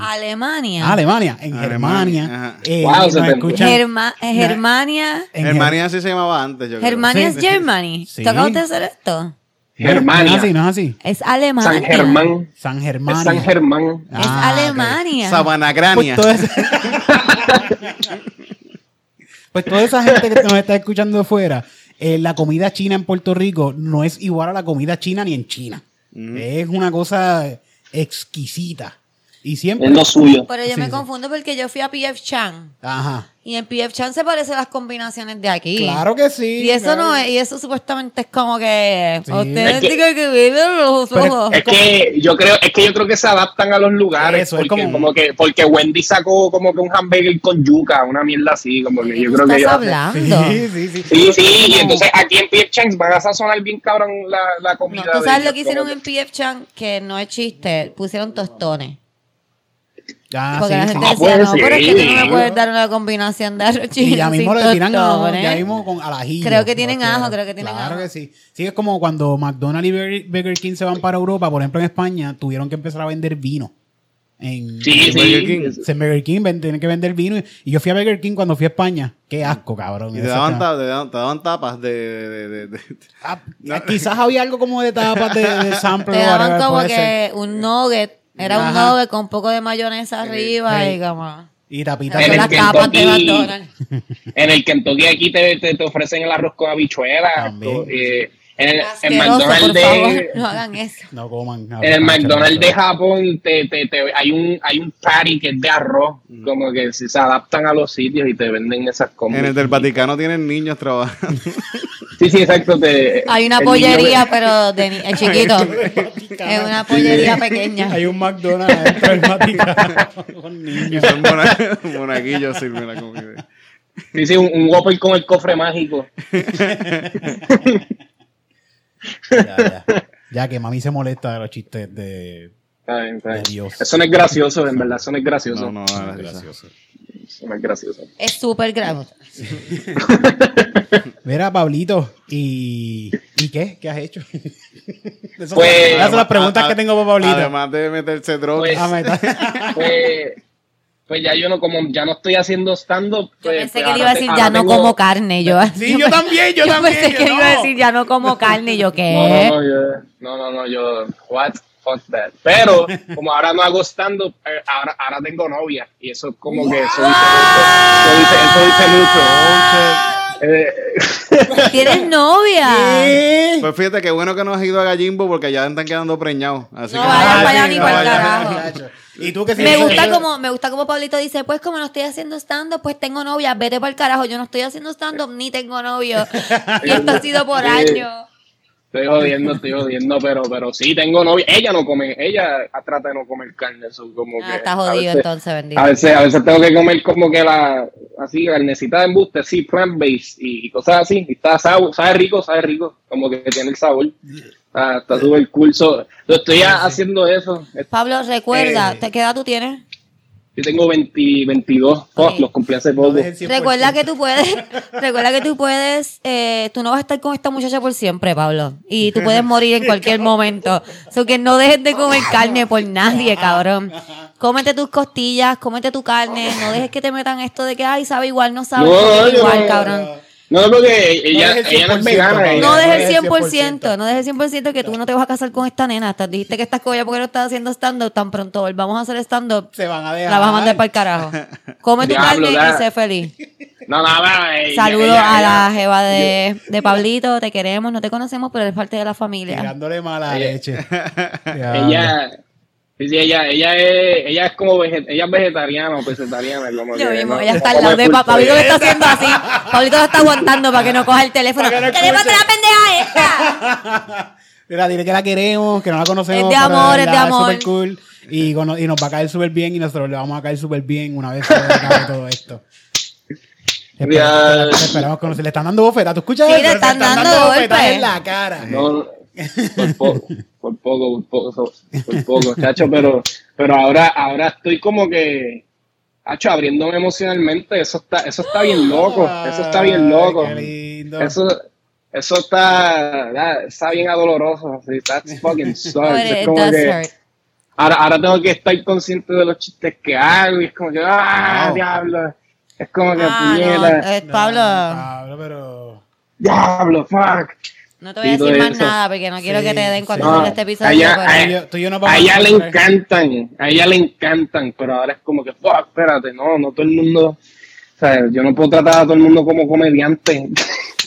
Alemania. Ah, Alemania, en Alemania, Germania. eh, Wow, se te- escuchan Germa- Germania. en Germania así se llamaba antes, yo creo. Germania Sí. es Germany. Sí. ¿Tú acabas de hacer esto? Ger- Germania. No es así, no es así. Es Alemania. San Germán. San Es Germania. San Germán. Es Ah. Alemania. Sabanacrania. Pues toda, esa... [laughs] [laughs] pues toda esa gente que nos está escuchando de fuera, eh, la comida china en Puerto Rico no es igual a la comida china ni en China. Es una cosa exquisita. Y siempre. Es lo suyo. Pero yo Sí, me sí. confundo porque yo fui a PF Chang. Ajá. Y en PF Chang se parecen las combinaciones de aquí. Claro que sí. Y eso claro. no es, y eso supuestamente es como que Sí. ustedes Es que- que viven los es- ojos. Es que yo creo, es que yo creo que se adaptan a los lugares. Eso, es porque, como- como... que, porque Wendy sacó como que un hamburger con yuca, una mierda así, como que yo creo que estás yo- hablando? Sí, sí, sí. Sí, sí, y entonces aquí en P.F. Chang's van a sazonar bien cabrón la, la No, comida. tú de sabes lo que hicieron en PF Chang, que no es chiste, pusieron tostones. Ah, Porque sí, la sí. gente Ah, decía, pues no, pero es que tú no me puedes dar una combinación de arroz chino Y ya [laughs] mismo sin le tiran a, tostones. ya mismo con al ajillo. Creo que tienen ajo, creo que tienen Claro ajo. que sí. Sí, es como cuando McDonald's y Burger, King se van para Europa, por ejemplo en España, tuvieron que empezar a vender vino. En, Sí, en Burger sí. King. en Burger King ven- tienen que vender vino. Y yo fui a Burger King cuando fui a España. Qué asco, cabrón. Y te daban, ta- te daban, te daban tapas de... de- de- de- Ah, Quizás había algo como de tapas de, de [laughs] sample. Te daban como ser. que un nugget, era un nugget con un poco de mayonesa arriba sí. y como... Y tapitas Esas En el las tapas de Kentucky- McDonald's. [laughs] En el Kentucky aquí te, te, te ofrecen el arroz con habichuelas. Eh, en el, en McDonald's de, favor, no hagan eso. No coman. en el McDonald's de Japón te, te, te- hay un hay un patty que es de arroz, como que si se adaptan a los sitios y te venden esas comidas. En el del Vaticano tienen niños trabajando. [laughs] Sí, sí, exacto. te- Hay una pollería, niño- pero de ni- chiquito. [laughs] Es una pollería pequeña. Hay un McDonald's dentro del Vaticano [laughs] con niños. Son mona- [laughs] monaguillos sirven la comida. Sí, sí, un, un Whopper con el cofre mágico. Ya, ya. Ya que mami se molesta de los chistes de. Está bien, está bien. De Dios. Eso no es gracioso, en verdad, eso no es gracioso. No, no, no, Gracioso. Es gracioso. Es súper grave. [laughs] Mira, Pablito, ¿y, ¿y qué? ¿Qué has hecho? [laughs] Esas son- Pues- son las preguntas que tengo para Pablito. Además de meterse drogas. Pues- Ah, me [laughs] Pues, pues ya yo no, como ya no estoy haciendo stand-up. Yo pues, pensé pues que le iba a decir ya no tengo- como carne. Yo, Sí, yo también, yo también, pensé que yo le iba a decir ya no como carne. Yo, No, ¿qué? no, no, yo, no, no, no, yo, what, fuck that. Pero, como ahora no hago stand-up, eh, ahora, ahora tengo novia. Y eso es como que, eso dice mucho. Eso dice, eso dice mucho. Eh, ¿Tienes novia? ¿Qué? Pues fíjate que bueno que no has ido a Gallimbo porque ya están quedando preñados. Así No que vayan para allá ni pa'l vayan, carajo. Y tú Me gusta como me gusta como Pablito dice, pues como no estoy haciendo stand pues tengo novia, vete para el carajo, yo no estoy haciendo stand ni tengo novio. [laughs] Y esto ha sido por años. Estoy jodiendo, estoy jodiendo, pero, pero sí, tengo novia. Ella no come, ella trata de no comer carne. Eso como Ah, que está jodido veces- entonces, bendito. A veces, a veces tengo que comer como que la, así, carnecita de embuste, así, plant-based y, y cosas así. Y está, sabe, sabe rico, sabe rico, como que tiene el sabor. Ah, está súper cool. So, lo estoy haciendo eso. Pablo, recuerda, Eh, ¿te- ¿qué edad tú tienes? Yo tengo 20, 22. Oh, Ok. los cumplí hace poco. dejes el 100%. Recuerda que tú puedes, [laughs] recuerda que tú puedes, eh, tú no vas a estar con esta muchacha por siempre, Pablo. Y tú puedes [laughs] morir en cualquier momento. So que no dejes de comer carne por nadie, cabrón. Cómete tus costillas, cómete tu carne, no dejes que te metan esto de que, ay, sabe igual, no sabe, No, igual, no. cabrón. No, porque ella, dejes el ella no es 100%, vegana. ella- No dejes el dejes el 100%, no dejes el 100% que tú no te vas a casar con esta nena. Hasta dijiste que estás coya porque no estás haciendo stand-up. Tan pronto volvamos a hacer stand-up, Se van a dejar. la vas a mandar para el carajo. [laughs] Come tu Diablo, carne y sé feliz. No, no, no, ella- Saludos ella- a la ella- jeva de, de Pablito, te queremos, no te conocemos, pero eres parte de la familia. Tirándole mala Ella- leche. [laughs] Ella, sí, sí, ella, ella es, ella es como veget, ella es vegetariana o pescetariana, como Yo que, mismo, no- ella está al lado de Pa- Pablito lo está haciendo así. Pablito lo está aguantando para que no coja el teléfono. Que no ¡Que le pase escuche. la pendeja esta! [laughs] Mira, dile que la queremos, que no la conocemos. Es de amor, es de amor. súper cool. Y, nos va a caer súper bien y nosotros le vamos a caer súper bien una vez que acabe todo esto. Esperamos, esperamos conocer. Le están dando bofetas. ¿Tú escuchas Sí, eso? le están dando bofetas golpes. en la cara. No, por poco, [laughs] por poco, por poco, por poco, chacho, pero, pero ahora, ahora estoy como que, chacho, abriéndome emocionalmente, eso está, eso está bien loco, eso está bien loco. Ay. Eso, eso está, está bien adoloroso, así, that's fucking [laughs] sucks. Es como que, ahora, ahora tengo que estar consciente de los chistes que hago y es como que, ah, Wow. diablo. Es como que, Ah, no, eh, Pablo, Pablo, pero. diablo, fuck. No te voy a decir más eso. nada porque no quiero Sí, que te den cuando No, este episodio. Tú y yo- tú y yo nos vamos A ella a le encantan, a ella le encantan, pero ahora es como que, fuck, espérate, no, no todo el mundo, o sea, yo no puedo tratar a todo el mundo como comediante. [laughs]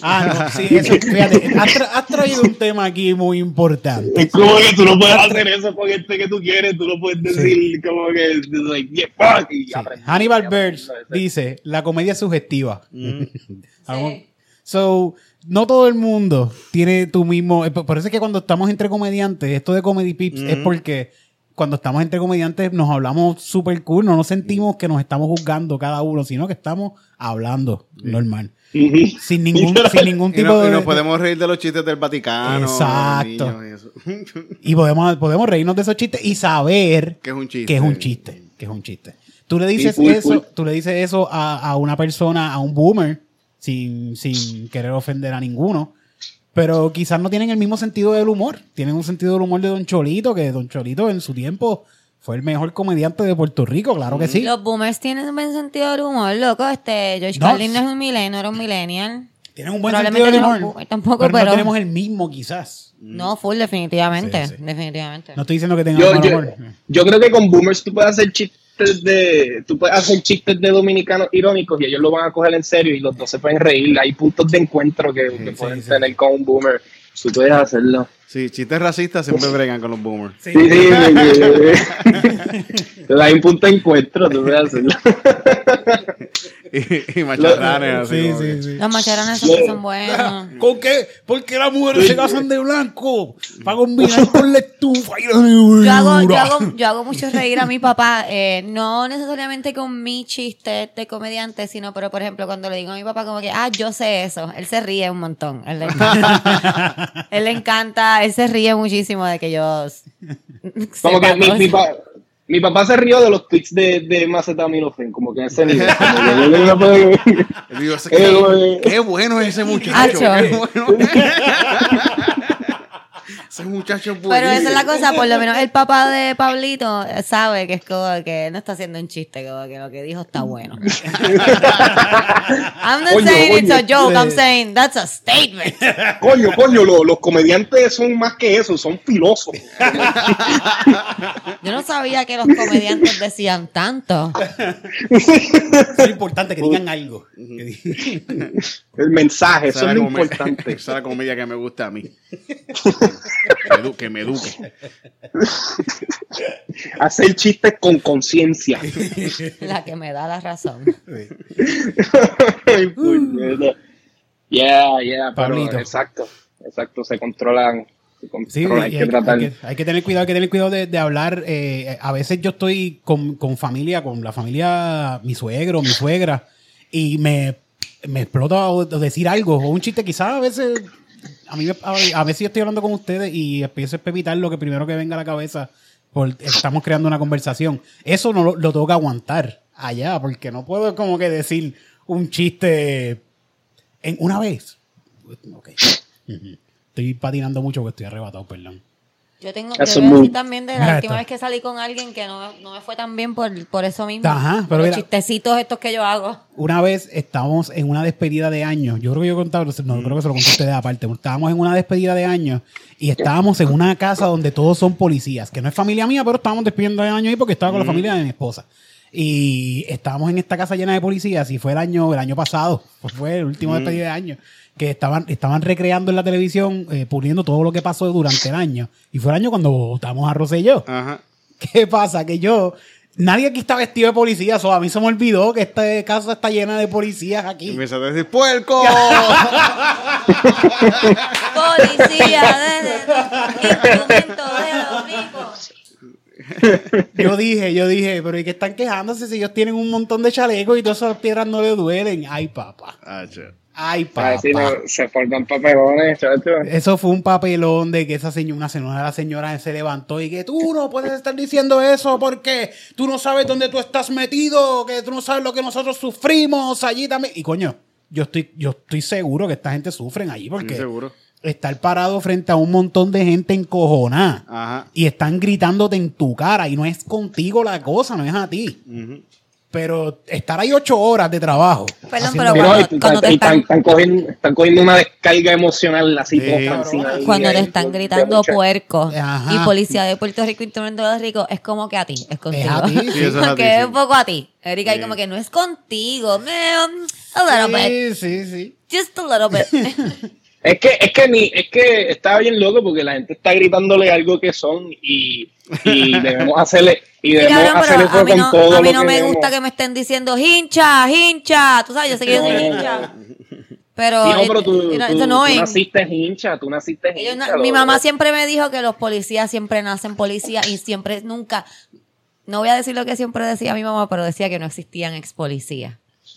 Ah, no, sí, [laughs] eso, fíjate, has, tra- has traído un tema aquí muy importante. Es como que tú no puedes hacer eso con gente que tú quieres, tú no puedes decir como que, like, yeah, fuck, y aprender. Hannibal Burns dice, la comedia es subjetiva. Vamos. So, no todo el mundo tiene tu mismo... eh, Por eso es que cuando estamos entre comediantes, esto de Comedy Pips es porque cuando estamos entre comediantes nos hablamos súper cool, no nos sentimos que nos estamos juzgando cada uno, sino que estamos hablando normal. Sin ningún, sin ningún Y, tipo no- y de... nos podemos reír de los chistes del Vaticano. Exacto. y eso. [laughs] Y podemos, podemos reírnos de esos chistes y saber que es un chiste. que es un chiste, que es un chiste. Tú le dices Sí, full, eso, full. tú le dices eso a, a una persona, a un boomer, sin, sin querer ofender a ninguno, pero quizás no tienen el mismo sentido del humor. Tienen un sentido del humor de Don Cholito, que Don Cholito en su tiempo fue el mejor comediante de Puerto Rico, claro que sí. Los boomers tienen un buen sentido del humor, loco. Este, George No. Carlin no es un millennial, no era un millennial. Tienen un buen sentido del no humor. boomers tampoco, pero, pero- no tenemos el mismo quizás. No, full, definitivamente. Sí, sí. Definitivamente. No estoy diciendo que tengan Yo, yo, humor. yo creo que con boomers tú puedes hacer chistes de tú puedes hacer chistes de dominicanos irónicos y ellos lo van a coger en serio y los dos se pueden reír. Hay puntos de encuentro que, que sí, pueden sí. tener con un boomer. Tú puedes hacerlo. Sí, chistes racistas siempre bregan con los boomers. Sí. Sí, sí, sí, sí. Entonces, hay un punto de encuentro, tú puedes hacerlo. [laughs] Y, y macharranes así. Sí, sí, sí. Los macharones son, son buenos. [laughs] ¿Con qué? Porque las mujeres se casan de blanco para combinar con la estufa y la. Yo hago, yo, hago, yo hago mucho [laughs] reír a mi papá, eh, no necesariamente con mi chiste de comediante, sino, pero por ejemplo, cuando le digo a mi papá como que, ah, yo sé eso, él se ríe un montón. Él le encanta, él, le encanta, él se ríe muchísimo de que yo... [laughs] Como que mi, mi, pa- mi papá se rió de los tweets de, de Macetaminofen, como que ese nivel. Digo, [laughs] ese- Eh, qué, qué bueno es ese muchacho. Acho. qué bueno. [laughs] ese muchacho es Pero esa es la cosa, por lo menos el papá de Pablito sabe que es como que no está haciendo un chiste, como que lo que dijo está bueno. [laughs] I'm not Coño, saying it's a coño. joke, I'm saying that's a statement. Coño, coño, lo- los comediantes son más que eso, son filósofos. Yo no sabía que los comediantes decían tanto. Es importante que digan algo. El mensaje, eso es lo importante. [laughs] Esa es la comedia que me gusta a mí. [laughs] que, edu- que me eduque. [laughs] Hacer chistes con conciencia. La que me da la razón. Ay, puñeta. yeah, yeah, pero Pablito. exacto, exacto, se controlan. Se Sí, controlan, hay que tratar. hay que- hay que tener cuidado, hay que tener cuidado de, de hablar. eh, a veces yo estoy con, con familia, con la familia, mi suegro, mi suegra, y me, me explota o- o decir algo, o un chiste, quizás a veces, a mí a, veces yo estoy hablando con ustedes y empiezo a pepitar lo que primero que venga a la cabeza, porque estamos creando una conversación. Eso no lo, lo tengo que aguantar allá, porque no puedo como que decir un chiste en una vez. Ok. Ujú. Estoy patinando mucho porque estoy arrebatado, perdón. Yo tengo Eso yo muy- también de la Mira última esto. vez que salí con alguien que no, no me fue tan bien por, por eso mismo. Ajá, pero Los mira- chistecitos estos que yo hago. Una vez estábamos en una despedida de años. Yo creo que yo he contado, no creo que se lo conté a ustedes aparte. Estábamos en una despedida de años y estábamos en una casa donde todos son policías, que no es familia mía, pero estábamos despidiendo de años ahí porque estaba con la familia de mi esposa. Y estábamos en esta casa llena de policías y fue el año, el año pasado, pues fue el último despedida de año, que estaban, estaban recreando en la televisión, eh, poniendo todo lo que pasó durante el año. Y fue el año cuando votamos a Rosselló. Ajá. ¿Qué pasa? Que yo, nadie aquí está vestido de policía, so, a mí se me olvidó que esta casa está llena de policías Y aquí. empieza a decir, ¡puerco! [laughs] Policía de, de- instrumento de los ricos. [laughs] Yo dije, yo dije, pero ¿y qué están quejándose si ellos tienen un montón de chalecos y todas esas piedras no le duelen? Ay, papá. Ay, A papá. ver si no, se forman papelones, chacho. Eso fue un papelón de que esa señora, una señora, de la señora se levantó y que tú no puedes estar diciendo eso porque tú no sabes dónde tú estás metido, que tú no sabes lo que nosotros sufrimos allí también. Y coño, yo estoy, yo estoy seguro que esta gente sufren allí porque seguro. Estar parado frente a un montón de gente encojonada Ajá. y están gritándote en tu cara y no es contigo la cosa, no es a ti. Pero estar ahí ocho horas de trabajo. Perdón, pero cuando- y cuando te y están, están- cogiendo, están cogiendo una descarga emocional así Sí, Cuando te están gritando mucha- puerco Ajá. y policía de Puerto Rico, de los ricos, es como que a ti, es contigo. a ti, [laughs] sí, eso es a ti, es sí. un poco a ti. Erika, y como que no es contigo. A little bit. Sí, sí, sí. Just a little bit. [laughs] Es que, es que ni, es que estaba bien loco porque la gente está gritándole algo que son y, y [laughs] debemos hacerle, y debemos hacerle a eso con no, todo a mí lo no que me gusta que me estén diciendo hincha, hincha. Tú sabes, yo sé que yo soy hincha. Pero, Sí, no, pero tú, no, tú- eso no tú es. naciste hincha, tú naciste Ellos hincha. na- mi mamá siempre me dijo que los policías siempre nacen policías y siempre, nunca, no voy a decir lo que siempre decía mi mamá, pero decía que no existían ex policías.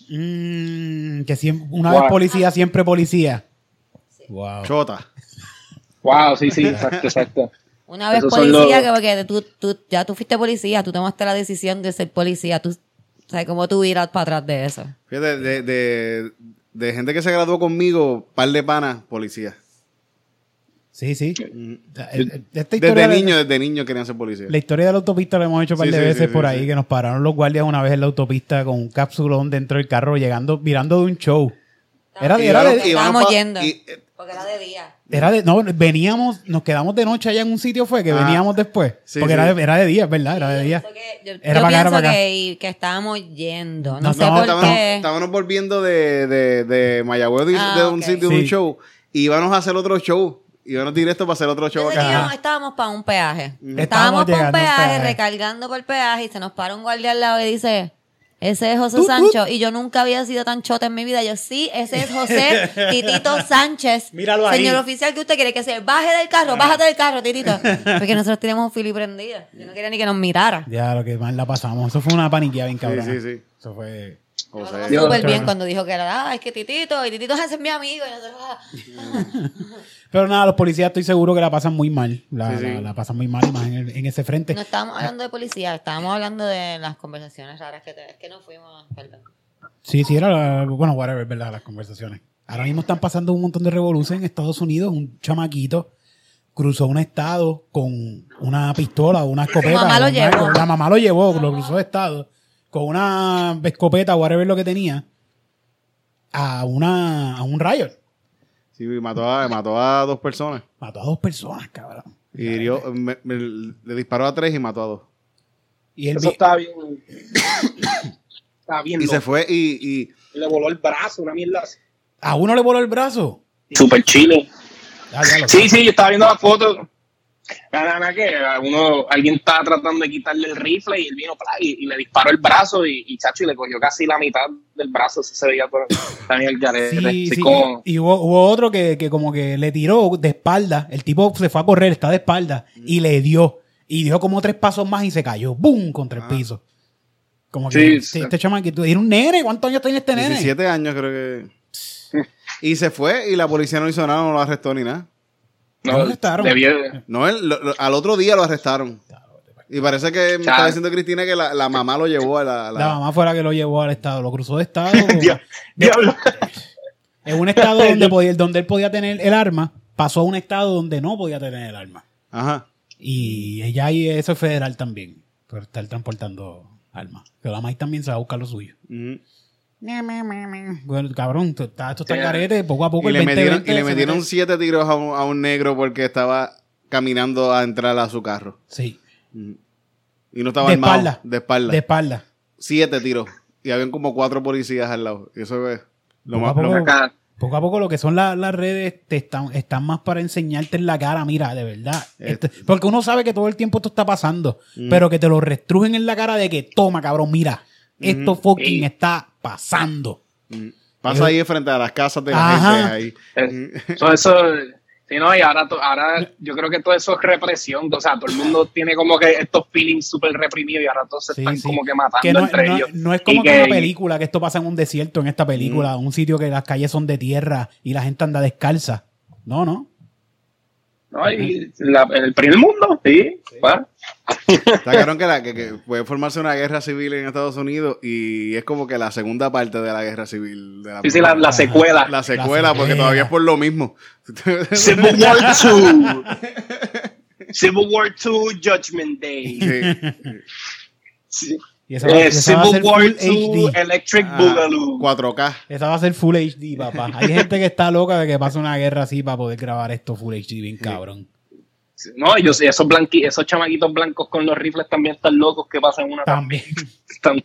Mm, que siempre, una Wow. vez policía, siempre policía. Wow. Chota. Wow, sí, sí, exacto, exacto. Una vez Esos policía, los- que porque tú, tú, ya tú fuiste policía, tú tomaste la decisión de ser policía, tú sabes cómo tú irás para atrás de eso. Fíjate, de, de, de gente que se graduó conmigo, par de panas, policía. Sí, sí. Esta Desde niño, desde niño querían ser policía. La historia de la autopista la hemos hecho un par Sí, de sí, veces sí, por sí, ahí, sí. que nos pararon los guardias una vez en la autopista con un capsulón dentro del carro, llegando, mirando de un show. Era, Y era, de, y yendo. y, Porque era de día. era de- no, veníamos, nos quedamos de noche allá en un sitio, fue que Ah. veníamos después. Sí, porque sí. Era, de, era de día, ¿verdad? Era de día. Pienso que- yo Era yo para acá, era pienso para acá. que, y- que estábamos yendo. No, No, sé no, por estábamos, qué. estábamos volviendo de, de, de Mayagüez, de, Ah, de un sitio, de Sí. un show, y íbamos a hacer otro show. Íbamos directo para hacer otro show acá. íbamos- estábamos para un peaje. Estábamos Estábamos para un peaje, peaje. recargando por peaje, y se nos para un guardia al lado y dice, ese es José Sancho. Y yo nunca había sido tan chota en mi vida. Yo, sí, ese es José [laughs] Titito Sánchez. Míralo ahí. Señor oficial, que usted quiere que se baje del carro, bájate del carro, Titito. [laughs] Porque nosotros teníamos un fili prendido. Yo no quería ni que nos mirara. Ya, lo que mal la pasamos. Eso fue una paniqueada bien cabrón. sí, sí. Eso fue... Yo- súper bien Claro. cuando dijo que era, ah, es que Titito, y Titito es mi amigo. Y nosotros, ah. [laughs] Pero nada, los policías estoy seguro que la pasan muy mal. La, Sí, sí. la- la pasan muy mal y más en, el- en ese frente. No estábamos hablando de policía, estábamos hablando de las conversaciones raras que, te- es que no fuimos, perdón. Sí, sí, era la- bueno, whatever, ¿verdad? Las conversaciones. Ahora mismo están pasando un montón de revoluciones en Estados Unidos. Un chamaquito cruzó un estado con una pistola o una escopeta. mamá lo llevó. La mamá lo llevó, lo cruzó de estado con una escopeta, whatever lo que tenía, a una a un riot. Sí, mató a, mató a dos personas. Mató a dos personas, cabrón. Y hirió- me- me- le disparó a tres y mató a dos. Y él Eso vi- estaba bien. [coughs] estaba bien. Y se fue y, y Le voló el brazo, una mierda así. a uno le voló el brazo. Super chile. Ah, Sí, sí, yo estaba viendo la foto. Nada, nada, que uno, alguien estaba tratando de quitarle el rifle y él vino y, y le disparó el brazo y, y chacho y le cogió casi la mitad del brazo. Eso se veía por también el garete. Sí, Así sí. como- Y hubo, hubo otro que, que como que le tiró de espalda. El tipo se fue a correr, está de espalda, y le dio. Y dio como tres pasos más y se cayó. ¡Bum! Contra el Ah. piso. Como que Sí, este, este chamaquito. Era un nene. ¿Cuántos años tiene este nene? 17 años creo que. Y se fue y la policía no hizo nada, no lo arrestó ni nada. Lo arrestaron. debió- No, él, lo- lo- al otro día lo arrestaron. Y parece que me estaba diciendo Cristina que la, la mamá lo llevó a la... la- La mamá fue la que lo llevó al estado. Lo cruzó de estado. Dia- [laughs] Diablo. en un estado [laughs] donde, podía, donde él podía tener el arma. Pasó a un estado donde no podía tener el arma. Ajá. Y ella y eso es federal también. Por estar transportando armas. Pero la maíz también se va a buscar lo suyo. Bueno, cabrón, esto está, esto está Sí. carete, poco a poco Y el le 20, metieron, 20 y le metieron siete tiros a un, a un negro porque estaba caminando a entrar a su carro. Sí. Y no estaba de armado. espalda. De espalda. De espalda. Siete tiros. Y habían como cuatro policías al lado. Y eso es lo Poco a más... lo poco. más- Acá. Poco a poco lo que son la- las redes te están, están más para enseñarte en la cara, mira, de verdad. Este- porque uno sabe que todo el tiempo esto está pasando, pero que te lo restrujen en la cara de que, toma, cabrón, mira, esto fucking Sí. está pasando. Ujú. Pasa ahí frente a las casas de la Ajá. gente. Ahí. Eh, Eso, eso, sí, no, y ahora, to- ahora yo creo que todo eso es represión. O sea, todo el mundo tiene como que estos feelings súper reprimidos y ahora todos se Sí, están sí. como que matando Que no, entre no- ellos. no es como Y que, una película, que esto pasa en un desierto, en esta Mm. película, un sitio que las calles son de tierra y la gente anda descalza. No, no. No, y la- el primer mundo, sí. va. Está claro que, la, que, que puede formarse una guerra civil en Estados Unidos y es como que la segunda parte de la guerra civil. De la, Sí, sí, la, la secuela. la secuela, La porque secuela. todavía es por lo mismo. Civil War 2. Civil War 2 Judgment Day. Sí. Sí. Y esa, va- Eh, esa va a ser War full 2 HD. Electric Ah, Boogaloo. 4K. Esa va a ser Full HD, papá. Hay [laughs] gente que está loca de que pase una guerra así para poder grabar esto Full HD bien cabrón. No, yo sé, esos, blanqui, esos chamaquitos blancos con los rifles también están locos que pasan una. También. [laughs] Están,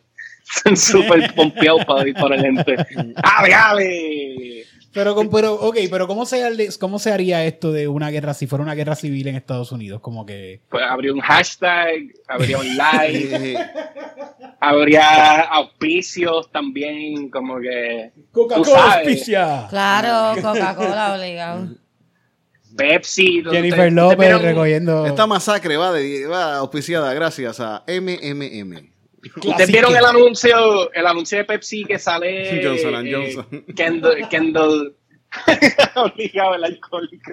Están súper pompeados para disparar gente. [laughs] ¡Ave, ave! Pero, con- pero, ok, pero ¿cómo se, ¿cómo se haría esto de una guerra si fuera una guerra civil en Estados Unidos? Como que... Pues habría un hashtag, habría un live, [laughs] habría auspicios también, como que Coca-Cola auspicia. Claro, Coca-Cola obligado. Pepsi. Jennifer López recogiendo... Esta masacre va, de, va auspiciada gracias a MMM. ¿Ustedes vieron el anuncio, el anuncio de Pepsi que sale [laughs] Johnson and eh, Johnson. Kendall, Kendall [laughs] obligado el alcohólico.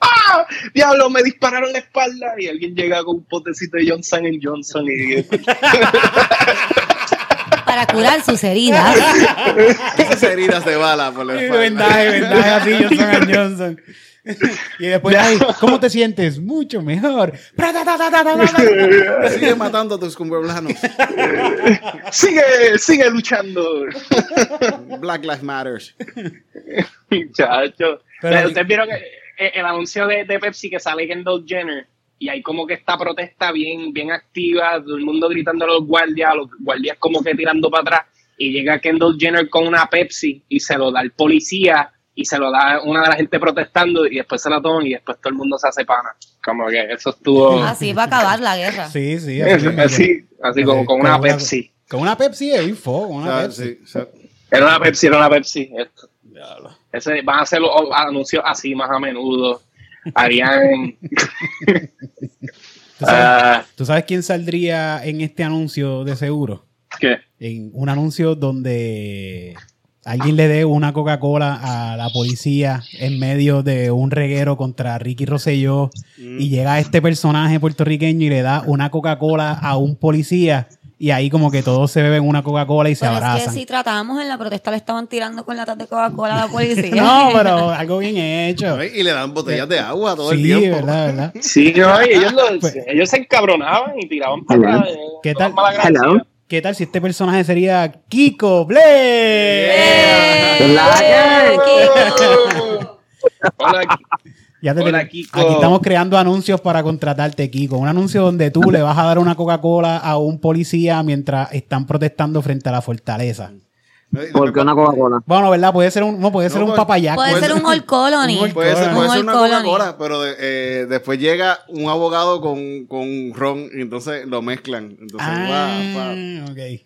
¡Ah! Diablo, me dispararon la espalda y alguien llega con un potecito de Johnson Johnson y [laughs] Para curar sus heridas. Esas heridas de bala por la espalda. vendaje, vendaje así, Johnson and Johnson. [laughs] y después, ay, ¿cómo te sientes? Mucho mejor. [laughs] Sigue matando a tus cumbreblanos. [laughs] sigue, sigue luchando. Black Lives Matters. Muchacho. Pero- ¿Ustedes vieron el, el anuncio de, de Pepsi que sale Kendall Jenner? Y hay como que esta protesta bien, bien activa, todo el mundo gritando a los guardias, los guardias como que tirando para atrás. Y llega Kendall Jenner con una Pepsi y se lo da el policía y se lo da una de la gente protestando y después se la toman y después todo el mundo se hace pana. Como que eso estuvo Así va a acabar la guerra. Sí, sí. [laughs] Así, así, así como con una Pepsi. Con una Pepsi de Info, con una Pepsi. sí, Era una Pepsi, era una Pepsi. Esto. Ese, van a hacer los anuncios así más a menudo. Harían. [laughs] [laughs] ¿Tú, sabes, ah, tú sabes quién saldría en este anuncio de seguro? ¿Qué? En un anuncio donde alguien le dé una Coca-Cola a la policía en medio de un reguero contra Ricky Rosselló y llega este personaje puertorriqueño y le da una Coca-Cola a un policía y ahí como que todos se beben una Coca-Cola y se Pero es que abrazan. si tratábamos en la protesta le estaban tirando con latas de Coca-Cola a la policía. [laughs] No, pero algo bien hecho. y le dan botellas de agua todo el Sí, tiempo. verdad, verdad. Sí, no, y ellos, lo- [laughs] Pues- ellos se encabronaban y tiraban para ¿Qué tal? ¿Qué tal si este personaje sería Kiko Blade? Hola, Ya te Hola, Kiko. Aquí estamos creando anuncios para contratarte, Kiko. Un anuncio donde tú le vas a dar una Coca-Cola a un policía mientras están protestando frente a la fortaleza. ¿Por qué una Coca-Cola? Bueno, ¿verdad? Puede ser un, no, puede No, ser un papayaco. Puede ser un Old Colony. Un Puede ser, Un una. Coca-Cola, pero de- eh, después llega un abogado con, con ron y entonces lo mezclan. Entonces, Ah.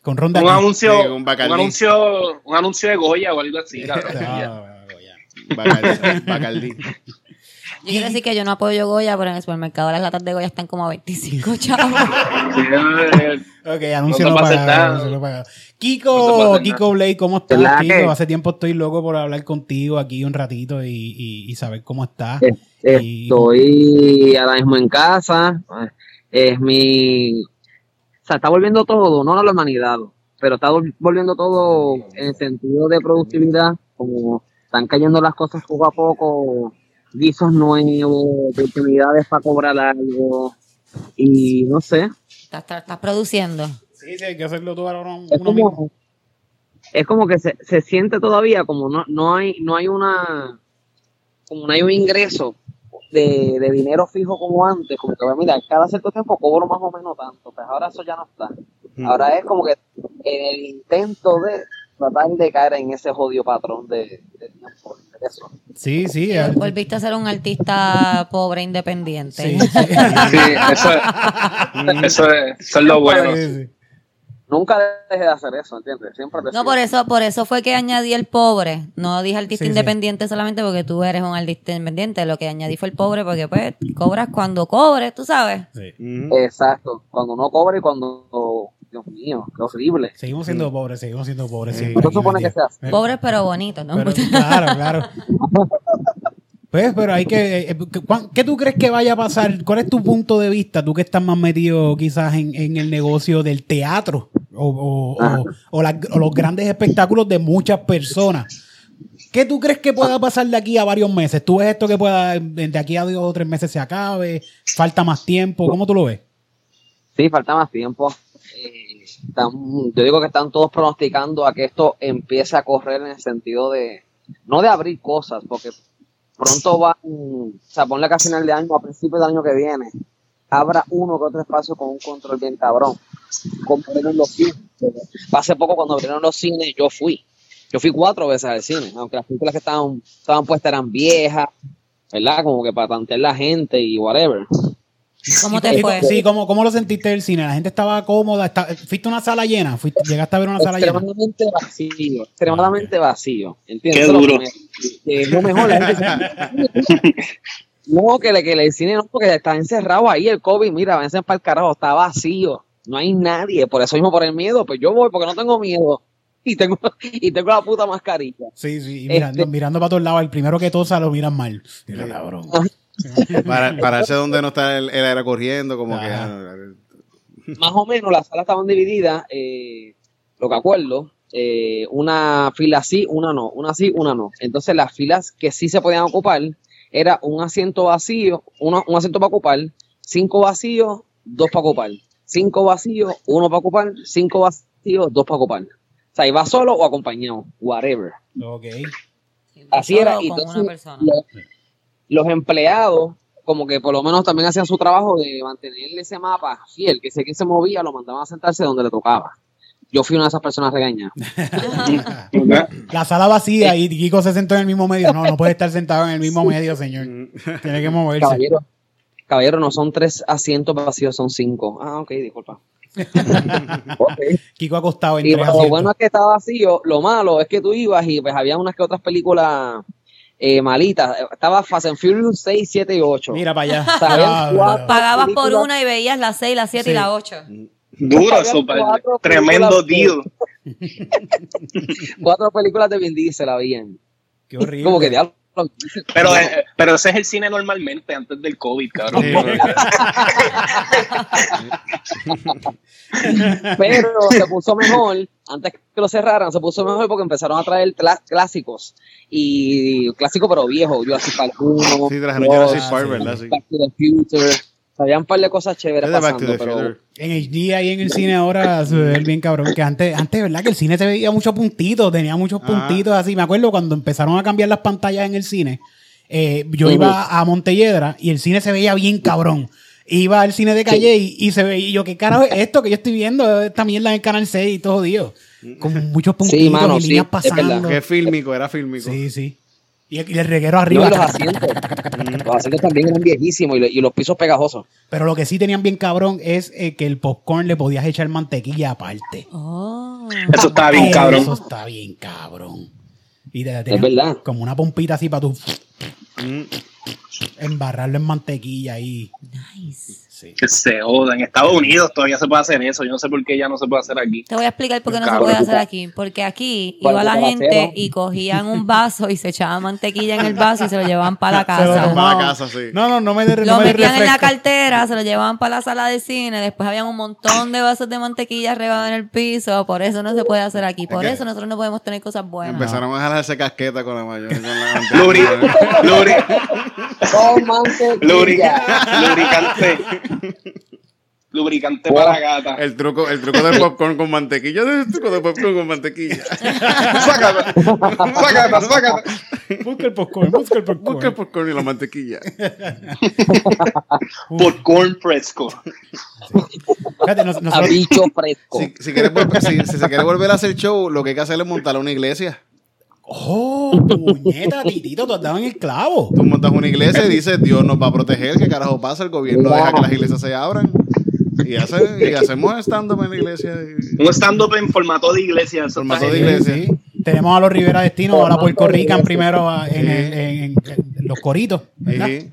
Con ronda un anuncio, Sí, un anuncio, un anuncio de Goya o algo así. [laughs] Bacardí. Bacardí. Yo quiero decir que yo no apoyo Goya, pero en el supermercado las latas de Goya están como a 25 chavos. Sí, Ok, anuncio No no, pagado, anuncio no pagado. Kiko, Kiko Blade, ¿cómo estás. Hace tiempo estoy loco por hablar contigo aquí un ratito y, y- y saber cómo estás. Eh, Y- Estoy ahora mismo en casa. Es mi. O sea, está volviendo todo, no a la humanidad, pero está vol- volviendo todo en el sentido de productividad. Como están cayendo las cosas poco a poco, guisos nuevos, oportunidades para cobrar algo. Y no sé, Estás, produciendo. Sí, sí, hay que hacerlo todo ahora uno es mismo. como, es como que se, se siente todavía como no, no hay no hay una como no hay un ingreso de, de dinero fijo como antes como que mira cada cierto tiempo cobro más o menos tanto pues ahora eso ya no está ahora es como que en el intento de tratar de caer en ese jodido patrón de, de eso Sí, sí. Volviste a ser un artista pobre independiente. sí, sí. [laughs] sí, eso, eso, es, eso es lo bueno. Sí, sí. nunca dejes de hacer eso ¿entiendes? siempre te No, por eso, por eso fue que añadí el pobre. No dije artista Sí, sí. independiente solamente porque tú eres un artista independiente. Lo que añadí fue el pobre porque pues cobras cuando cobres, tú sabes. Sí. Exacto cuando uno cobra y cuando Dios mío qué horrible Seguimos siendo pobres, seguimos siendo pobres. Sí. siempre ¿Qué aquí supone en el que se día. hace? Eh, Pobres pero bonitos, ¿no? pero- claro, claro. [laughs] Pues, pero hay que. eh, ¿cuán- ¿Qué tú crees que vaya a pasar? ¿Cuál es tu punto de vista? Tú que estás más metido quizás en, en el negocio del teatro o, o- o- o la- o los grandes espectáculos de muchas personas. ¿Qué tú crees que pueda pasar de aquí a varios meses? ¿Tú ves esto que pueda de aquí a dos o tres meses se acabe? ¿Falta más tiempo? ¿Cómo tú lo ves? Sí, falta más tiempo. Eh, están- yo digo que están todos pronosticando a que esto empiece a correr en el sentido de, no de abrir cosas, porque pronto va, o sea, ponle que a final de año, a principios del año que viene, abra uno que otro espacio con un control bien cabrón. Como abrieron los cines. Hace poco cuando abrieron los cines yo fui. Yo fui cuatro veces al cine, aunque las películas que estaban, estaban puestas eran viejas, ¿verdad? Como que para tantear la gente y whatever. ¿Cómo te fue? Sí, ¿cómo, ¿cómo lo sentiste del cine? La gente estaba cómoda. está- ¿Fuiste a una sala llena? ¿Fuiste- ¿Llegaste a ver una sala llena? extremadamente vacío, extremadamente vacío. ¿Entiendes? Qué duro. es lo mejor. la gente se- [laughs] no, que, le, que el cine no, porque está encerrado ahí el COVID. Mira, váyanse para el carajo, está vacío. No hay nadie. Por eso mismo, por el miedo, pues yo voy porque no tengo miedo. Y tengo, y tengo la puta mascarilla. Sí, sí, y mirando, Este- mirando para todos lados. El primero que tosa lo miran mal. Mira, cabrón. [laughs] Para, pararse donde no está el, el aire corriendo, como que. Ajá. ah, Más o menos las salas estaban divididas, eh, lo que acuerdo, eh, una fila sí, una no, una sí, una no. Entonces las filas que sí se podían ocupar era un asiento vacío, uno- un asiento para ocupar, cinco vacíos, dos para ocupar, cinco vacíos, uno para ocupar, cinco vacíos, dos para ocupar. O sea, iba solo o acompañado, whatever. Ok. Así Solo era. con Y entonces, una persona. lo- los empleados, como que por lo menos también hacían su trabajo de mantener ese mapa fiel, que sé que se movía, lo mandaban a sentarse donde le tocaba. Yo fui una de esas personas regañadas. [laughs] La sala vacía y Kiko se sentó en el mismo medio. No, no puede estar sentado en el mismo medio, señor. Tiene que moverse. Caballero, caballero, no son tres asientos vacíos, son cinco. Ah, ok, disculpa. [laughs] Ok. Kiko acostado en Y tres lo asientos. bueno es que estaba vacío, lo malo es que tú ibas y pues había unas que otras películas eh, malitas. Estaba Fast and Furious 6, 7 y 8. Mira para allá. Ah, Pagabas por una y veías las 6, las 7 y Sí. las 8. Duro, super. Tremendo deal. [laughs] Cuatro películas de Vin Diesel habían. Qué horrible. Como que diablo. Pero, eh, pero ese es el cine normalmente antes del COVID, cabrón. [laughs] Pero se puso mejor, antes que lo cerraran, se puso mejor porque empezaron a traer clásicos. Y clásicos pero viejos, Jurassic Park 1, Sí, trajeron Jurassic Park, sí. ¿verdad? Sí. Back to the Future. Había un par de cosas chéveres pasando, pero. En HD ahí en el cine ahora se ve bien cabrón. Que antes, antes, ¿verdad? Que el cine se veía muchos puntitos, tenía muchos Ajá. puntitos así. Me acuerdo cuando empezaron a cambiar las pantallas en el cine. eh, yo iba a Montelledra y el cine se veía bien cabrón. Iba al cine de calle y, y se veía, y yo, ¿qué carajo es esto que yo estoy viendo? Esta mierda en el canal 6 y todo jodido. Con muchos puntitos mano, y sí, líneas es pasando. Que fílmico, era fílmico. Sí, sí. Y el, reguero no, arriba. y los asientos. Los asientos también eran viejísimos y, lo- y los pisos pegajosos. Pero lo que sí tenían bien cabrón es eh, que el popcorn le podías echar mantequilla aparte. Oh. Eso estaba bien, Eso cabrón. está bien cabrón. Y te, tenían verdad. como una pompita así para tú Mm. embarrarlo en mantequilla ahí. Nice. Sí. Que se joda. En Estados Unidos todavía se puede hacer eso. Yo no sé por qué ya no se puede hacer aquí. Te voy a explicar por qué no se puede hacer aquí. Porque aquí iba la gente y cogían un vaso y se echaban mantequilla en el vaso y se lo llevaban para la [laughs] Se lo casa. Para la casa, sí. No, no, no me de, Lo no me metían en la cartera, se lo llevaban para la sala de cine, después habían un montón de vasos de mantequilla regados en el piso, por eso no se puede hacer aquí, por que- eso nosotros no podemos tener cosas buenas. Empezaron a jalarse casqueta con la mayor. Con la Lubri, [laughs] lubricante. Lubricante para gata. El truco, el truco del [laughs] popcorn con mantequilla. El truco del popcorn con mantequilla. [laughs] Sácata, sácata, sácata. Busca el popcorn, busca el popcorn. Busca el popcorn y la mantequilla. Popcorn fresco. Fíjate, nos- A nosotros- bicho fresco. Si, si, quieres si- si se quiere volver a hacer show, lo que hay que hacer es montar una iglesia. Oh, puñeta, [laughs] titito, tú has dado en el clavo. Tú montas una iglesia y dices, Dios nos va a proteger, ¿qué carajo pasa? El gobierno deja que las iglesias se abran. Y, hace- y hacemos stand-up en la iglesia. y- Un stand-up en formato de iglesia. Formato de iglesia. Sí. Tenemos a los Rivera Destino, ahora Puerto Rican primero ah, en, Sí. el- en- en- en los coritos. ¿verdad? Sí.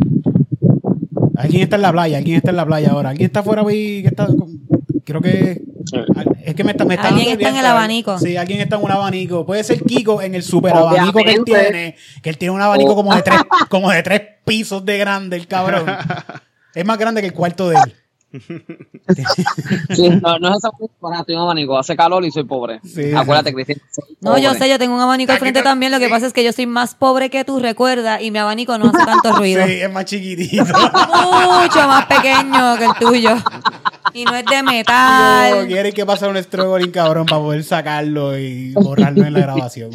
¿Alguien está en la playa? ¿Alguien está en la playa ahora? ¿Alguien está afuera hoy? que está Creo que... Es que me está, me está Alguien está en el abanico. Sí, alguien está en un abanico. Puede ser Kiko en el super abanico que él tiene. Que él tiene un abanico como de tres, [laughs] como de tres pisos de grande, el cabrón. [laughs] Es más grande que el cuarto de él. Sí, no, no es esa para en abanico, hace calor y soy pobre. Sí. Acuérdate, Cristian. soy No, yo sé, yo tengo un abanico al frente también, lo que pasa es que yo soy más pobre que tú, recuerda, y mi abanico no hace tanto ruido. Sí, es más chiquitito. [laughs] Mucho más pequeño que el tuyo. Y no es de No, metal. quiere que pase un struggling cabrón para poder sacarlo y borrarlo en la grabación.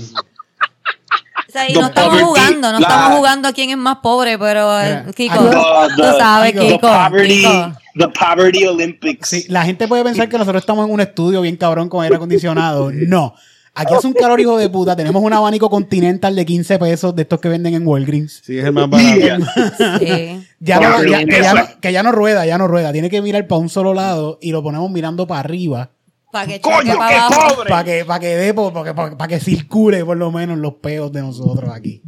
O sea, y no estamos poverty, jugando, no la- estamos jugando a quién es más pobre, pero Mira, Kiko, the- tú the- sabes, Kiko, Kiko, the poverty, Kiko. The Poverty Olympics. Sí, la gente puede pensar que nosotros estamos en un estudio bien cabrón con aire acondicionado. No. Aquí hace un calor hijo de puta. Tenemos un abanico continental de 15 pesos de estos que venden en Walgreens. Sí, es el más barato. Sí. [laughs] Ya no, Cabrón, ya- que, ya eso. no, que ya no rueda, ya no rueda. Tiene que mirar para un solo lado y lo ponemos mirando para arriba. Para que ¡Coño, para qué abajo. pobre! Para que, para que dé, para que, circule por lo menos los peos de nosotros aquí.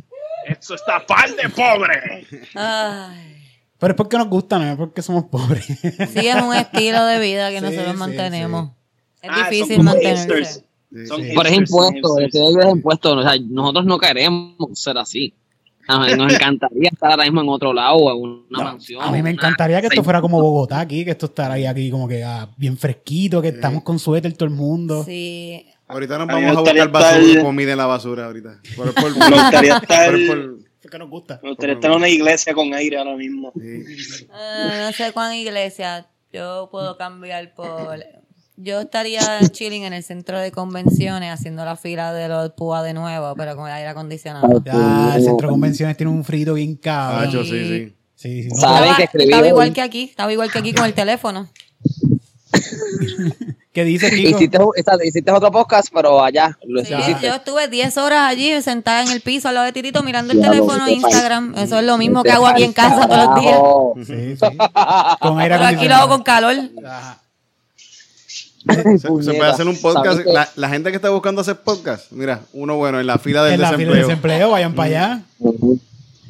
Eso está par de pobre. Ay. Pero es porque nos gusta, no es porque somos pobres. Sí, es un estilo de vida que [laughs] Sí, nosotros sí, mantenemos. Es Ah, difícil mantenerse. sí. Por son impuesto, que es impuesto. O sea, nosotros no queremos ser así. Nos, nos encantaría estar ahora mismo en otro lado, en una No, mansión. a mí me encantaría que esto fuera como Bogotá aquí, que esto estará ahí aquí como que ah, bien fresquito, que estamos con suéter todo el mundo. Sí. Ahorita nos me vamos a buscar basura, estar- comida en la basura ahorita. Por, [laughs] por, Me gustaría estar, por- me por- Porque nos gusta. gustaría estar en una iglesia con aire ahora mismo. sí. Ah, no sé cuán iglesia. Yo puedo cambiar por. Yo estaría chilling en el centro de convenciones haciendo la fila de los púas de nuevo, pero con el aire acondicionado. Ya, el centro de convenciones tiene un frito bien cabrón. Sí, sí. Sí, sí, no. Saben Estaba, que escribí estaba hoy. igual que aquí, estaba igual que aquí con el teléfono. [laughs] ¿Qué dice Kiko? Hiciste, otro podcast, pero allá. Lo Sí, hiciste. yo estuve 10 horas allí sentada en el piso al lado de Tirito mirando el Ya, teléfono e Instagram. Eso es lo mismo Vete que hago aquí en casa todos los días. Sí, sí. Con aire Pero aquí lo hago con calor. Ajá. Se, se puede hacer un podcast. La, la gente que está buscando hacer podcast, mira, uno bueno en la fila del En la fila de desempleo. desempleo, vayan para allá.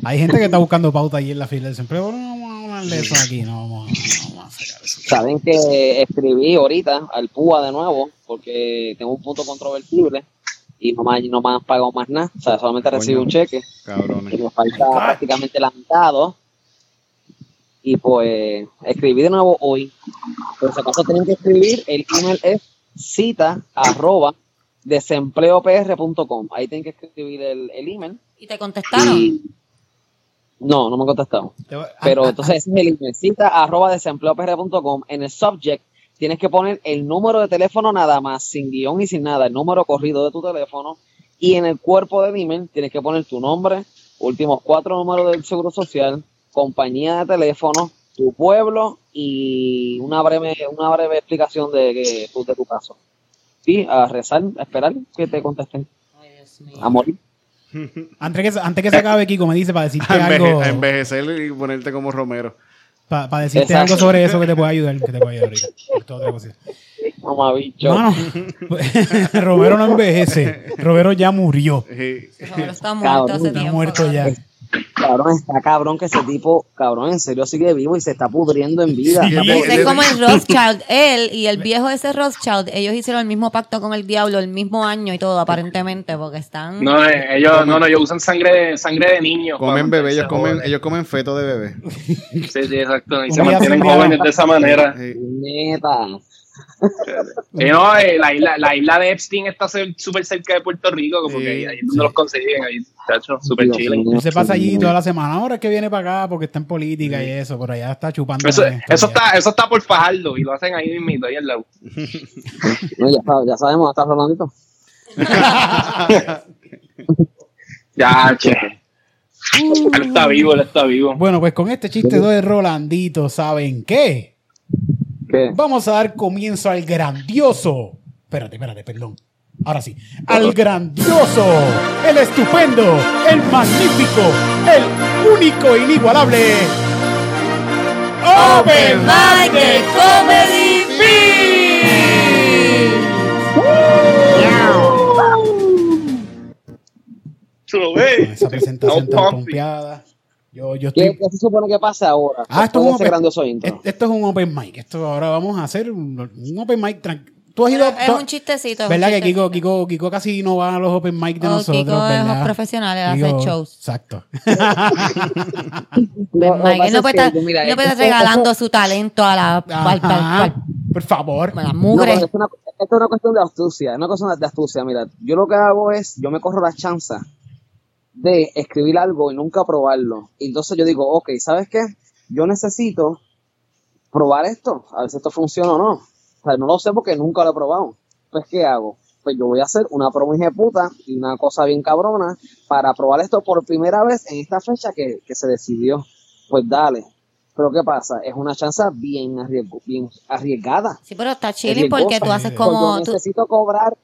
Hay gente que está buscando pauta allí en la fila de desempleo. No vamos a hablar eso aquí, no vamos, no vamos a sacar eso. Saben que escribí ahorita al PUA de nuevo, porque tengo un punto controvertible y no me, no me han pagado más nada. O sea, solamente recibí un cheque y me falta prácticamente la mitad. Y pues escribí de nuevo hoy. Por si acaso tienen que escribir, el email es cita arroba desempleopr.com. Ahí tienen que escribir el, el email. Y te contestaron. Y- no, no me han contestado. Pero entonces ese es el email, cita arroba desempleopr.com. En el subject tienes que poner el número de teléfono nada más, sin guion y sin nada, el número corrido de tu teléfono. Y en el cuerpo del email tienes que poner tu nombre, últimos cuatro números del seguro social, compañía de teléfono, tu pueblo y una breve, una breve explicación de, que, tu- de tu caso. Y a rezar, a esperar que te contesten. Ay, Dios mío. A morir. [laughs] Antes que, antes que se acabe, Kiko, me dice para decirte [laughs] A, enveje- algo. a envejecer y ponerte como Romero. Para decirte Exacto. algo sobre eso que te puede ayudar. Que te puede ayudar ahorita. [laughs] Mamabicho. Mano, Romero no envejece. Romero ya murió. Sí. Romero está muerto hace Está tiempo. muerto ya. Cabrón, está cabrón que ese tipo, cabrón, en serio sigue vivo y se está pudriendo en vida. Sí. Ese es como el Rothschild. Él y el viejo ese Rothschild, ellos hicieron el mismo pacto con el diablo el mismo año y todo, aparentemente, porque están. No, eh, ellos, no, no, ellos usan sangre, sangre de niños. Comen bebé, ellos comen, ellos comen feto de bebé. Sí, sí, exacto. Y se mantienen jóvenes de esa manera. Sí. Neta. Sí, no, eh, la, isla, la isla de Epstein está súper cerca de Puerto Rico, como Sí, que ahí, ahí es donde los consiguen, ahí, chacho, súper chile. se pasa allí toda la semana. Ahora es que viene para acá porque está en política y eso. Por allá está chupando. Eso, eso, está, eso está por Fajardo y lo hacen ahí mismo, ahí al lado. No, ya sabemos, ¿está Rolandito? [laughs] Ya, che. Él está vivo, él está vivo. Bueno, pues con este chiste de Rolandito, ¿saben qué? ¿Qué? Vamos a dar comienzo al grandioso. Espérate, espérate, perdón. Ahora sí. Al grandioso, el estupendo, el magnífico, el único, e inigualable. Open Mic de Comedy ves. esa presentación No, tan pompeada. Yo, yo ¿Qué, estoy. qué se supone que pase ahora? Ah, esto es, un open, grandioso intro. es- esto es un open mic. Esto ahora vamos a hacer un, un open mic. tran- Tú has ido. Es tú- un chistecito. es un ¿Verdad que chistecito. Kiko, Kiko, Kiko casi no va a los open mic de Oh, nosotros? Kiko es ¿verdad? más profesional, él hace Kiko- shows. Exacto. [laughs] Pasa él no es puede estar, mira, él no puede esto- estar regalando su talento a la, al- al- Ajá. al- Por favor. a la No, mugre. es una, esto es una cuestión de astucia, es una cuestión de astucia. Mira, yo lo que hago es, yo me corro la chance de escribir algo y nunca probarlo. Y entonces yo digo, ok, ¿sabes qué? Yo necesito probar esto, a ver si esto funciona o no. O sea, no lo sé porque nunca lo he probado. Pues, ¿qué hago? Pues yo voy a hacer una promo de puta y una cosa bien cabrona para probar esto por primera vez en esta fecha que, que se decidió. Pues dale. Pero ¿qué pasa? Es una chance bien, bien arriesgada. Sí, pero está Es chilling porque tú haces Porque como... yo tú- necesito cobrar,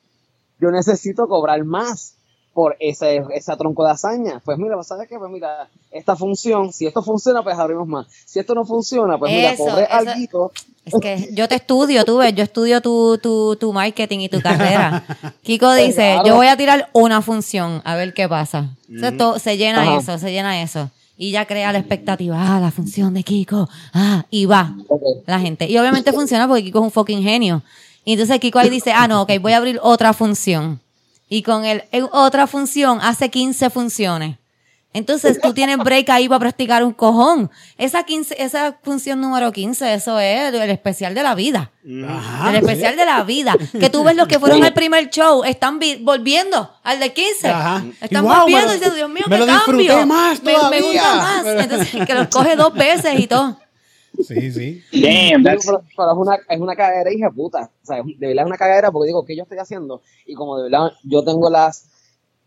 yo necesito cobrar más por ese, esa tronco de hazaña. Pues mira, ¿sabes qué? Pues mira, esta función, si esto funciona, pues abrimos más. Si esto no funciona, pues mira, Eso, eso- alguito. Es que yo te estudio, tú ves, yo estudio tu, tu, tu marketing y tu carrera. [laughs] Kiko dice, Claro. yo voy a tirar una función, a ver qué pasa. Se, to- se llena Ajá. eso, se llena eso. Y ya crea la expectativa, ah, la función de Kiko, ah, y va la gente. Y obviamente funciona porque Kiko es un fucking genio. Y entonces Kiko ahí dice, ah, no, ok, voy a abrir otra función. Y con el otra función hace 15 funciones. Entonces tú tienes break ahí para practicar un cojón. Esa 15, esa función número 15, eso es el especial de la vida. Ajá. el especial de la vida. Que tú ves los que fueron al primer show, están vi- volviendo al de 15. Ajá. Están wow, volviendo y diciendo, Dios mío, me qué lo cambio. más me, me gusta más. Entonces, que los coge dos veces y todo. Sí, sí. Damn, that's, Pero, pero es una, es una cagadera hija puta. O sea, de verdad es una cagadera porque digo, ¿qué yo estoy haciendo? Y como de verdad yo tengo las,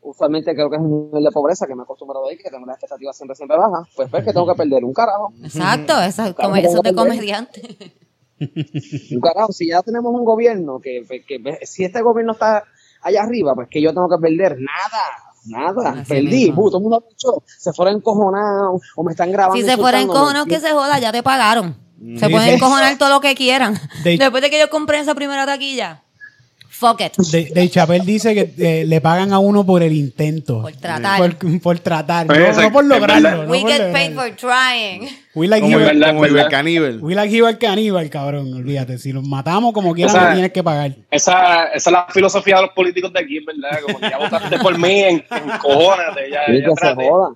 usualmente creo que es un nivel de pobreza que me he acostumbrado ahí, que tengo las expectativas siempre, siempre bajas, pues ves que tengo que perder un carajo. Exacto, eso, come- eso es de como- comediante. Un carajo, si ya tenemos un gobierno que, que si este gobierno está allá arriba, pues que yo tengo que perder nada. Nada, Así perdí, todo el mundo ha dicho, se fueron encojonados o me están grabando. Si se insultándome. encojonados, que se joda, ya te pagaron. Se pueden encojonar todo lo que quieran. De- [laughs] Después de que yo compré esa primera taquilla, fuck it. De, de Chapel dice que eh, le pagan a uno por el intento. Por tratar. Por, por tratar. Pues no, por lograrlo. no We por get paid for trying. We like Como, verdad, verdad. caníbal. we like you al caníbal, cabrón. Olvídate. Si los matamos como quieran, O sea, no tienes que pagar. esa, esa es la filosofía de los políticos de aquí, ¿verdad? Como que ya votaste por mí, en, encojónate, ya, Sí, ya que se trate. joda.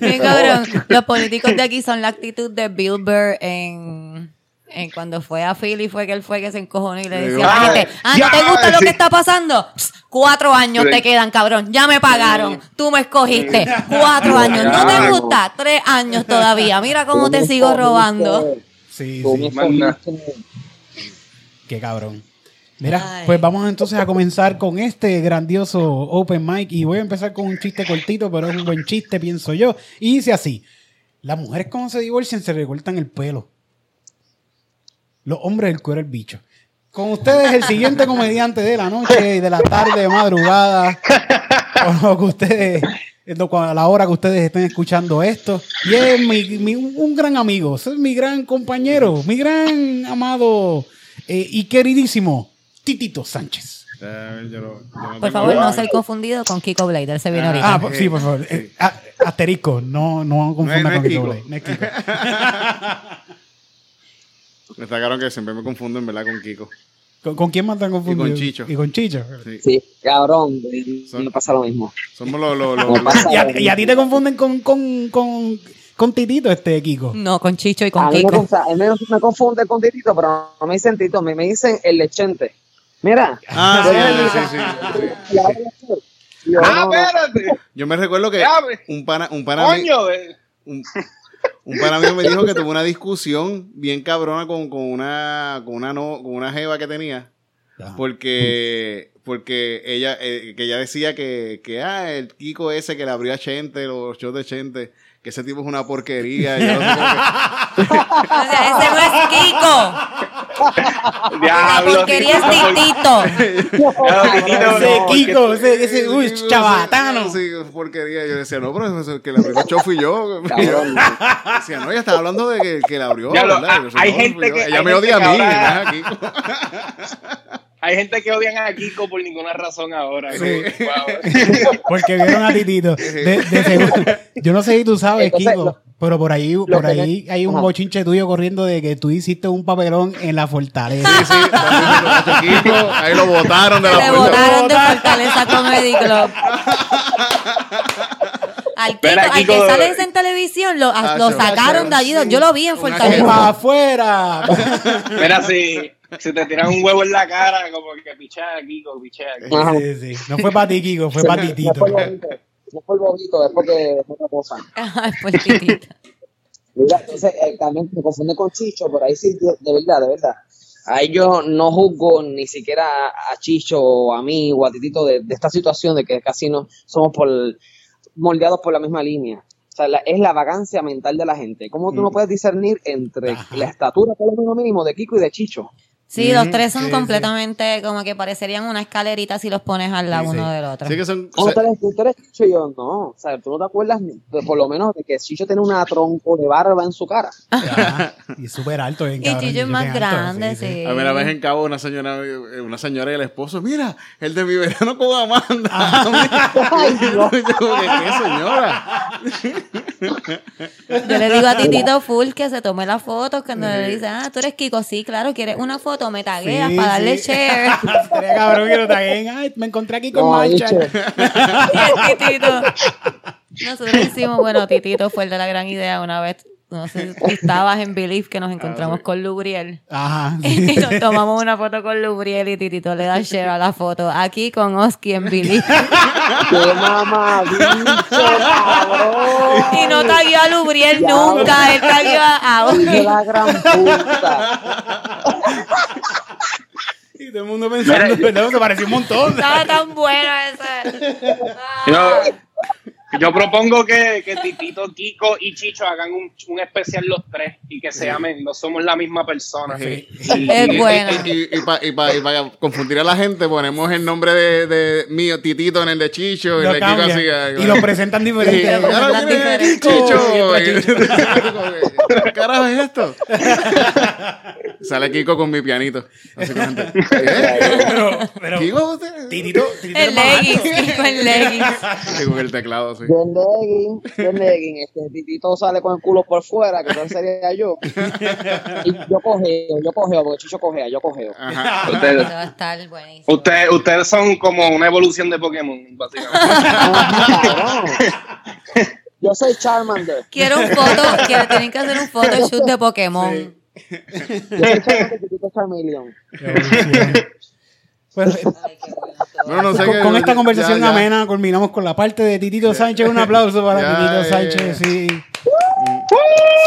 Sí, cabrón. Los políticos de aquí son la actitud de Bill Burr en, en cuando fue a Philly fue que él fue que se encojonó y le decía a la gente, ah, ¿no ya, te gusta lo sí. que está pasando? Psst, Cuatro años Sí. te quedan, cabrón. Ya me pagaron. Tú me escogiste. Cuatro años. ¿No te gusta? Tres años todavía. Mira cómo te sigo robando. Sí, sí. Qué cabrón. Mira, Ay. pues vamos entonces a comenzar con este grandioso open mic y voy a empezar con un chiste cortito, pero es un buen chiste, pienso yo. Y dice así, las mujeres cuando se divorcian se recortan el pelo. Los hombres el cuero el bicho. Con ustedes el siguiente comediante de la noche y de la tarde, de madrugada, o lo que ustedes, a la hora que ustedes estén escuchando esto. Y es mi, mi- un gran amigo, es mi gran compañero, mi gran amado eh, y queridísimo Titito Sánchez. Eh, yo no- yo no Por favor, no ser confundido con Kiko Blade. Él se viene Ah, ahorita. Ah, por- sí, por favor. Eh, a- asterisco, no, no confunda no con Kiko Kiko. Blade, no es Kiko. [laughs] Me sacaron que siempre me confunden, ¿verdad? Con Kiko. ¿Con, con quién más te han confundido? Y con Chicho. Y con Chicho. Sí. Sí, cabrón, Son- me pasa lo mismo. Somos los. los, Me Y a, y ti te confunden con, con, con, con Titito, este Kiko. No, con Chicho y con a me, Kiko. mí me, me confunde con Titito, pero no me dicen Tito, me, me dicen el lechente. Mira. Ah, sí, sí, sí, Ah, no, espérate, Yo me recuerdo que un pana, un pana, coño. eh. un, un pana mío me dijo que tuvo una discusión bien cabrona con, con una con una no, con una jeva que tenía Ajá. porque porque ella eh, que ella decía que, que ah, el Kiko ese que le abrió a Chente los shows de Chente que ese tipo es una porquería y yo no sé que- O sea, ese no es Kiko. [laughs] La Diablo, porquería es Titito, Titito. Ese no, Kiko, ese, ese, uy, chabatano. Sí, porquería. Yo decía, no, pero eso, que le abrió show fui yo. [laughs] Decía, no, ella estaba hablando de que, que le abrió. Diablo, ¿verdad? ah, Yo hay no, gente que- Ella hay me odia a mí, ahora- es [laughs] a Kiko. Hay gente que odian a Kiko por ninguna razón ahora. Sí. como, wow. [laughs] Porque vieron a Titito. De, de seguro. Yo no sé si tú sabes, Entonces, Kiko, lo- pero por ahí, por ahí hay un Ajá. bochinche tuyo corriendo de que tú hiciste un papelón en la fortaleza. Sí, sí, Kiko, ahí lo botaron de la Le puerta. votaron de Fortaleza Comedy Club. Al Kiko, que sale en televisión, lo, Ah, lo sí, sacaron de allí. sí. Yo lo vi en Fortaleza. ¡Para afuera! Mira, si, si te tiran un huevo en la cara, como que pichea a Kiko, pichea a Kiko. Ajá. Sí, sí. No fue para ti, Kiko, fue para no Titito. por bobito, no es por bobito, es porque es otra cosa. Pues Titito. Mira, entonces eh, también me confunde con Chicho, pero ahí sí, de, de verdad, de verdad. Ahí yo no juzgo ni siquiera a, a Chicho o a mí o a Titito de, de esta situación de que casi no somos por moldeados por la misma línea. O sea, la- es la vagancia mental de la gente. ¿Cómo tú no puedes discernir entre la estatura, por lo menos mínimo, de Kiko y de Chicho? Sí, los tres son sí, completamente como que parecerían una escalerita si los pones al lado Sí, uno sí. del otro. Sí que son... ¿Cómo tú eres, tú eres Chicho y yo? No. O sea, tú no te acuerdas de- por lo menos de que Chicho tiene una tronco de barba en su cara. [laughs] Y súper alto. bien Y cabrón, Chicho es más alto, grande, sí, sí. sí. A mí una vez en Cabo una señora, eh, una señora y el esposo, mira, el de mi verano con Amanda. [laughs] Ay, Dios. Yo ¿qué señora? Yo le digo a [laughs] Titito Full que se tome las fotos cuando le dice, ah, tú eres Kiko, sí, claro, quieres una foto, me tagueas Sí, para darle sí. share. [laughs] Estaría cabrón que lo taguen. Ay, me encontré aquí con No, y el [laughs] Titito. Nosotros hicimos, bueno, Titito fue el de la gran idea una vez. No sé si estabas en Belief que nos encontramos con Lubriel. Ajá. [laughs] Y nos tomamos una foto con Lubriel y Titito le da share a la foto. Aquí con Oski en Belief. [laughs] ¡Qué mamá, cabrón! Y no tagueó a Lubriel Ya, nunca. Él tagueó a [laughs] Oski. la gran puta. Y todo el mundo pensando, ¿verdad? Se pareció un montón. Estaba tan bueno ese. Yo, yo propongo que, que Titito, Kiko y Chicho hagan un, un especial los tres y que se llamen, no somos la misma persona. Sí. Es Y- buena. Y, y, para confundir a la gente, ponemos el nombre de, de mío, Titito, en el de Chicho, y Lo de Kiko así. y lo presentan Sí, diferente. lo ahora presentan diferente. Chicho. Y Y- ¿Qué carajo es esto? Sale Kiko con mi pianito. Básicamente. [laughs] ¿Qué? Pero, pero, ¿Kiko? usted? Titito, Titito alto. leggings, Kiko en leggings. Sí, con el teclado, sí. Bien legging, bien legging. Este titito sale con el culo por fuera, que entonces sería yo. [laughs] Y yo cogeo, yo cogeo, porque Chicho cogea, yo cogeo. Ajá. Eso Ustedes, va a estar buenísimo. ustedes, ustedes son como una evolución de Pokémon, básicamente. [laughs] Yo soy Charmander. Quiero un foto, quiero, tienen que hacer un photoshoot de Pokémon. Yo soy Charmander, Charmeleon. Pues, Ay, qué bueno esto. No, no sé con, esta conversación ya. amena culminamos con la parte de Titito Sánchez. Un aplauso para [laughs] Ya, Titito eh. Sánchez, sí.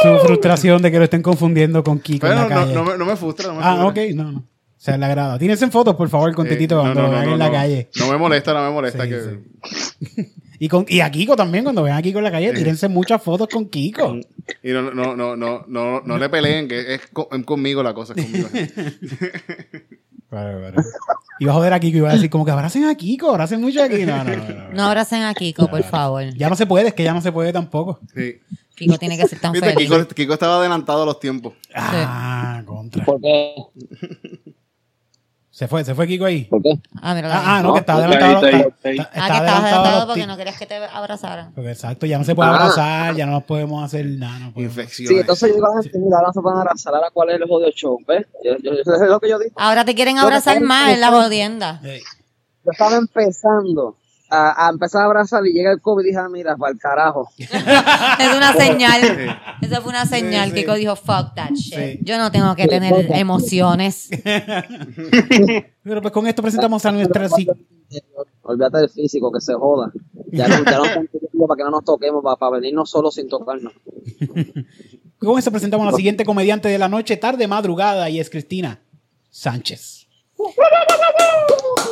Su frustración de que lo estén confundiendo con Kiko en la no, calle. no, me, no me frustra. No me ah, frustra. ok, no, no. O sea, le agrada. Tírense en fotos, por favor, con Sí. Titito cuando No, no, lo en la no. calle. No me molesta, no me molesta. Sí, que... [laughs] Y, con, y a Kiko también, cuando vean a Kiko en la calle, tírense muchas fotos con Kiko. Y no, no, no, no, no, no le peleen, que es conmigo la cosa. Es conmigo. [laughs] Claro, claro. Iba a joder a Kiko y iba a decir como que abracen a Kiko, abracen mucho aquí. No, no, no, no. No abracen a Kiko, por favor. Ya no se puede, es que ya no se puede tampoco. Sí. Kiko tiene que ser tan Viste, feliz. Kiko, Kiko estaba adelantado a los tiempos. Ah, contra. ¿Por qué? Se fue, se fue Kiko ahí. ¿Por qué? Ah, mira. Ah, ah, no, que está adelantado. ahí, está- ahí. está- Ah, está que adelantado a adelantado porque no querías que te abrazaran. Porque exacto, ya no se puede Ah. abrazar, ya no nos podemos hacer nada. No podemos. Infecciones. Sí, entonces yo digo a mira, ahora no se pueden abrazar, ahora cuál es el jodido show, ¿ves? Yo, yo, eso es lo que yo digo. Ahora te quieren abrazar más en la jodienda. Yo estaba empezando a, a empezar a abrazar y llega el COVID y dije, ah, mira, para el carajo. [laughs] Es una señal. Esa fue una señal. Sí, sí. Kiko dijo, fuck that shit. Sí. Yo no tengo que tener emociones. [laughs] Pero pues con esto presentamos a nuestra sí. Olvídate del físico, que se joda. Ya no, ya no para que no nos toquemos, para, para venirnos solos sin tocarnos. Con esto presentamos a la siguiente comediante de la noche, tarde, madrugada, y es Cristina Sánchez.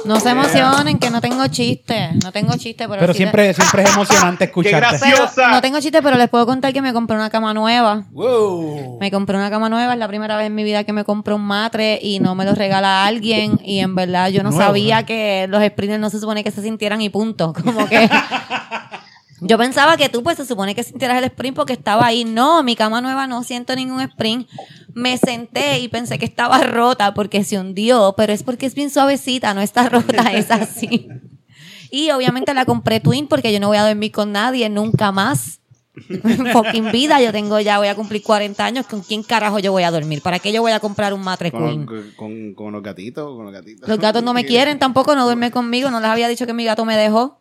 No se emocionen, que no tengo chiste. No tengo chiste, pero, Pero sí siempre, siempre es [laughs] emocionante ¡Qué escucharte. graciosa! No tengo chiste, pero les puedo contar que me compré una cama nueva. Wow. Me compré una cama nueva, es la primera vez en mi vida que me compro un matre y no me lo regala alguien y en verdad yo no Nuevo, sabía ¿no? que los sprinters no se supone que se sintieran y punto, como que [laughs] yo pensaba que tú pues se supone que sintieras el sprint porque estaba ahí, no, mi cama nueva no siento ningún sprint, me senté y pensé que estaba rota porque se hundió, pero es porque es bien suavecita, no está rota, es así. Y obviamente la compré twin porque yo no voy a dormir con nadie nunca más. [laughs] Fucking vida, yo tengo ya, voy a cumplir 40 años. ¿Con quién carajo yo voy a dormir? ¿Para qué yo voy a comprar un matre Con, queen? con, con los gatitos, con los gatitos. Los gatos no me [laughs] quieren tampoco, no duermen conmigo. No les había dicho que mi gato me dejó.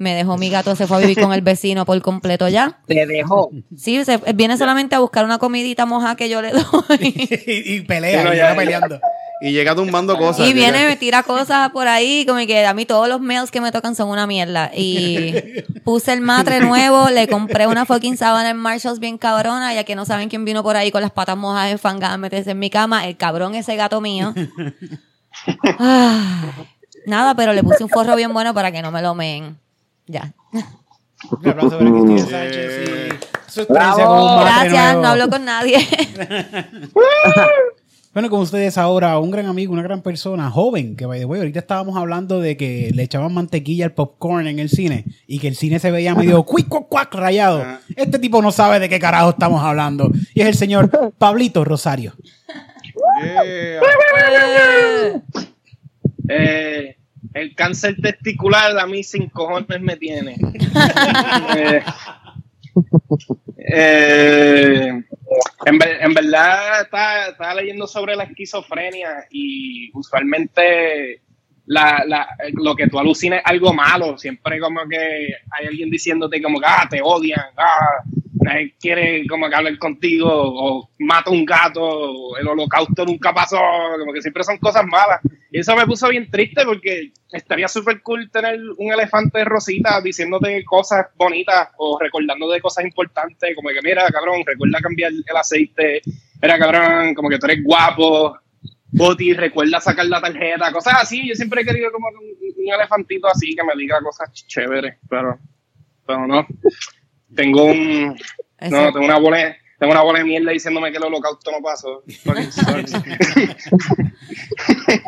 Me dejó mi gato, se fue a vivir con el vecino por completo ya. [laughs] Te dejó. Sí, se, viene solamente a buscar una comidita moja que yo le doy. [laughs] y, y pelea, no, y ya, peleando. Y llega tumbando cosas. Y viene, me tira cosas por ahí, como que a mí todos los mails que me tocan son una mierda. Y [laughs] puse el matre nuevo, le compré una fucking sábana en Marshalls bien cabrona, ya que no saben quién vino por ahí con las patas mojadas enfangadas a meterse en mi cama. El cabrón ese gato mío. Ay, nada, pero le puse un forro bien bueno para que no me lo meen. Ya. Un aplauso para Cristina. Sánchez y su experiencia como un madre Gracias, no hablo con nadie. [laughs] Bueno, con ustedes ahora un gran amigo, una gran persona, joven, que by the way, ahorita estábamos hablando de que le echaban mantequilla al popcorn en el cine y que el cine se veía medio cuic, cuac, cuac, rayado. Este tipo no sabe de qué carajo estamos hablando. Y es el señor Pablito Rosario. [laughs] Yeah. [laughs] Eh, el cáncer testicular a mí sin cojones me tiene. [laughs] Eh, eh, en, en verdad estaba, estaba leyendo sobre la esquizofrenia y usualmente la, la- lo que tú alucinas es algo malo. Siempre como que hay alguien diciéndote como ah, te odian, ah, nadie quiere como que hablar contigo o mata un gato, el holocausto nunca pasó, como que siempre son cosas malas. Y eso me puso bien triste porque estaría súper cool tener un elefante rosita diciéndote cosas bonitas o recordándote cosas importantes, como que mira, cabrón, recuerda cambiar el aceite, mira, cabrón, como que tú eres guapo, Boti, recuerda sacar la tarjeta, cosas así. Yo siempre he querido como un, un elefantito así que me diga cosas chéveres, pero, pero no. Tengo un, no, tengo una bola, de- tengo una bola de mierda diciéndome que el holocausto no pasó. [laughs]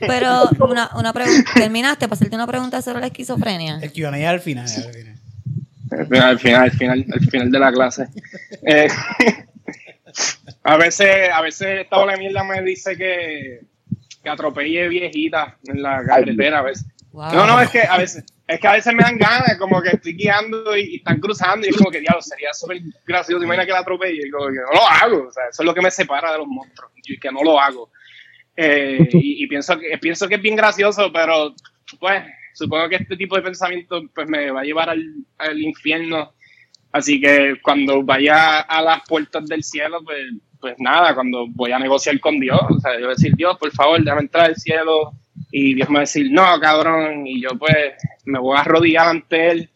Pero una, una pregunta, terminaste para hacerte una pregunta sobre la esquizofrenia. El Q&A al final. al final. Al final, al final, al final, al final de la clase. Eh, [laughs] a veces, a veces esta bola de mierda me dice que, que atropelle viejita en la carretera a veces. Wow. No, no, es que a veces, es que a veces me dan ganas, como que estoy guiando y, y están cruzando y es como que, diablo, sería súper gracioso, imagina que la atropelle y como que no lo hago, o sea, eso es lo que me separa de los monstruos, y que no lo hago. Eh, y, y pienso, que, pienso que es bien gracioso, pero pues supongo que este tipo de pensamiento pues me va a llevar al, al infierno, así que cuando vaya a las puertas del cielo, pues, pues nada, cuando voy a negociar con Dios, o sea, yo voy a decir, Dios, por favor, déjame entrar al cielo, y Dios me va a decir, no, cabrón, y yo pues me voy a arrodillar ante él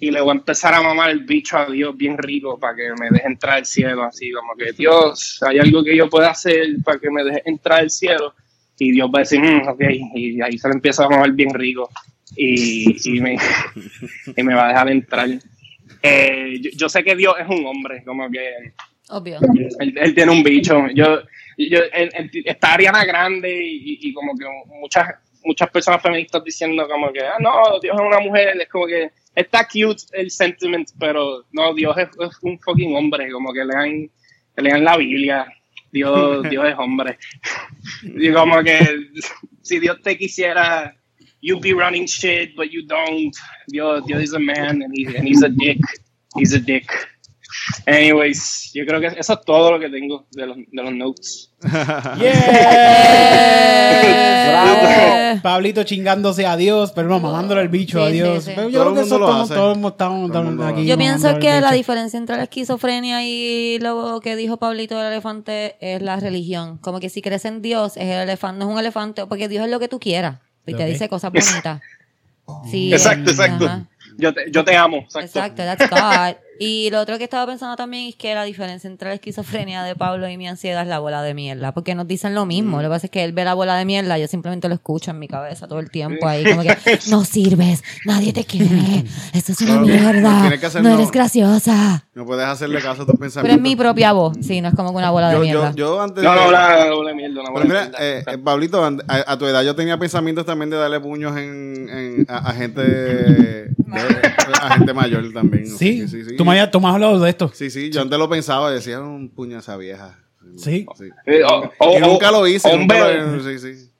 y le voy a empezar a mamar el bicho a Dios bien rico para que me deje entrar al cielo, así como que Dios, hay algo que yo pueda hacer para que me deje entrar al cielo. Y Dios va a decir, "Mm, ok, y ahí se le empieza a mamar bien rico y, y, me, [laughs] y me va a dejar entrar. Eh, yo, yo sé que Dios es un hombre, como que Obvio. él, él tiene un bicho. Yo, yo, él- él- está Ariana Grande y, y- como que muchas muchas personas feministas diciendo como que, ah, no, Dios es una mujer, es como que está cute el sentiment, pero no, Dios es, es un fucking hombre, como que lean, lean la Biblia, Dios, [laughs] Dios es hombre. Y como que si Dios te quisiera, you be running shit, but you don't. Dios, Dios is a man and, he- and he's a dick. He's a dick. Anyways, yo creo que eso es todo lo que tengo de los, de los notes. [laughs] Yeah. [laughs] Pablito chingándose a Dios, pero no, mamándole el bicho Sí, a Dios. sí. Pero yo Todo creo que eso lo todos, estamos Todo aquí. Yo pienso que la diferencia entre la esquizofrenia y lo que dijo Pablito del elefante es la religión. Como que si crees en Dios, es el elefante, no es un elefante, porque Dios es lo que tú quieras y te dice cosas bonitas. [laughs] Sí, Exacto, exacto. ajá. Yo te, yo te amo. Exacto. Exacto, that's God. Y lo otro que estaba pensando también es que la diferencia entre la esquizofrenia de Pablo y mi ansiedad es la bola de mierda, porque nos dicen lo mismo. Lo que pasa es que él ve la bola de mierda, yo simplemente lo escucho en mi cabeza todo el tiempo ahí, como que no sirves, nadie te quiere, esto es una mierda, tienes que hacer no no. eres graciosa. No puedes hacerle caso a tus pensamientos. Pero es mi propia voz, sí, no es como que una bola de yo, mierda. yo, yo antes No, no, la mierda, una Pero bola mira, mierda. eh, eh, Pablito, a, a tu edad yo tenía pensamientos también de darle puños en, en- a, a gente de- a gente mayor también. Sí, sí, sí. Tú, me habías, tú me has hablado de esto. Sí, sí, yo antes lo pensaba, decía un puño a esa vieja. Sí. Eh, o- o- y nunca lo hice, o un nunca bebé. lo Sí, sí.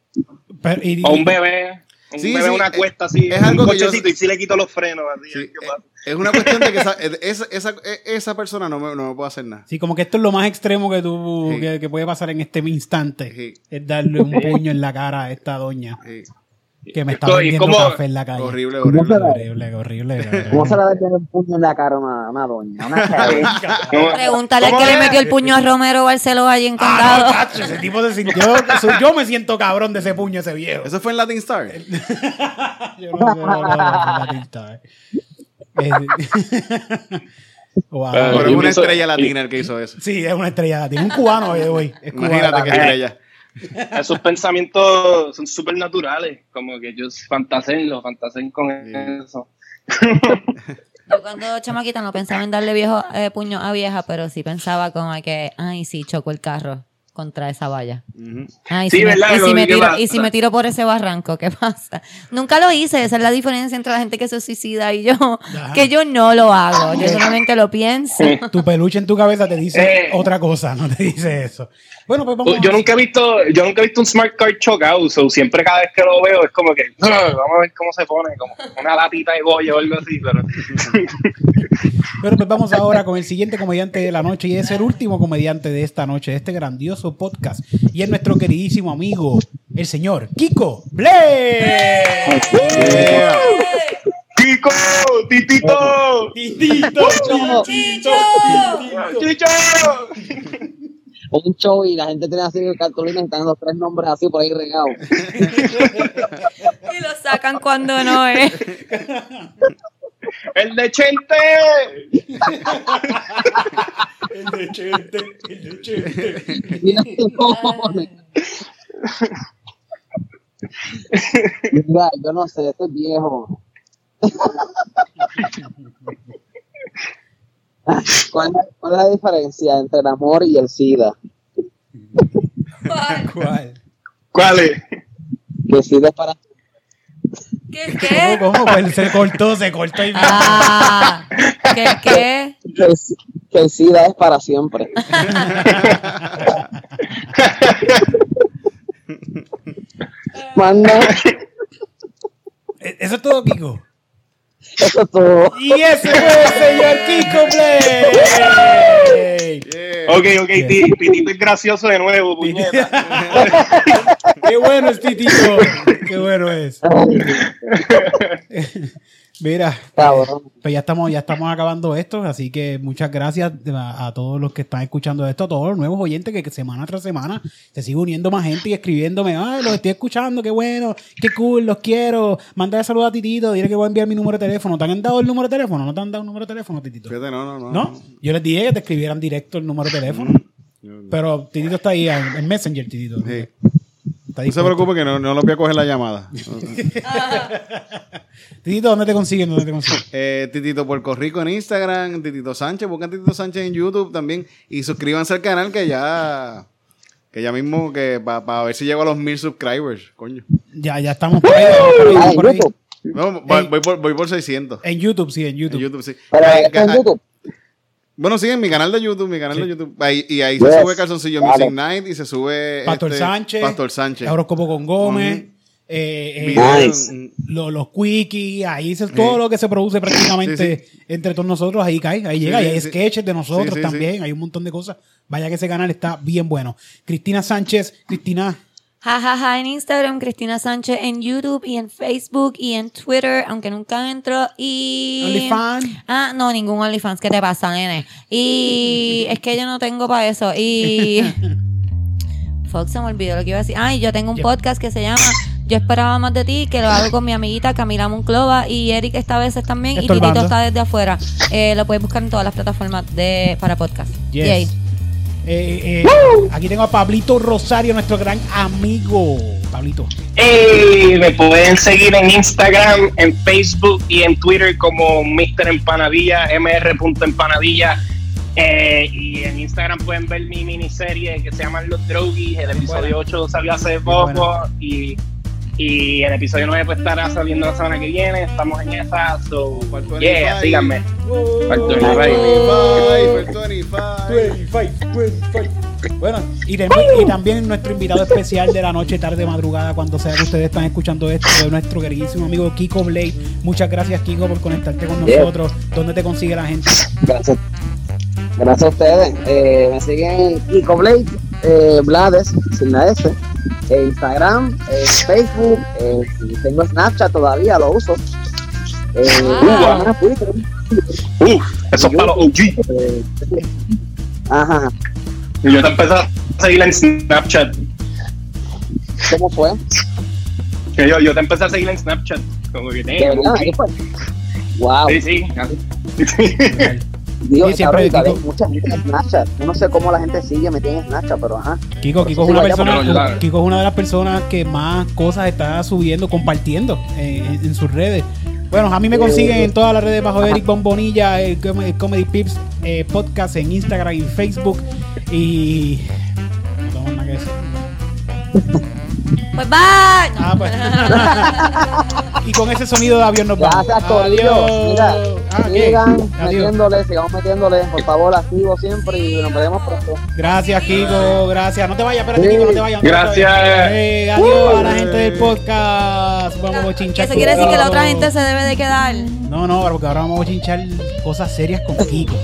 Pero- y- O un bebé. Un Sí, bebé sí, una es- cuesta así. es algo un que yo- y si le quito los frenos. Así, Sí, ¿qué eh, es una cuestión de que esa, esa, esa, esa persona no me, no me puede hacer nada. Sí, como que esto es lo más extremo que tú Sí. que, que puede pasar en este instante. Sí. Es darle un puño en la cara a esta doña Sí. Que me está vendiendo café en la calle. Horrible, ¿Cómo horrible. horrible, horrible. horrible. ¿Cómo se debe tener un puño en la cara a una, una doña? Una cara. ¿Cómo- Pregúntale al que le metió el puño a Romero Barceló allí en Ah, Condado. no, tacho, ese tipo se sintió. Yo me siento cabrón de ese puño, ese viejo. Eso fue en Latin Star. [laughs] Yo no sé, no, eh. Eh, wow. Pero Pero es una estrella latina el que hizo eso. Sí, es una estrella latina. Un cubano. Es cubano. Imagínate qué estrella. [laughs] Esos pensamientos son súper naturales. Como que ellos fantaseen, lo fantaseen con Sí. eso. Yo cuando chamaquita no pensaba en darle viejo eh, puño a vieja, pero sí pensaba como que, ay, sí, chocó el carro contra esa valla. Ujú. Ay, Sí, si me- ¿verdad? y, si me tiro, y si me tiro por ese barranco, ¿qué pasa? Nunca lo hice, esa es la diferencia entre la gente que se suicida y yo, que yo no lo hago, yo solamente lo pienso. Tu peluche en tu cabeza te dice Eh. otra cosa, no te dice eso. Bueno, pues vamos Yo a- nunca he visto, yo nunca he visto un smart card chocado, so siempre cada vez que lo veo es como que, "Ah, vamos a ver cómo se pone, como una latita de bollo o algo así, pero Pero pues vamos ahora con el siguiente comediante de la noche y es el último comediante de esta noche, este grandioso podcast. Y es nuestro queridísimo amigo, el señor Kiko Blay. Yeah. ¡Kiko! ¡Titito! Titito, ¡Chicho! ¡Chicho! Un show y la gente tiene así cartulina y están los tres nombres así por ahí regados. [laughs] Y lo sacan cuando no es. [laughs] ¡El de Chente! El de Chente, el de Chente. Mira yo no sé, este es viejo. ¿Cuál, cuál es la diferencia entre el amor y el SIDA? ¿Cuál? ¿Cuál es? Que el SIDA es para ¿Qué? ¿Cómo, ¿Qué? cómo? Pues se cortó, se cortó y Ah, ¿qué? ¿Qué? que el, que el SIDA es para siempre. [laughs] Manda, E- Eso es todo, Kiko. [laughs] eso es todo. Y ese fue el señor Kiko Blay. Yeah. Ok, ok, ti- Titito es gracioso de nuevo, puñeta. [laughs] Qué bueno es Titito. Qué bueno es. [laughs] Mira, Cabrón. pues ya estamos, ya estamos acabando esto, así que muchas gracias a, a todos los que están escuchando esto, a todos los nuevos oyentes que, que semana tras semana se sigue uniendo más gente y escribiéndome, ay, los estoy escuchando, qué bueno, qué cool, los quiero, mándale saludos a Titito, dile que voy a enviar mi número de teléfono. ¿Te han dado el número de teléfono? ¿No te han dado un número de teléfono, Titito? Fíjate, no, no, no. ¿No? Yo les dije que te escribieran directo el número de teléfono. Pero Titito está ahí en, en Messenger, Titito. Sí. Está No se preocupe que no, no lo voy a coger la llamada. [laughs] Titito, ¿dónde te consiguen? ¿Dónde te consiguen? Eh, Titito Puerto Rico en Instagram, Titito Sánchez, buscan Titito Sánchez en YouTube también y suscríbanse al canal que ya que ya mismo que para ver si llego a los mil subscribers, coño. Ya, ya estamos por ahí. vamos por ahí, Ah, vamos en por ahí. YouTube. No, voy, por, voy por 600. En YouTube, sí, en En YouTube. YouTube, sí. Pero en ay, YouTube. Bueno, sí, en mi canal de YouTube, mi canal Sí. de YouTube. Ahí- y ahí Yes. se sube Calzoncillo Vale. Music Night y se sube Pastor este, Sánchez. Pastor Sánchez. Horóscopo con Gómez. Ujú. eh, eh, Video- Nice. mm, lo- los quickies, ahí es todo lo que se produce prácticamente entre todos nosotros, ahí cae, ahí llega, y hay sí. sketches de nosotros Sí, sí, también, hay un montón de cosas. Vaya que ese canal está bien bueno. Cristina Sánchez, Cristina, Jajaja en Instagram, Cristina Sánchez en YouTube y en Facebook y en Twitter, aunque nunca entro. Y. OnlyFans. Ah, no, ningún OnlyFans. ¿Qué te pasa, nene? Y [laughs] es que yo no tengo para eso. Y. [laughs] Fox se me olvidó lo que iba a decir. Ay, yo tengo un podcast que se llama Yo esperaba más de ti, que lo hago con mi amiguita Camila Monclova y Eric esta vez también. Y. Titito está desde afuera. Eh, lo puedes buscar en todas las plataformas de para podcast. Yes. Yay. Eh, eh, aquí tengo a Pablito Rosario, nuestro gran amigo. Pablito. Me pueden seguir en Instagram, en Facebook y en Twitter como Mr. Empanadilla, mr.empanadilla. Eh, y en Instagram pueden ver mi miniserie que se llama Los Droguis. El episodio 8 salió hace poco y, y el episodio 9 pues estará saliendo la semana que viene. Estamos en esa, so yeah, 25. síganme. Faltó 25. 25, 25. Bueno, y, de- y también nuestro invitado especial de la noche, tarde, madrugada, cuando sea que ustedes están escuchando esto, es nuestro queridísimo amigo Kiko Blade. Muchas gracias, Kiko, por conectarte con Yeah. nosotros. ¿Dónde te consigue la gente? Gracias. Gracias a ustedes. Eh, me siguen en Kiko Blade, eh, Blades, sin la S, en Instagram, en Facebook, eh, y tengo Snapchat todavía, lo uso. Eh, Wow. ajá, Twitter, Uf, eso es para los OG. eh, ajá, Y yo te empecé a seguir en Snapchat. ¿cómo fue? Que yo, yo te empecé a seguir en Snapchat. Como que ¿De verdad? ok. ¿Qué fue? Wow. Sí, sí. [laughs] Digo, Sí, siempre, cabrón, Kiko. mucha gente en Snapchat. No sé cómo la gente sigue metida en Snapchat, pero ajá. Kiko, Kiko es una persona. Kiko es una de las personas que más cosas está subiendo, compartiendo eh, en, en sus redes. Bueno, a mí me consiguen en todas las redes bajo Eric Bombonilla, el Com- el Comedy Pips eh, podcast en Instagram y Facebook. Y. No tengo nada que decir. [laughs] Pues bye. Ah, pues. [laughs] y con ese sonido de avión nos vamos. Gracias, Corillo. Mira, Ah, sigan Adiós. metiéndole, sigamos metiéndole, por favor, activo siempre y nos veremos pronto. Gracias, Kiko. Gracias. No te vayas, espérate, Sí. Kiko, no te vayas. Gracias. Eh, adiós a la gente del podcast. Vamos a chinchar. Eso quiere decir que la otra gente se debe de quedar. No, no, porque ahora vamos a chinchar cosas serias con Kiko.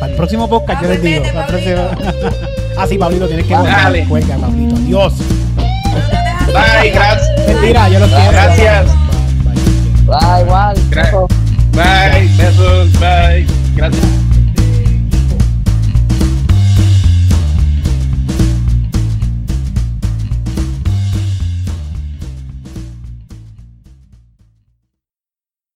Para el próximo podcast, Ah, yo les pues digo. el próximo- [laughs] ah, sí, Pablito, tienes que Dale. Cuelga, Pablito. Dios. Bye, gracias. Mentira, yo los quiero. Gracias. Bye, igual. Bye, besos, bye.